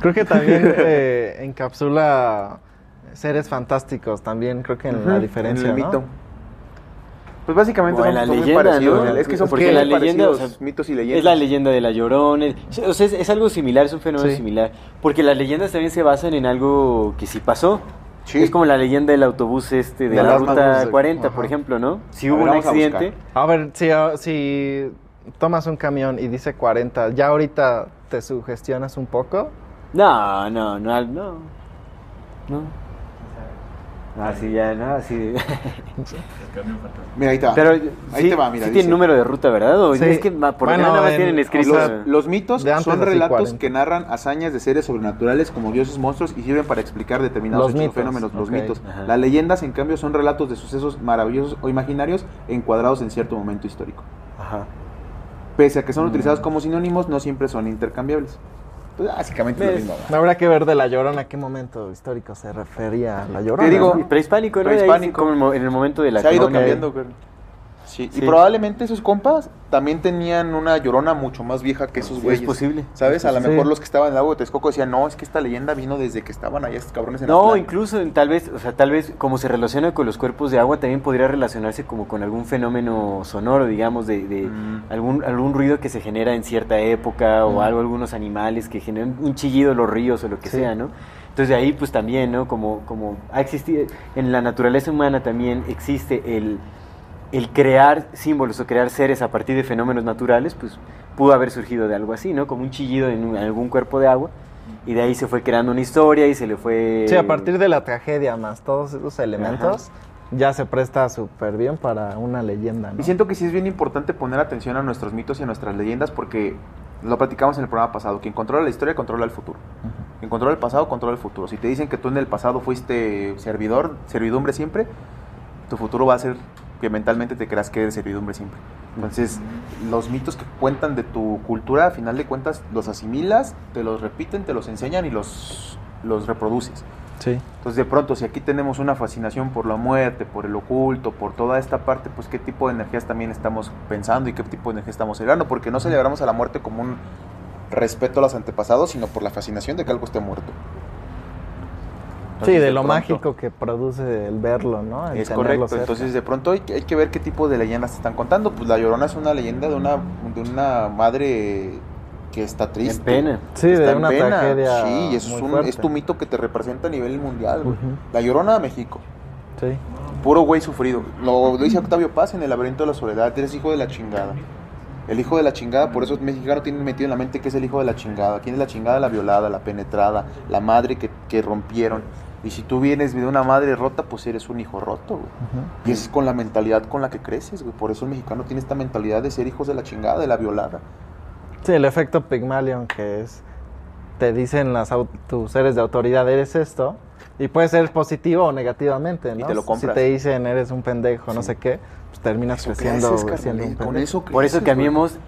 Creo que también eh, encapsula seres fantásticos también, creo que en la Ujú, diferencia, en el ¿no? mito. Pues básicamente O en son, la son muy leyenda, parecidos. ¿no? Es que son Porque muy la leyenda, o sea, mitos y leyendas. Es la leyenda de la Llorona. es- O sea, es, es algo similar, es un fenómeno Sí. similar. Porque las leyendas también se basan en algo que sí pasó. Sí. Es como la leyenda del autobús este de, De la ruta de- 40, Ajá. por ejemplo, ¿no? Si A hubo ver, un a accidente. buscar. A ver, si, ah, si tomas un camión y dice 40, ¿ya ahorita te sugestionas un poco? No, no, no, no. No. Ah, sí, ya, no, sí. Mira, ahí te va. Pero ahí sí, te va, mira. sí dice, tiene número de ruta, ¿verdad? O Sí. es que por Bueno, nada más en- tienen o escrito. sea, Los mitos son así, relatos 40. que narran hazañas de seres sobrenaturales como dioses monstruos y sirven para explicar determinados hechos fenómenos, los mitos. Ajá. Las leyendas, en cambio, son relatos de sucesos maravillosos o imaginarios encuadrados en cierto momento histórico. Ajá. Pese a que son Mm. utilizados como sinónimos, no siempre son intercambiables. Entonces, básicamente es lo ¿Ves? mismo. ¿verdad? Habrá que ver de la llorona a qué momento histórico se refería a la llorona. Te digo, ¿no? Prehispánico, ¿no? Prehispánico. como en el momento de la Se ha ido cambiando, güey. Sí. Y probablemente esos compas también tenían una llorona mucho más vieja que esos güeyes. es posible. ¿Sabes? A lo mejor los que estaban en el lago de Texcoco decían, no, es que esta leyenda vino desde que estaban allá estos cabrones en No, Aztlán". incluso tal vez, o sea, tal vez como se relaciona con los cuerpos de agua, también podría relacionarse como con algún fenómeno sonoro, digamos, de, de Mm. algún, algún ruido que se genera en cierta época o Mm. algo, algunos animales que generan un chillido en los ríos o lo que Sí. sea, ¿no? Entonces de ahí pues también, ¿no? Como, como ha existido, en la naturaleza humana también existe el, el crear símbolos o crear seres a partir de fenómenos naturales, pues pudo haber surgido de algo así, ¿no? Como un chillido en, un- en algún cuerpo de agua. Y de ahí se fue creando una historia y se le fue... Sí, a partir de la tragedia más todos esos elementos, ya se presta súper bien para una leyenda, ¿no? Y siento que sí es bien importante poner atención a nuestros mitos y a nuestras leyendas porque lo platicamos en el programa pasado. Quien controla la historia controla el futuro. Quien controla el pasado controla el futuro. Si te dicen que tú en el pasado fuiste servidor, servidumbre siempre, tu futuro va a ser que mentalmente te creas que eres servidumbre siempre. Entonces, los mitos que cuentan de tu cultura, a final de cuentas, los asimilas, te los repiten, te los enseñan y los, los reproduces. Sí. Entonces, de pronto, si aquí tenemos una fascinación por la muerte, por el oculto, por toda esta parte, pues qué tipo de energías también estamos pensando y qué tipo de energía estamos celebrando, porque no celebramos a la muerte como un respeto a los antepasados, sino por la fascinación de que algo esté muerto. Sí, de lo pronto- mágico que produce el verlo, ¿no? El Es correcto, cerca. entonces de pronto hay que, hay que ver qué tipo de leyendas te están contando. Pues la Llorona es una leyenda de una, de una madre que está triste. En pena. Sí, está de en una pena. tragedia Sí, y eso es, un, es tu mito que te representa a nivel mundial. La Llorona de México. Sí. Puro güey sufrido. Lo, lo dice Octavio Paz en El laberinto de la soledad. Eres hijo de la chingada. El hijo de la chingada, por eso el mexicano tiene metido en la mente que es el hijo de la chingada. ¿Quién es la chingada? La violada, la penetrada, la madre que, que rompieron. Y si tú vienes de una madre rota, pues eres un hijo roto, güey. Y es con la mentalidad con la que creces, güey. Por eso el mexicano tiene esta mentalidad de ser hijos de la chingada, de la violada. Sí, el efecto Pygmalion que es, te dicen las tus seres de autoridad, eres esto, y puede ser positivo o negativamente, ¿no? te lo compras. Si te dicen eres un pendejo, no sé qué, pues terminas Eso creciendo creces, siendo Con eso Por eso güey. cambiemos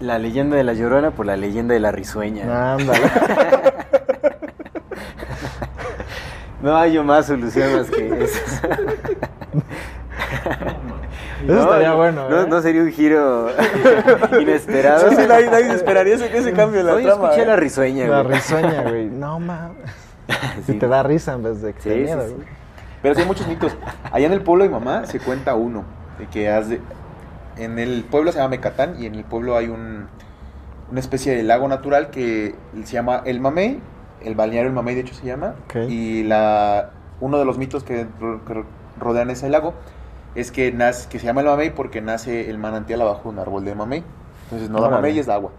la leyenda de la Llorona por la leyenda de la Risueña. Ándale. No hay más solución más que eso. Eso estaría bueno, No, ¿eh? no sería un giro inesperado. Sí, sí, nadie, nadie esperaría ese, ese cambio en la Hoy trama. escuché ¿eh? la risueña, La güey. risueña, güey. No mames. Sí. Y te da risa en vez de que Sí, te sí, miedo, sí. güey. Pero sí hay muchos mitos. Allá en el pueblo de mamá se cuenta uno. De que hace, en el pueblo se llama Mecatán y en el pueblo hay un, una especie de lago natural que se llama El Mamey, el balneario El Mamey de hecho se llama, y la, uno de los mitos que, ro- que rodean ese lago es que, nace, que se llama El Mamey porque nace el manantial abajo de un árbol de mamey. Entonces no da Órale. mamey, es agua.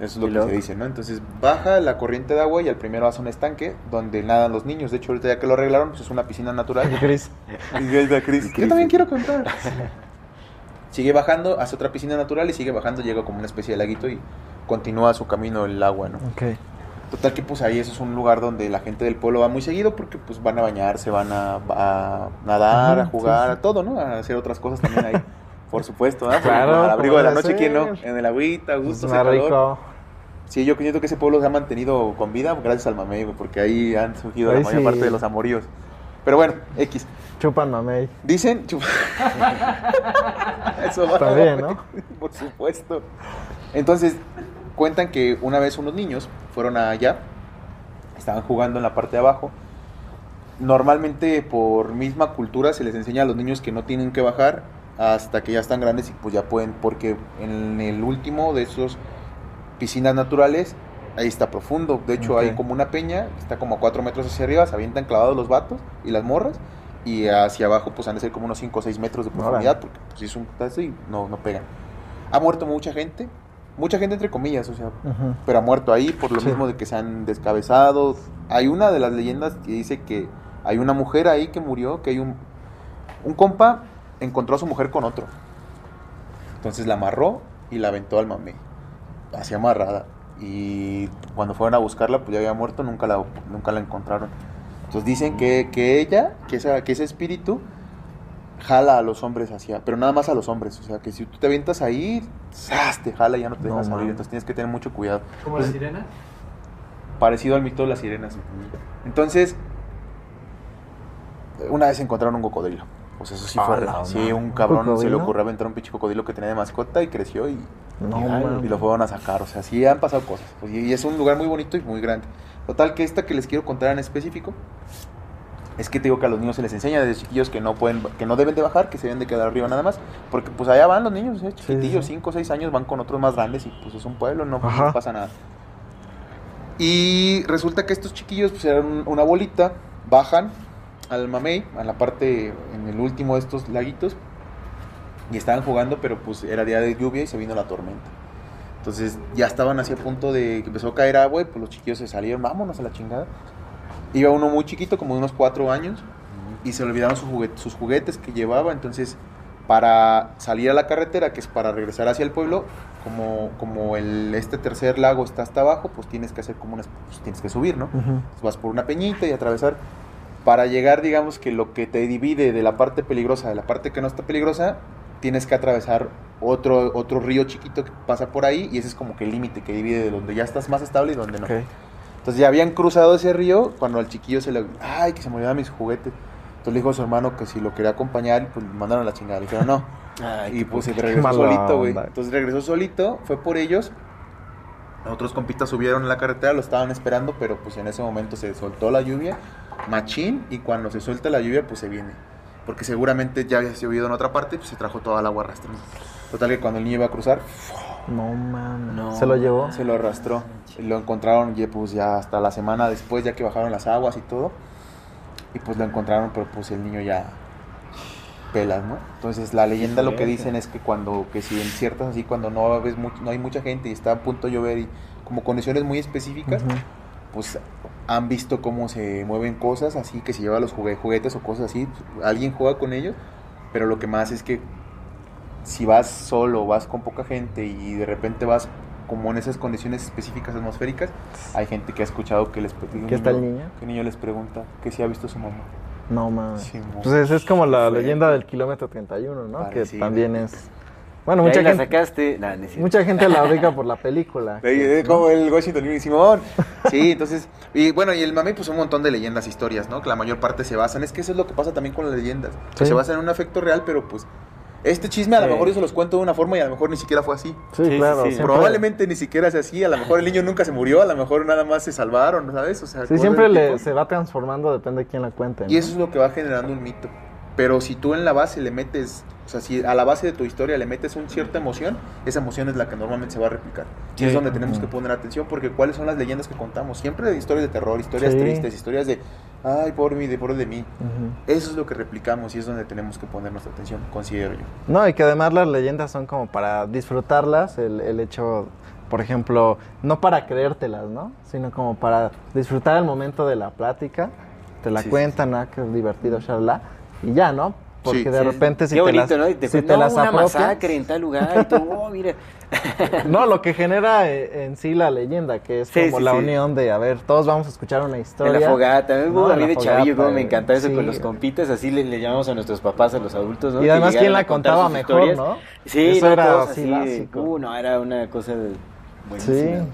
Eso es lo que loco. se dice, ¿no? Entonces baja la corriente de agua y al primero hace un estanque donde nadan los niños. De hecho, ahorita ya que lo arreglaron, pues es una piscina natural. Chris. Y ahí Chris. Yo también quiero contar. Sigue bajando, hace otra piscina natural y sigue bajando, llega como una especie de laguito y continúa su camino el agua, ¿no? Ok. Total que pues ahí eso es un lugar donde la gente del pueblo va muy seguido porque pues van a bañarse, van a, a nadar, Ajá, a jugar, sí, a todo, ¿no? A hacer otras cosas también ahí. Por supuesto, ¿no? Claro, al abrigo de la noche, ¿quién no? En el agüita, a Es gusto, más calor. rico. Sí, yo siento que ese pueblo se ha mantenido con vida gracias al mamey, porque ahí han surgido la mayor sí. parte de los amoríos. Pero bueno, X. Chupan mamey. Dicen. chup- Eso va. Está bien, ¿no? Por supuesto. Entonces, cuentan que una vez unos niños fueron allá, estaban jugando en la parte de abajo. Normalmente, por misma cultura, se les enseña a los niños que no tienen que bajar hasta que ya están grandes y pues ya pueden, porque en el último de esos piscinas naturales, ahí está profundo. De hecho, Ok. hay como una peña, está como a 4 metros hacia arriba, se avientan clavados los vatos y las morras. Y hacia abajo, pues han de ser como unos 5 o 6 metros de profundidad, porque pues, si es un pedazo y no, no pegan. Ha muerto mucha gente, mucha gente entre comillas, o sea, pero ha muerto ahí por lo Sí. mismo de que se han descabezado. Hay una de las leyendas que dice que hay una mujer ahí que murió, que hay un, un compa encontró a su mujer con otro. Entonces la amarró y la aventó al mamey, así amarrada. Y cuando fueron a buscarla, pues ya había muerto, nunca la, nunca la encontraron. Entonces dicen que, que ella, que, esa, que ese espíritu, jala a los hombres hacia, pero nada más a los hombres. O sea, que si tú te avientas ahí, ¡zas! te jala y ya no te No, deja salir. Entonces tienes que tener mucho cuidado. ¿Como Pues, la sirena? Parecido al mito de las sirenas. Entonces, una vez encontraron un cocodrilo. Pues eso sí fue. la Sí, un ¿Un cabrón se le ocurrió aventar un pinche cocodrilo que tenía de mascota y creció y, No, y, lo fueron a sacar. O sea, sí han pasado cosas. Pues, y, y es un lugar muy bonito y muy grande. Total, que esta que les quiero contar en específico es que te digo que a los niños se les enseña desde chiquillos que no pueden, que no deben de bajar, que se deben de quedar arriba nada más, porque pues allá van los niños, ¿eh? chiquitillos, sí. 5 o 6 años, van con otros más grandes y pues es un pueblo, no, pasa nada. Y resulta que estos chiquillos pues eran un- una bolita, bajan al mamey, a la parte, en el último de estos laguitos, y estaban jugando, pero pues era día de lluvia y se vino la tormenta. Entonces ya estaban así a punto de que empezó a caer agua y pues los chiquillos se salieron, vámonos a la chingada. Iba uno muy chiquito, como de unos cuatro años, y se le olvidaron sus juguetes, sus juguetes que llevaba. Entonces, para salir a la carretera, que es para regresar hacia el pueblo, como, como el, este tercer lago está hasta abajo, pues tienes que hacer como una, pues, tienes que subir, ¿no? Entonces, vas por una peñita y atravesar. Para llegar, digamos que lo que te divide de la parte peligrosa de la parte que no está peligrosa, tienes que atravesar otro, otro río chiquito que pasa por ahí y ese es como que el límite que divide de donde ya estás más estable y donde no. Entonces ya habían cruzado ese río cuando al chiquillo se le... ¡Ay, que se me olvidaban mis juguetes! Entonces le dijo a su hermano que si lo quería acompañar, pues le mandaron a la chingada. Le dijeron no. y pues se regresó solito, güey. Entonces regresó solito, fue por ellos. Otros compitas subieron a la carretera, lo estaban esperando, pero pues en ese momento se soltó la lluvia, machín, y cuando se suelta la lluvia, pues se viene. Porque seguramente ya había llovido en otra parte, pues se trajo toda el agua arrastrando. Total que cuando el niño iba a cruzar, No mames. No. Se lo llevó. se lo arrastró. Y lo encontraron y pues ya hasta la semana después, ya que bajaron las aguas y todo. Y pues lo encontraron, pero pues el niño ya pelas, ¿no? Entonces la leyenda lo que dicen es que cuando, que si en ciertas así, cuando no ves mucho, no hay mucha gente y está a punto de llover y como condiciones muy específicas, Ujú. pues han visto cómo se mueven cosas así, que se lleva los jugue- juguetes o cosas así, pues, alguien juega con ellos, pero lo que más es que si vas solo, vas con poca gente y de repente vas como en esas condiciones específicas atmosféricas, hay gente que ha escuchado que les que ¿Qué está el niño? Que niño les pregunta que si ha visto a su mamá. No mames. Sí, mo- Pues es, es como la Fue- leyenda del kilómetro 31, ¿no? Que Parecido. también es. Bueno, Mucha gente, sacaste. No cierto. mucha gente la ubica por la película. Eh, eh, Como el Washington Irving Simón. Sí, entonces. Y bueno, y el mame, pues un montón de leyendas, historias, ¿no? Que la mayor parte se basan. Es que eso es lo que pasa también con las leyendas. Que Sí. se basan en un efecto real, pero pues. Este chisme a lo Sí. mejor yo se los cuento de una forma y a lo mejor ni siquiera fue así. Sí, claro. sí. Probablemente ni siquiera sea así. A lo mejor el niño nunca se murió, a lo mejor nada más se salvaron, ¿sabes? O sea, Sí, siempre le, se va transformando, depende de quién la cuente. Y ¿no? eso es lo que va generando un mito. Pero si tú en la base le metes sea, si a la base de tu historia le metes una cierta emoción, esa emoción es la que normalmente se va a replicar. Y es donde tenemos que poner atención porque cuáles son las leyendas que contamos. Siempre de historias de terror, historias Sí. tristes, historias de, ay, por mí, de por de mí. Ujú. Eso es lo que replicamos y es donde tenemos que poner nuestra atención, considero yo. No, y que además las leyendas son como para disfrutarlas, el, el hecho, por ejemplo, no para creértelas, ¿no? Sino como para disfrutar el momento de la plática, te la Sí, sí, cuentan, ah, qué divertido, shalala, y ya, ¿no? Porque Sí, de sí. repente si Qué te bonito, las, ¿no? Te si te no, las una apropias- masacre en tal lugar y tú, oh, mira. No, lo que genera eh, en sí la leyenda, que es Sí, como sí, la sí. unión de, a ver, todos vamos a escuchar una historia. En la fogata, No, a mí de chavillo, como me encantaba eso sí. con los compitas, así le, le llamamos a nuestros papás, a los adultos, ¿no? Y además, ¿quién la contaba mejor, historias. no? Sí, Eso no, era así de, uh, no, era una cosa de buenísima. sí,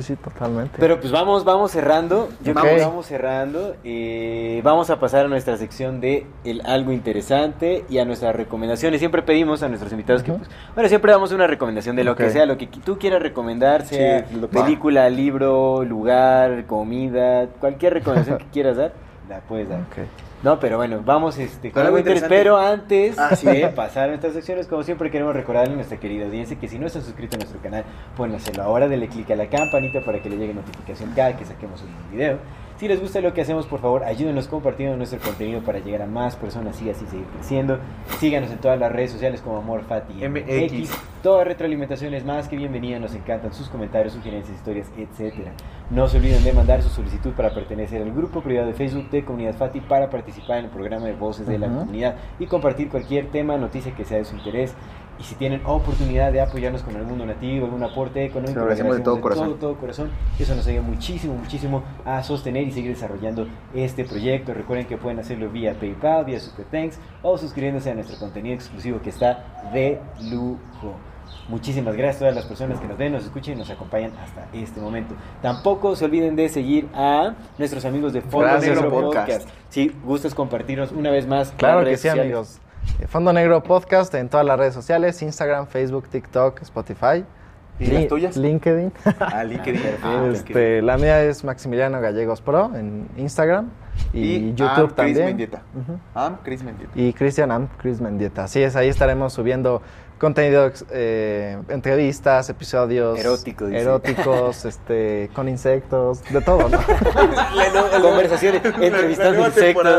sí, totalmente. Pero pues vamos, vamos cerrando. Yo Ok. creo que vamos cerrando. Eh, vamos a pasar a nuestra sección de el algo interesante y a nuestras recomendaciones. Siempre pedimos a nuestros invitados que, pues, bueno, siempre damos una recomendación de lo que sea, lo que tú quieras recomendar, sea Sí, película, libro, lugar, comida, cualquier recomendación que quieras dar, la puedes dar. Ok. No, pero bueno, vamos este, con algo interesante. Pero antes Ah, sí. de pasar a nuestras secciones, como siempre queremos recordarle a nuestra querida audiencia que si no están suscritos a nuestro canal, pueden hacerlo ahora, denle clic a la campanita para que le llegue notificación cada que saquemos un video. Si les gusta lo que hacemos, por favor, ayúdenos compartiendo nuestro contenido para llegar a más personas y así seguir creciendo. Síganos en todas las redes sociales como AmorFati MX. Toda retroalimentación es más que bienvenida, nos encantan sus comentarios, sugerencias, historias, etcétera. No se olviden de mandar su solicitud para pertenecer al grupo privado de Facebook de Comunidad Fati para participar en el programa de Voces de la. Comunidad y compartir cualquier tema, noticia que sea de su interés. Y si tienen oportunidad de apoyarnos con algún donativo, algún aporte económico, lo agradecemos de todo corazón. todo, todo corazón. Eso nos ayuda muchísimo, muchísimo a sostener y seguir desarrollando este proyecto. Recuerden que pueden hacerlo vía PayPal, vía Super Thanks o suscribiéndose a nuestro contenido exclusivo que está de lujo. Muchísimas gracias a todas las personas que nos ven, nos escuchen y nos acompañan hasta este momento. Tampoco se olviden de seguir a nuestros amigos de Fondo Negro Podcast. Podcast. Si gustas compartirnos una vez más. Claro que sí, sociales. amigos. Eh, Fondo Negro Podcast en todas las redes sociales, Instagram, Facebook, TikTok, Spotify. ¿Y las tuyas? LinkedIn. Ah, LinkedIn. Ah, Este, la mía es Maximiliano Gallegos Pro en Instagram y, Y YouTube Am Chris también. Mendieta. Am Chris Mendieta. Y Cristian Am, Chris Mendieta. Así es, ahí estaremos subiendo contenido, eh, entrevistas, episodios Erótico, dice. eróticos, este, con insectos, de todo, ¿no? Conversaciones, entrevistas de insectos, ¿no?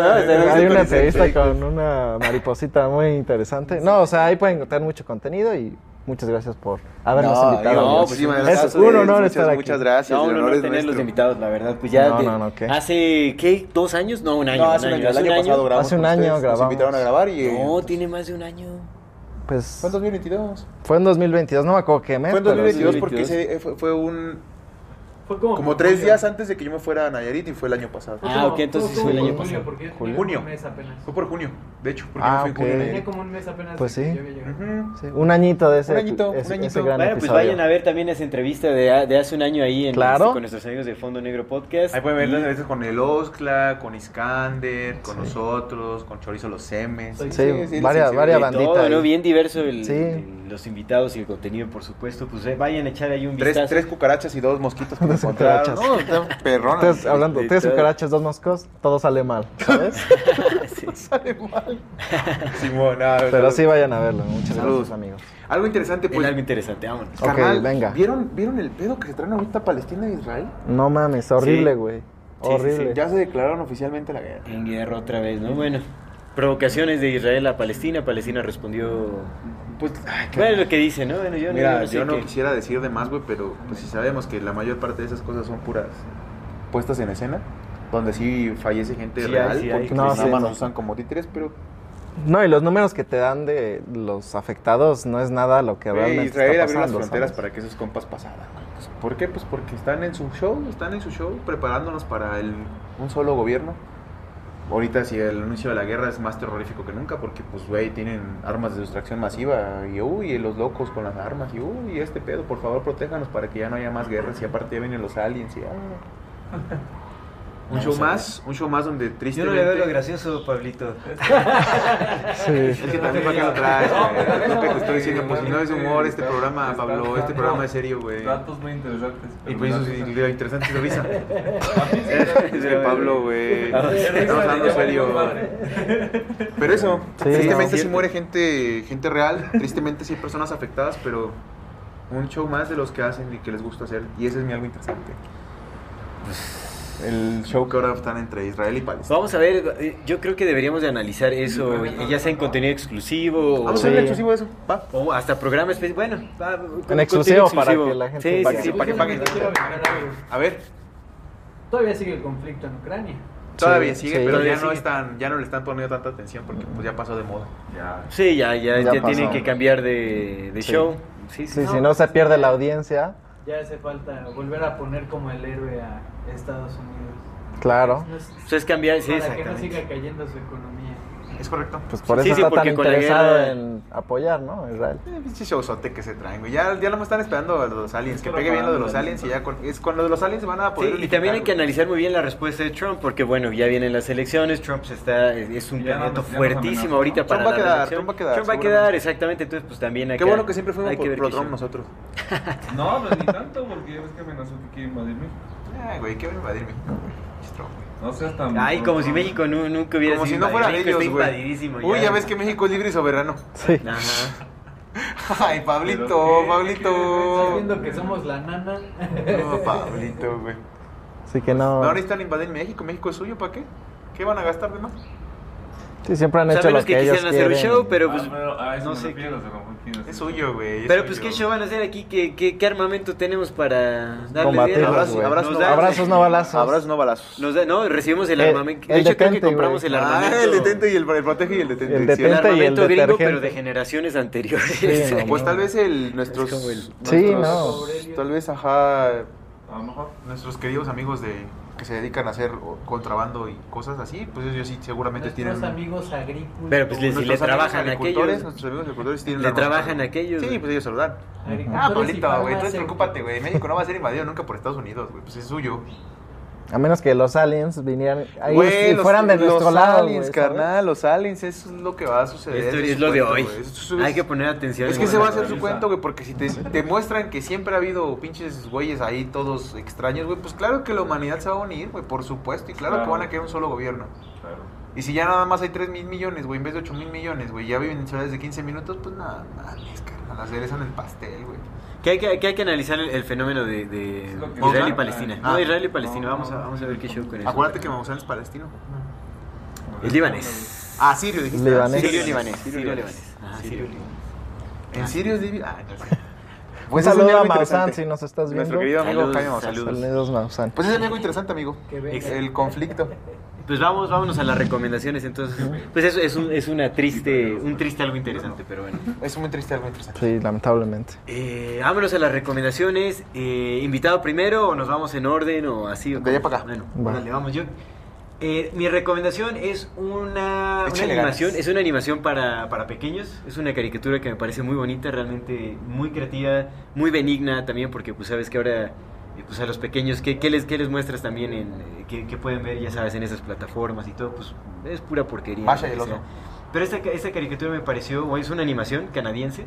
Hay una con entrevista con una mariposita muy interesante. No, o sea, ahí pueden encontrar mucho contenido y muchas gracias por habernos No, invitado. no, amigos. muchísimas es gracias. un honor Muchas, estar aquí. Muchas gracias. No, un honor honor tenerlos nuestro. invitados, la verdad. Pues ya. No, de- no, no, ¿qué? ¿Hace qué? ¿Dos años? No, un año. No, hace un año. El año pasado grabamos Hace un año ustedes, Nos grabamos. invitaron a grabar y... No, tiene más de un año. Pues Fue en 2022. fue en 2022, no me acuerdo qué mes. Fue en pero 2022 sí. porque 2022. ese, fue, fue un... Fue como, Como tres días antes de que yo me fuera a Nayarit y fue el año pasado. Ah, ok, entonces fue el año pasado. Junio. apenas. Fue por junio, de hecho, porque Ah, yo fui en ok. junio Tenía como un mes apenas. Pues sí. yo un añito de ese, Un añito, ese- un añito. ese gran Bueno, pues episodio. vayan a ver también esa entrevista de, de hace un año ahí en, Claro. este, con nuestros amigos de Fondo Negro Podcast. Ahí pueden ver Y- las veces con el Oscla, con Iskander, con Sí. nosotros, con Chorizo Los Semes. Sí, sí, varias- sí, varias sí. de bandita todo, ¿no? Bien diverso el, los invitados y el contenido, por supuesto. Pues eh, vayan a echar ahí un Tres, vistazo. tres cucarachas y dos mosquitos encontraron. cucarachas. No, perrona. Tres, hablando, de tres todo. cucarachas, dos moscos, todo sale mal, ¿sabes? Sí. Sale mal. Simón, nada, Pero sí vayan a verlo. Muchas Saludos. gracias, amigos. Algo interesante, pues. algo interesante, vámonos. Ok, carnal, venga. ¿vieron, ¿Vieron el pedo que se traen ahorita Palestina e Israel? No mames, horrible, Sí. güey. Sí, sí, Horrible. Ya se declararon oficialmente la guerra. En guerra otra vez, ¿no? Bueno, provocaciones de Israel a Palestina. Palestina respondió. Pues, ay, qué- Bueno, lo que dice, ¿no? Bueno, yo Mira, no sé yo no qué- quisiera decir de más, güey, pero pues si sabemos que la mayor parte de esas cosas son puras puestas en escena, donde sí fallece gente Sí hay, real, sí hay. porque No, nada sí, más no. nos usan como títeres, pero No, y los números que te dan de los afectados no es nada lo que realmente Israel está abrió las pasando. fronteras ¿sabes? para que esos compas pasaran. güey. Pues, ¿Por qué? Pues porque están en su show, están en su show preparándonos para el, un solo gobierno. Ahorita si el anuncio de la guerra es más terrorífico que nunca porque pues güey tienen armas de distracción masiva y uy, los locos con las armas y uy, este pedo, por favor, protéjanos para que ya no haya más guerras y aparte ya vienen los aliens y ah. Un show más, un show más donde Yo tristemente... no le veo lo gracioso, Pablito. Sí. Es que también para qué lo traes, güey. Que te estoy diciendo, pues si no es humor este programa, Pablo, este programa es serio, güey. Datos muy interesantes. Y pues me eso sí, lo interesante es la risa. Es Pablo, güey. Estamos hablando serio. Pero eso, tristemente no. sí muere gente, gente real, tristemente sí hay personas afectadas, pero un show más de los que hacen y que les gusta hacer. Y ese es mi algo interesante. El show que ahora están entre Israel y Palestina. Vamos a ver, eh, yo creo que deberíamos de analizar eso, ya sea en contenido exclusivo o, Vamos a ver el exclusivo de eso. Va. o hasta programa especial. Bueno, va, con En exclusivo para que la gente Sí, Para sí, sí. para que paguen. A ver, Todavía sigue el conflicto en Ucrania. todavía sigue, sí. pero Todavía ya no sigue. están, ya no le están poniendo tanta atención porque pues ya pasó de moda. Ya. Sí, ya, ya, Ya ya tienen que cambiar de, de Sí. show. Sí, sí, Sí, si no se pierde la audiencia, Ya hace falta volver a poner como el héroe a Estados Unidos. claro. No es- Eso es cambiar, sí, para que no siga cayendo su economía. Es correcto. Pues por Sí, eso sí, está porque tan interesado guerra- en apoyar, ¿no? Israel. Eh, pinche showzote que se traen, güey. Ya, ya lo están esperando a los aliens. Que pegue bien lo de los aliens y ya con, es, con lo de los aliens van a Sí, poder. y unificar, también hay que analizar muy bien la respuesta de Trump, porque bueno, ya vienen las elecciones, Trump se está, es- es un no- candidato fuertísimo amenazó, ahorita ¿no? para Trump va a quedar. Trump va a quedar, Trump va a quedar, exactamente, entonces pues también hay Qué que- bueno que siempre fuimos por ver pro qué Trump nosotros. No, pues ni tanto, porque ya ves que amenazó que quiere invadir México. Ay, güey, ¿qué va a invadir México, güey? No seas tan. Ay, como si. México nu- nunca hubiera Como si sido no fuera de invadido. ellos, güey. invadidísimo Uy, ya ves que México es libre y soberano. Sí. Ajá. Ay, Pablito, ¿Pero qué? ¿Estás Pablito. viendo que somos la nana? No, Pablito, güey. Así que no. No necesitan invadir México. México es suyo, ¿para qué? ¿Qué van a gastar de más? Sí, siempre han hecho Sabemos lo que que ellos quisieran hacer un quieren. show, pero Ah, pues pero a eso no sé. confundió. Es suyo, güey. Pero pues qué show van a hacer aquí, qué, qué, qué armamento tenemos para darle Abrazos, abrazos, no Abrazos, no balazos. Abrazos, no balazos. Nos da, no, recibimos el El- armamento. De el hecho, creo que detente, compramos güey. el armamento. Ah, el detente y el, el protege y el detente. El sí, detente el y el armamento gringo, detergente. pero de generaciones anteriores. Sí, no, Pues tal vez el, nuestros, Sí, nuestros- no. tal vez, ajá, A lo mejor. nuestros queridos amigos de que se dedican a hacer contrabando y cosas así, pues ellos sí seguramente Nuestros tienen... amigos agrícolas. Pero pues les- si le nuestros amigos trabajan aquellos. Nuestros amigos agricultores tienen Le trabajan a aquellos, Sí, pues ellos se lo dan. Ah, Pablito, güey, entonces preocúpate, güey. México no va a ser invadido nunca por Estados Unidos, güey. Pues es suyo. A menos que los aliens vinieran ahí Güey, y fueran de nuestro los lado. aliens, güey, ¿sabes? carnal, los aliens, eso es lo que va a suceder. Esto Eso es lo de hoy. Eso es- Hay que poner atención. Es que se va a eso. hacer su cuento, güey, porque si te, te muestran que siempre ha habido pinches güeyes ahí todos extraños, güey, pues claro que la humanidad se va a unir, güey, por supuesto, y claro, que van a querer un solo gobierno. Claro. Y si ya nada más hay 3 mil millones, güey, en vez de 8 mil millones, güey, ya viven en ciudades de 15 minutos, pues nada, mames, carnal, la cereza en el pastel, güey. Que hay que, que hay que analizar el, el fenómeno de, Es Israel y. Palestina. Ah. No, Israel y Palestina. No, Vamos a, no. vamos a ver qué show con eso. Acuérdate que Maussan es palestino. El libanés. Ah, sirio, dijiste. Libanés. Sirio libanés. Sirio libanés. libanés. Ajá, sirio libanés. En Sirio es Libia. Ah, no sé. Un Pues es saludo a Maussan interesante. si nos estás viendo. Nuestro querido amigo Saludos, Jaime Maussan. saludos. Saludos. Pues es algo interesante, amigo. Que venga. El conflicto. Pues vamos, vámonos a las recomendaciones entonces. Pues eso es, un, es una triste, un triste algo interesante, pero bueno. Es muy triste, algo interesante. Sí, lamentablemente. Eh, vámonos a las recomendaciones. Eh, ¿Invitado primero o nos vamos en orden o así? o De allá para acá. Bueno, Va. órale, vamos. Yo, eh, mi recomendación es una, animación. ganas. Es una animación para, para pequeños. Es una caricatura que me parece muy bonita, realmente muy creativa, muy benigna también, porque pues sabes que ahora eh, pues a los pequeños, ¿qué, qué les, qué les muestras también en eh, que, que pueden ver, ya sabes, en esas plataformas y todo? Pues es pura porquería. Y que el sea. oso. Pero esta, esta caricatura me pareció, es una animación canadiense,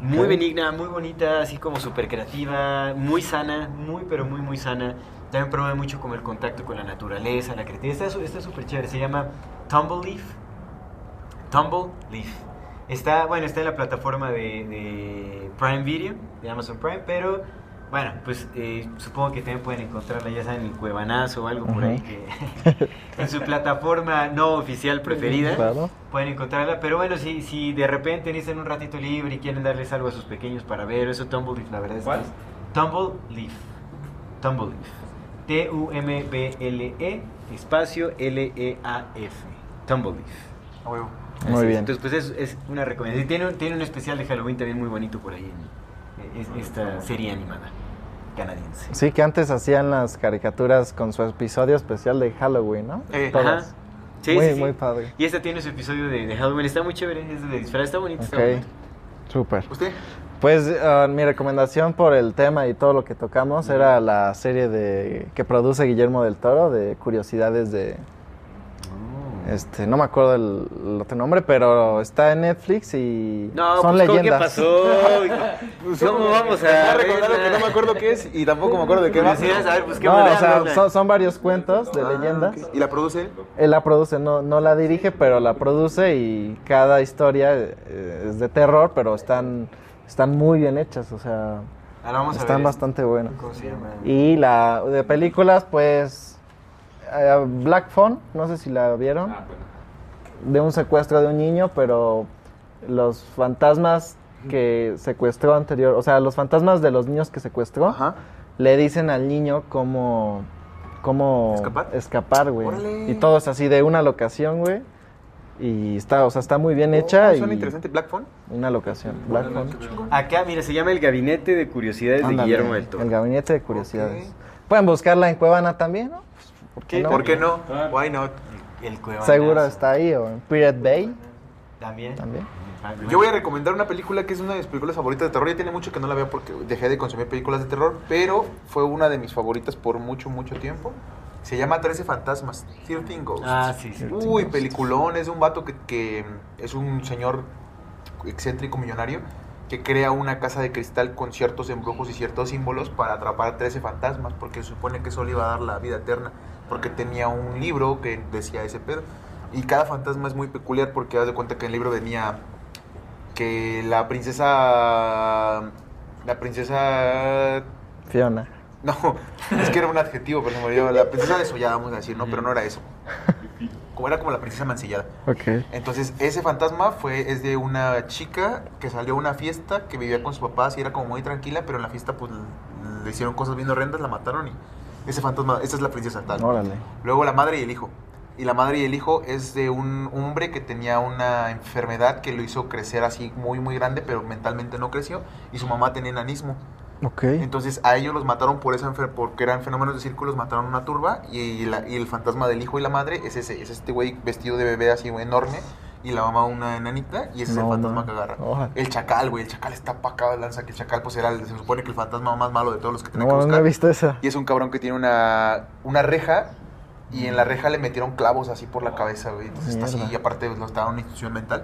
muy benigna, muy bonita, así como súper creativa, muy sana, muy pero muy muy sana. También promueve mucho como el contacto con la naturaleza, la creatividad. Está súper chévere, se llama Tumble Leaf. Tumble Leaf. Está, bueno, está en la plataforma de, de Prime Video, de Amazon Prime, pero bueno, pues eh, supongo que también pueden encontrarla, ya saben, en el Cuevanazo o algo por ahí, que, en su plataforma no oficial preferida Claro. pueden encontrarla. Pero bueno, si, si de repente necesitan un ratito libre y quieren darles algo a sus pequeños para ver, eso Tumble Leaf, la verdad es que ¿Cuál? es Tumble Leaf. Tumble Leaf. T-U-M-B-L-E E, espacio L-E-A-F. Tumble Leaf. A huevo. Muy Así es. bien. Entonces, pues es, es una recomendación. Tiene, un- tiene un especial de Halloween también muy bonito por ahí en es- esta serie animada canadiense. Sí, que antes hacían las caricaturas con su episodio especial de Halloween, ¿no? Eh, Todas. Ajá. Sí, muy, sí, sí. muy padre. Y esta tiene su episodio de, de Halloween. Está muy chévere. Es de disfraz. Está bonito. Ok. Súper. ¿Usted? Pues ah, mi recomendación por el tema y todo lo que tocamos era la serie de que produce Guillermo del Toro de curiosidades de este no me acuerdo el, el otro nombre, pero está en Netflix y No, son pues, ¿cómo leyendas. ¿qué pasó? Pues, ¿Cómo vamos a que no me acuerdo qué es y tampoco me acuerdo de qué va. A ver, pues, ¿qué No, o sea, son, son varios cuentos de Ah, leyendas. ¿Y la produce él? Él la produce, no, no la dirige, pero la produce y cada historia eh, es de terror, pero están, están muy bien hechas, o sea, Ahora vamos a están ver. bastante buenas. Y la de películas, pues, eh, Black Phone, no sé si la vieron, Ah, bueno. de un secuestro de un niño, pero los fantasmas que secuestró anterior, o sea, los fantasmas de los niños que secuestró, Ajá. le dicen al niño cómo, cómo ¿Escapar? güey. Y todo es así de una locación, güey. Y está, o sea, está muy bien hecha. Oh, y Suena interesante. Black Phone. Una locación. Black Phone. Acá, mira, se llama El Gabinete de Curiosidades de Guillermo del Toro. El gabinete de curiosidades. Pueden buscarla en Cuevana también, ¿no? Pues, ¿por qué no? ¿Por qué no? Ah. Why not? El Cuevanazo. Seguro está ahí, o en Pirate Bay También. también. Yo voy a recomendar una película que es una de mis películas favoritas de terror. Ya tiene mucho que no la veo porque dejé de consumir películas de terror, pero fue una de mis favoritas por mucho, mucho tiempo. Se llama 13 Fantasmas, 13 Ghosts. Ah, sí, sí. Uy, peliculón. Es un vato que, que es un señor excéntrico millonario que crea una casa de cristal con ciertos embrujos y ciertos símbolos para atrapar 13 fantasmas, porque se supone que eso le iba a dar la vida eterna, porque tenía un libro que decía ese pedo. Y cada fantasma es muy peculiar porque haz de cuenta que en el libro venía que la princesa... La princesa... Fiona. No, es que era un adjetivo, pero se me olvidó. La princesa desollada, vamos a decir, ¿no? Pero no era eso. Como era como la princesa mancillada. Ok. Entonces, ese fantasma fue, es de una chica que salió a una fiesta, que vivía con sus papás y era como muy tranquila, pero en la fiesta pues le hicieron cosas bien horrendas, la mataron y ese fantasma, esa es la princesa tal. Órale. Luego la madre y el hijo. Y la madre y el hijo es de un hombre que tenía una enfermedad que lo hizo crecer así muy, muy grande, pero mentalmente no creció. Y su mamá tenía enanismo. Entonces a ellos los mataron por esa porque eran fenómenos de círculos, mataron una turba y, la- y el fantasma del hijo y la madre es ese, es este güey vestido de bebé así güey, enorme y la mamá una enanita y ese es el No, fantasma que agarra. El chacal, güey, el chacal está pa' acá de lanza que el chacal pues era, el- se supone que el fantasma más malo de todos los que que No, no buscar. he visto esa. Y es un cabrón que tiene una, una reja y en la reja le metieron clavos así por la cabeza, güey. Entonces está así y aparte pues, lo estaba en una institución mental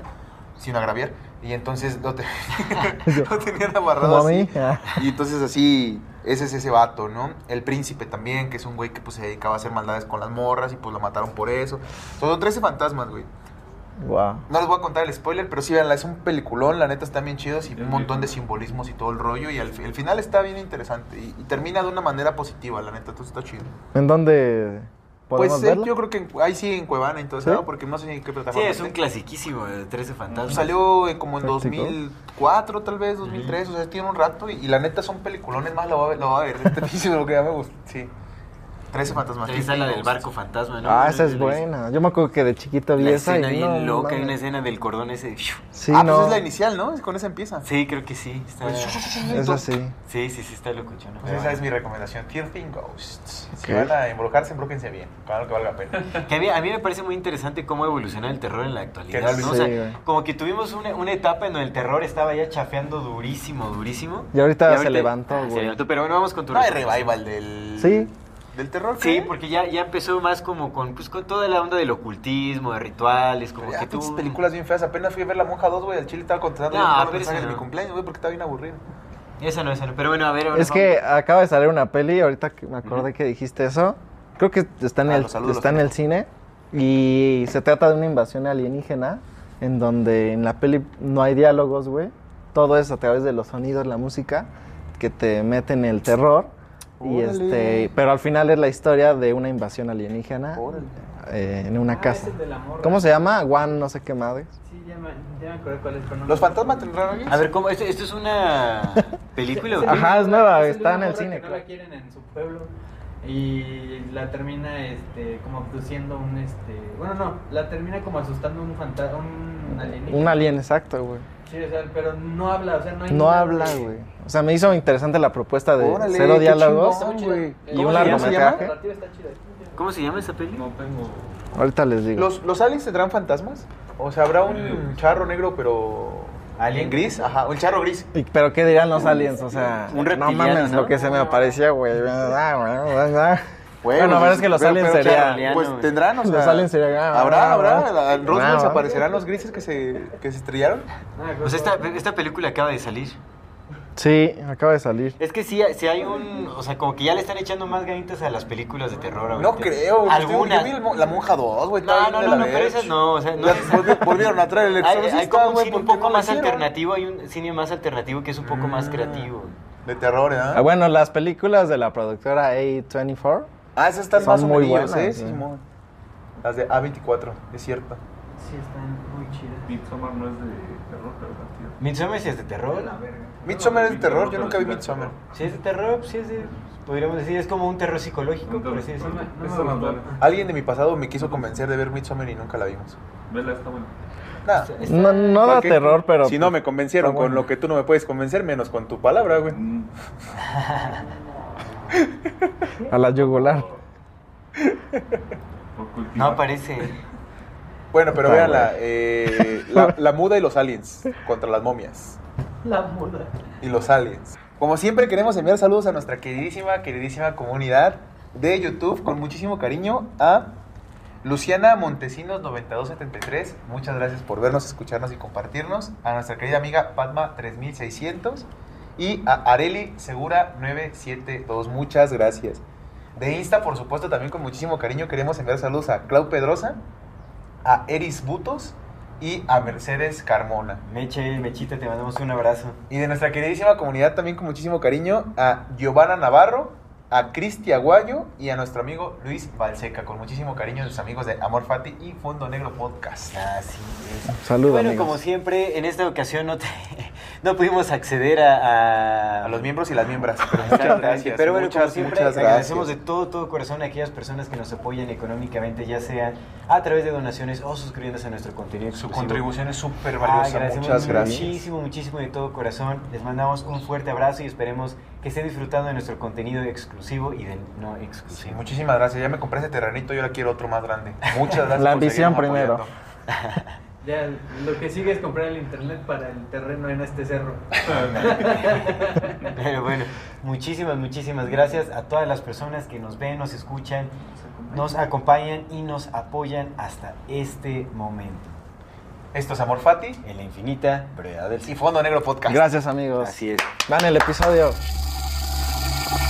sin agraviar y entonces lo, te- lo tenían amarrado Como a así. mí. Ah. Y entonces así, ese es ese vato, ¿no? El príncipe también, que es un güey que pues se dedicaba a hacer maldades con las morras y pues lo mataron por eso. Son 13 fantasmas, güey. Wow. No les voy a contar el spoiler, pero sí, véanla, es un peliculón, la neta están bien chidos y un montón de simbolismos y todo el rollo y al el final está bien interesante y, y termina de una manera positiva, la neta, entonces está chido. ¿En dónde Pues eh, verla? yo creo que en- ahí sí en Cuevana, entonces, ¿Sí? ¿no? porque no sé en qué Sí, plataforma. es un clasiquísimo, de 13 fantasmas. Salió eh, como en Práctico. 2004, tal vez, 2003, o sea, tiene un rato y, y la neta son peliculones más, lo voy a ver, lo voy a ver, este lo que ya me gusta, sí. 13 fantasmas. Ahí está la del barco fantasma, ¿no? Ah, esa es buena. Yo me acuerdo que de chiquito vi La esa escena y bien no, loca, hay una escena del cordón ese. Sí, ah, no. pues es la inicial, ¿no? Con esa empieza. Sí, creo que sí. Está... Esa sí. Sí, sí, sí, está locuchona. Pues esa es mi recomendación, Thirteen Ghosts. Si van a embrújense bien, claro que valga la pena. Que a mí, a mí me parece muy interesante cómo evoluciona el terror en la actualidad. Que no ¿no? O Sí, sea, como que tuvimos una, una etapa en donde el terror estaba ya chafeando durísimo, durísimo. Y ahorita se levantó, Ah, se güey. levantó, pero bueno, vamos con tu No hay revival del... Sí. ¿Del terror? Sí, ¿qué? porque ya, ya empezó más como con, pues, con toda la onda del ocultismo, de rituales, como Ya, que tú... películas bien feas. Apenas fui a ver La Monja 2, güey. Al chile estaba contestando No, los mensajes esa de mi no. cumpleaños, güey, porque estaba bien aburrido. Esa no, esa no. Pero bueno, a ver... ahora Es vamos- que acaba de salir una peli, ahorita que me acordé que dijiste eso. Creo que está en Ah, el, saludos, está en el cine. Y se trata de una invasión alienígena. En donde en la peli no hay diálogos, güey. Todo es a través de los sonidos, la música. Que te meten el terror. Y Órale. este, pero al final es la historia de una invasión alienígena eh, en una Ah, casa. es de la morra. ¿Cómo se llama? One no sé qué madre. Sí, ya me, ya me acordé cuál es. pero no ¿Los fantasmas acuerdo. tendrán? A ver, ¿cómo? ¿Esto, esto es una película? Ajá, es nueva, de está en el cine, Que no la quieren en su pueblo y la termina este como abduciendo un este bueno no la termina como asustando un fantasma un alienígena Un alien, exacto, güey. Sí o sea pero no habla o sea no hay No habla, güey. O sea, me hizo interesante la propuesta de Órale, cero qué diálogos chingón, güey. y ¿Cómo un se llama? largometraje. La narrativa está chida. ¿Cómo se llama esa peli? No tengo. Ahorita les digo. ¿Los, ¿Los aliens tendrán fantasmas? O sea, ¿habrá un charro negro, pero Alien. En gris, ajá, un charro gris. Y- Pero ¿qué dirán los aliens? O sea, Un no mames ¿no? lo que se me aparecía, güey. Ah, güey, ah, ah. Bueno, Bueno, la verdad es que los pero- aliens pero, sería... charroleano. Pues güey. tendrán, o sea. Los aliens serían, ah, Habrá, ah, habrá. la- En Roswell ah. aparecerán los grises que se, que se estrellaron. Pues esta, esta película acaba de salir. Sí, acaba de salir. Es que sí, sí hay un. O sea, como que ya le están echando más ganitas a las películas de terror ahorita. No creo. güey. Algunas. Yo vi el la monja 2, güey. No, no, no, no, pero esas no, o sea, no es- volvi- Volvieron a traer el Hay, exorcista, hay como un güey, cine un ¿por qué poco no más alternativo, hay un cine más alternativo que es un poco más creativo. De terror, ¿eh? Ah, bueno, las películas de la productora A24 Ah, esas están Son más o muy buenas, ¿eh? sí. Simón. Las de A24, es cierto. Sí, están muy chidas. Midsommar no es de terror, pero está chido. Midsommar sí es de terror. La verga. Midsommar es de terror, yo nunca vi sí Midsommar. Sí es de terror, pues sí es de. Podríamos decir, es como un terror psicológico, por así decirlo. Alguien de mi pasado me quiso convencer de ver Midsommar y nunca la vimos. Vela, está buena. Está- no, no da terror, pero... Si no me convencieron está con lo que tú no me puedes convencer, menos con tu palabra, güey. Mm. A la yugular. No aparece. Bueno, pero véanla. eh, la, la muda y los aliens contra las momias. La muda. y los aliens. Como siempre queremos enviar saludos a nuestra queridísima, queridísima comunidad de YouTube con muchísimo cariño a Luciana Montesinos 9273. Muchas gracias por vernos, escucharnos y compartirnos. A nuestra querida amiga Padma 3600 y a Areli Segura 972. Muchas gracias. De Insta, por supuesto, también con muchísimo cariño queremos enviar saludos a Clau Pedrosa, a Eris Butos y a Mercedes Carmona. Meche, Mechita, te mandamos un abrazo. Y de nuestra queridísima comunidad también con muchísimo cariño a Giovanna Navarro, a Cristi Aguayo y a nuestro amigo Luis Balseca. Con muchísimo cariño a los amigos de Amor Fati y Fondo Negro Podcast. Así es. Saludos, bueno, amigos. como siempre, en esta ocasión no, te- no pudimos acceder a, a- A los miembros y las miembros. Pero muchas gracias. Pero bueno, muchas, como siempre, muchas agradecemos de todo, todo corazón a aquellas personas que nos apoyan económicamente, ya sea a través de donaciones o suscribiéndose a nuestro contenido Su exclusivo. contribución es súper Ah, valiosa. agradecemos muchas gracias. muchísimo, muchísimo de todo corazón. Les mandamos un fuerte abrazo y esperemos que estén disfrutando de nuestro contenido exclusivo y del no Sí, exclusivo. muchísimas gracias. Ya me compré ese terrenito, yo ahora quiero otro más grande. Muchas gracias. La ambición primero. Ya, lo que sigue es comprar el internet para el terreno en este cerro. Pero bueno, muchísimas, muchísimas gracias a todas las personas que nos ven, nos escuchan, nos acompañan y nos apoyan hasta este momento. Esto es Amor Fati En la infinita brevedad del y Fondo Negro Podcast. Gracias, amigos. Así es. Van el episodio. you